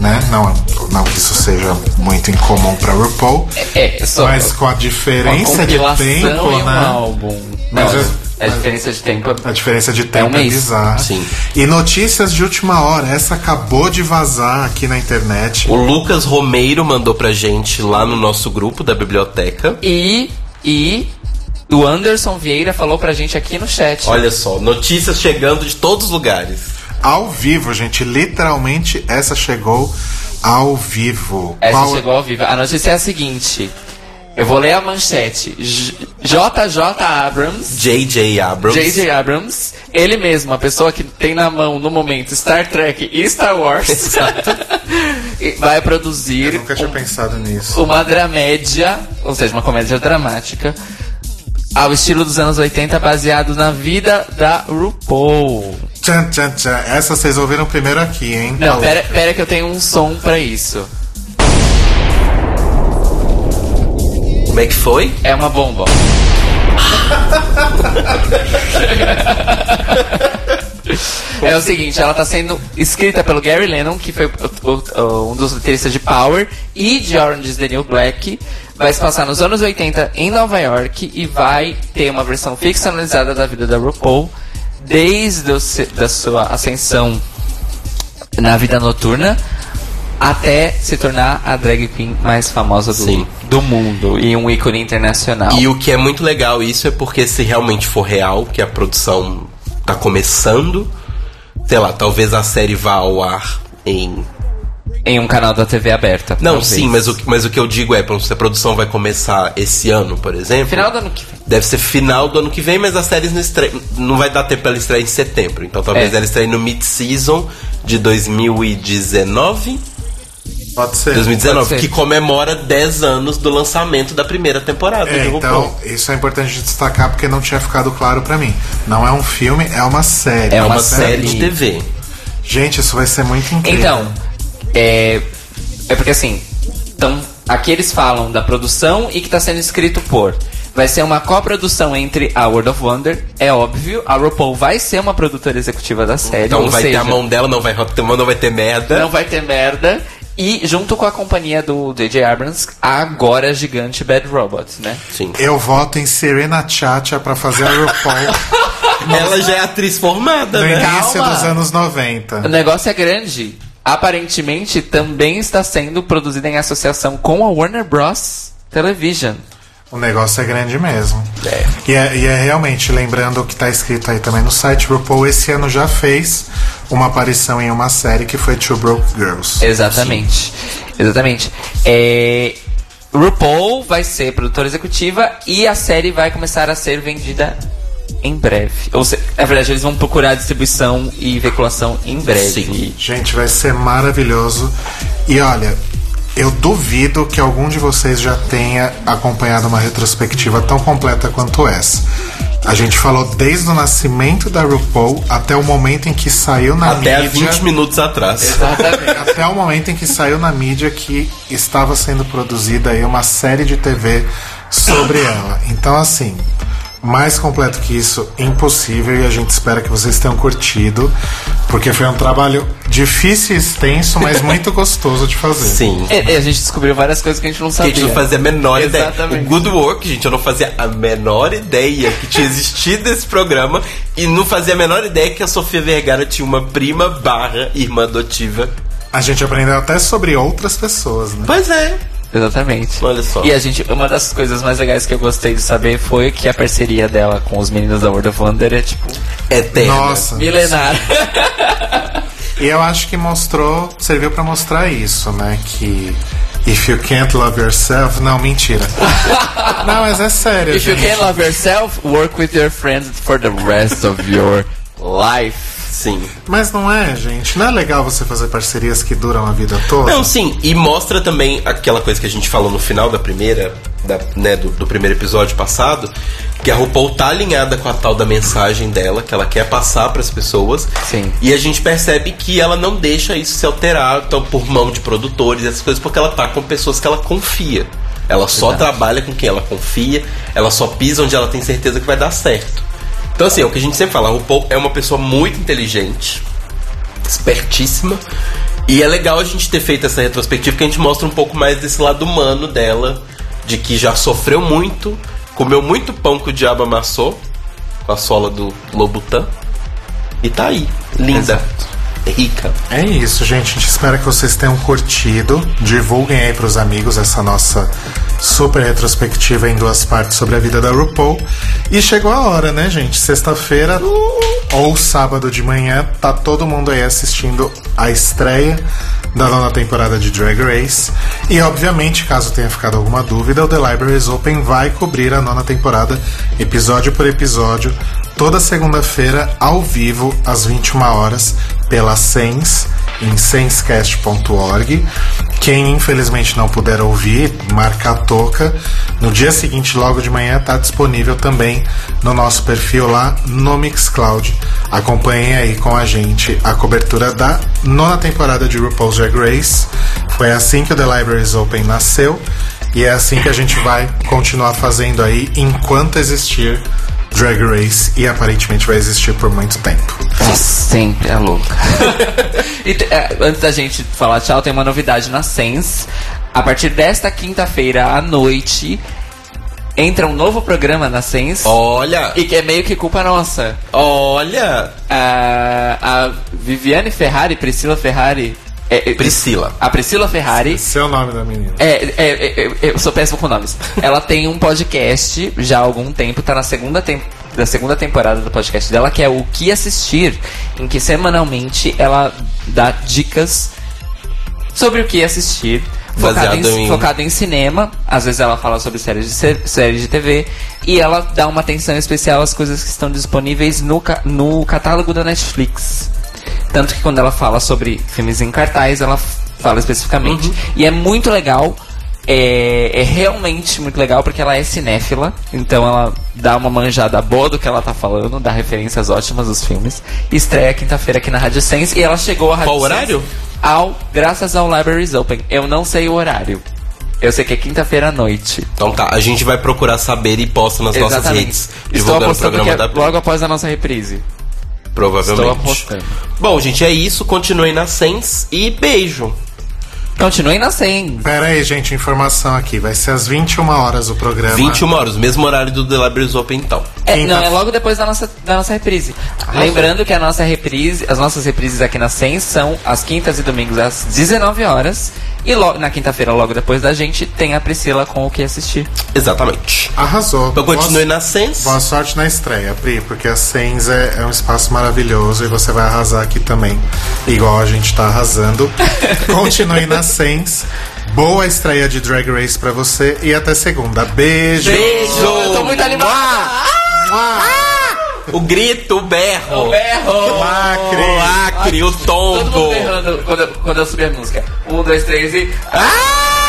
Né? Não, não que isso seja muito incomum para RuPaul, É, só mas com a diferença de tempo, né? álbum. Mas é, é- a diferença de tempo A diferença de tempo um é, bizarra. Sim. E notícias de última hora, essa acabou de vazar aqui na internet. O Lucas Romeiro mandou pra gente lá no nosso grupo da biblioteca. E, e o Anderson Vieira falou pra gente aqui no chat. Olha só, notícias chegando de todos os lugares. Ao vivo, gente, literalmente essa chegou ao vivo. Essa Qual- chegou ao vivo. A notícia é a seguinte. Eu vou ler a manchete. JJ Abrams, J.J. Abrams. J.J. Abrams, ele mesmo, a pessoa que tem na mão no momento Star Trek e Star Wars, e vai produzir Eu nunca tinha um- pensado nisso. uma dramédia, ou seja, uma comédia dramática, ao estilo dos anos 80, baseado na vida da RuPaul. Tchan, tchan, tchan. Essa vocês ouviram primeiro aqui, hein? Não, pera, pera que eu tenho um som pra isso. Como é que foi? É uma bomba. É o seguinte, ela tá sendo escrita pelo Gary Lennon, que foi o- o- um dos roteiristas de Power e de Orange is the New Black. Vai se passar nos anos 80 em Nova York e vai ter uma versão ficcionalizada da vida da RuPaul desde o da sua ascensão na vida noturna até se tornar a drag queen mais famosa do, Sim. do mundo e um ícone internacional. E o que é muito legal isso é porque se realmente for real, que a produção tá começando. Sei lá, talvez a série vá ao ar em Em um canal da TV aberta. Não, talvez. sim, mas o, mas o que eu digo é, se a produção vai começar esse ano, por exemplo. Final do ano que vem. Deve ser final do ano que vem, mas as séries não, estre... não vai dar tempo pra ela estrear em setembro. Então talvez É. ela estreie no mid-season de 2019. Pode ser. 2019, Pode ser. que comemora 10 anos do lançamento da primeira temporada É, então, isso é importante destacar porque não tinha ficado claro pra mim. Não é um filme, é uma série. É É uma uma série série. de TV. Gente, isso vai ser muito incrível. Então, é, é porque assim, então, aqui eles falam da produção e que está sendo escrito por. Vai ser uma coprodução entre a World of Wonder, é óbvio. A RuPaul vai ser uma produtora executiva da série. Então ou vai ter seja, a mão dela, não vai, não vai ter merda. Não vai ter merda. E junto com a companhia do J.J. Abrams, a agora gigante Bad Robot, né? Sim. Eu voto em Serena Chacha pra fazer a RuPaul Ela já é atriz formada, no né? início Calma. dos anos O 90. negócio é grande. Aparentemente também está sendo produzida em associação com a Warner Bros. Television. O negócio é grande mesmo. É. E, é, e é realmente, lembrando o que tá escrito aí também no site, RuPaul esse ano já fez uma aparição em uma série que foi Two Broke Girls. Exatamente. Exatamente. É, RuPaul vai ser produtora executiva e a série vai começar a ser vendida em breve. Ou seja, na verdade, eles vão procurar distribuição e veiculação em breve. Sim. Gente, vai ser maravilhoso. E olha, eu duvido que algum de vocês já tenha acompanhado uma retrospectiva tão completa quanto essa. A gente falou desde o nascimento da RuPaul até o momento em que saiu na Até há mídia. 20 minutos atrás. Exatamente. Até o momento em que saiu na mídia que estava sendo produzida aí uma série de TV sobre ela. Então, assim, mais completo que isso, impossível. E a gente espera que vocês tenham curtido, porque foi um trabalho difícil e extenso, mas muito gostoso de fazer. Sim. E, e a gente descobriu várias coisas que a gente não Que a sabia. gente não fazia a menor Exatamente. ideia. O Good Work, gente, eu não fazia a menor ideia que tinha existido esse programa e não fazia a menor ideia que a Sofia Vergara tinha uma prima barra irmã adotiva. A gente aprendeu até sobre outras pessoas, né? Pois é. Exatamente. Olha só. E a gente, uma das coisas mais legais que eu gostei de saber foi que a parceria dela com os meninos da World of Wonder é tipo Eterna. Nossa. milenar. E eu acho que mostrou, serviu pra mostrar isso, né? Que if you can't love yourself, não, mentira. não, mas é sério, If you gente. can love yourself, work with your friends for the rest of your life. Sim. Mas não é, gente. Não é legal você fazer parcerias que duram a vida toda? Não, sim, e mostra também aquela coisa que a gente falou no final da primeira, da, né, do, do primeiro episódio passado, que a RuPaul tá alinhada com a tal da mensagem dela, que ela quer passar pras pessoas. Sim. E a gente percebe que ela não deixa isso se alterar então, por mão de produtores, essas coisas, porque ela tá com pessoas que ela confia. Ela só Exato. trabalha com quem ela confia, ela só pisa onde ela tem certeza que vai dar certo. Então, assim, é o que a gente sempre fala, a RuPaul é uma pessoa muito inteligente, espertíssima. E é legal a gente ter feito essa retrospectiva, porque a gente mostra um pouco mais desse lado humano dela, de que já sofreu muito, comeu muito pão que o diabo amassou, com a sola do Lobutan, e tá aí, linda, rica. É isso, gente. A gente espera que vocês tenham curtido. Divulguem aí pros amigos essa nossa super retrospectiva em duas partes sobre a vida da RuPaul. E chegou a hora, né, gente? Sexta-feira ou sábado de manhã, tá todo mundo aí assistindo a estreia da nona temporada de Drag Race. E, obviamente, caso tenha ficado alguma dúvida, o The Libraries Open vai cobrir a nona temporada, episódio por episódio, toda segunda-feira, ao vivo, às 21 horas, pela Sens, em senscast.org. Quem infelizmente não puder ouvir, marca a toca. No dia seguinte, logo de manhã, está disponível também no nosso perfil lá no Mixcloud. Acompanhem aí com a gente a cobertura da nona temporada de RuPaul's Drag Race. Foi assim que o The Libraries Open nasceu e é assim que a gente vai continuar fazendo aí enquanto existir Drag Race e aparentemente vai existir por muito tempo. Pra sempre é louca. e, é, antes da gente falar tchau, tem uma novidade na Sense. A partir desta quinta-feira à noite, entra um novo programa na Sense. Olha, E que é meio que culpa nossa. olha, A, a Viviane Ferrari, Priscila Ferrari. É- é- Priscila. A Priscila Ferrari. Esse é o nome da menina. É, é, é, é, eu sou péssimo com nomes. Ela tem um podcast já há algum tempo, tá na segunda tem- da segunda temporada do podcast dela, que é o que assistir, em que semanalmente ela dá dicas sobre o que assistir. Focado Baseado em, em- focado em cinema, às vezes ela fala sobre séries de, sé- séries de TV e ela dá uma atenção especial às coisas que estão disponíveis no, ca- no catálogo da Netflix. Tanto que quando ela fala sobre filmes em cartaz, ela fala especificamente. E é muito legal. É, é realmente muito legal porque ela é cinéfila, então ela dá uma manjada boa do que ela tá falando, dá referências ótimas dos filmes. Estreia quinta-feira aqui na Rádio Sense e ela chegou à Rádio Qual Sense horário? Ao, graças ao Libraries Open. Eu não sei o horário. Eu sei que é quinta-feira à noite. Então tá, a gente vai procurar saber e posta nas nossas redes, Estou divulgando o programa é da logo após a nossa reprise. Provavelmente. Bom, gente, é isso. Continue na Sens e beijo. Continuem na 100. Pera aí, gente, informação aqui. Vai ser às 21 horas o programa. 21 horas, mesmo horário do The Libraries Open, então. É, Quinta- não, é logo depois da nossa, da nossa reprise. Lembrando que a nossa reprise, as nossas reprises aqui na 100 são às quintas e domingos às 19 horas. E logo, na quinta-feira, logo depois da gente, tem a Priscila com o que assistir. Exatamente. Arrasou. Então continue Boa- na Sens. Boa sorte na estreia, Pri, porque a Sens é, é um espaço maravilhoso e você vai arrasar aqui também, igual a gente tá arrasando. Continue na Sens. Boa estreia de Drag Race pra você e até segunda. Beijo! Beijo! Eu tô muito animada! O grito, o berro. Berro! Lacre! O lacre, o Todo mundo tombo. berrando quando, eu- quando eu subir a música. Um, dois, três e. Ah!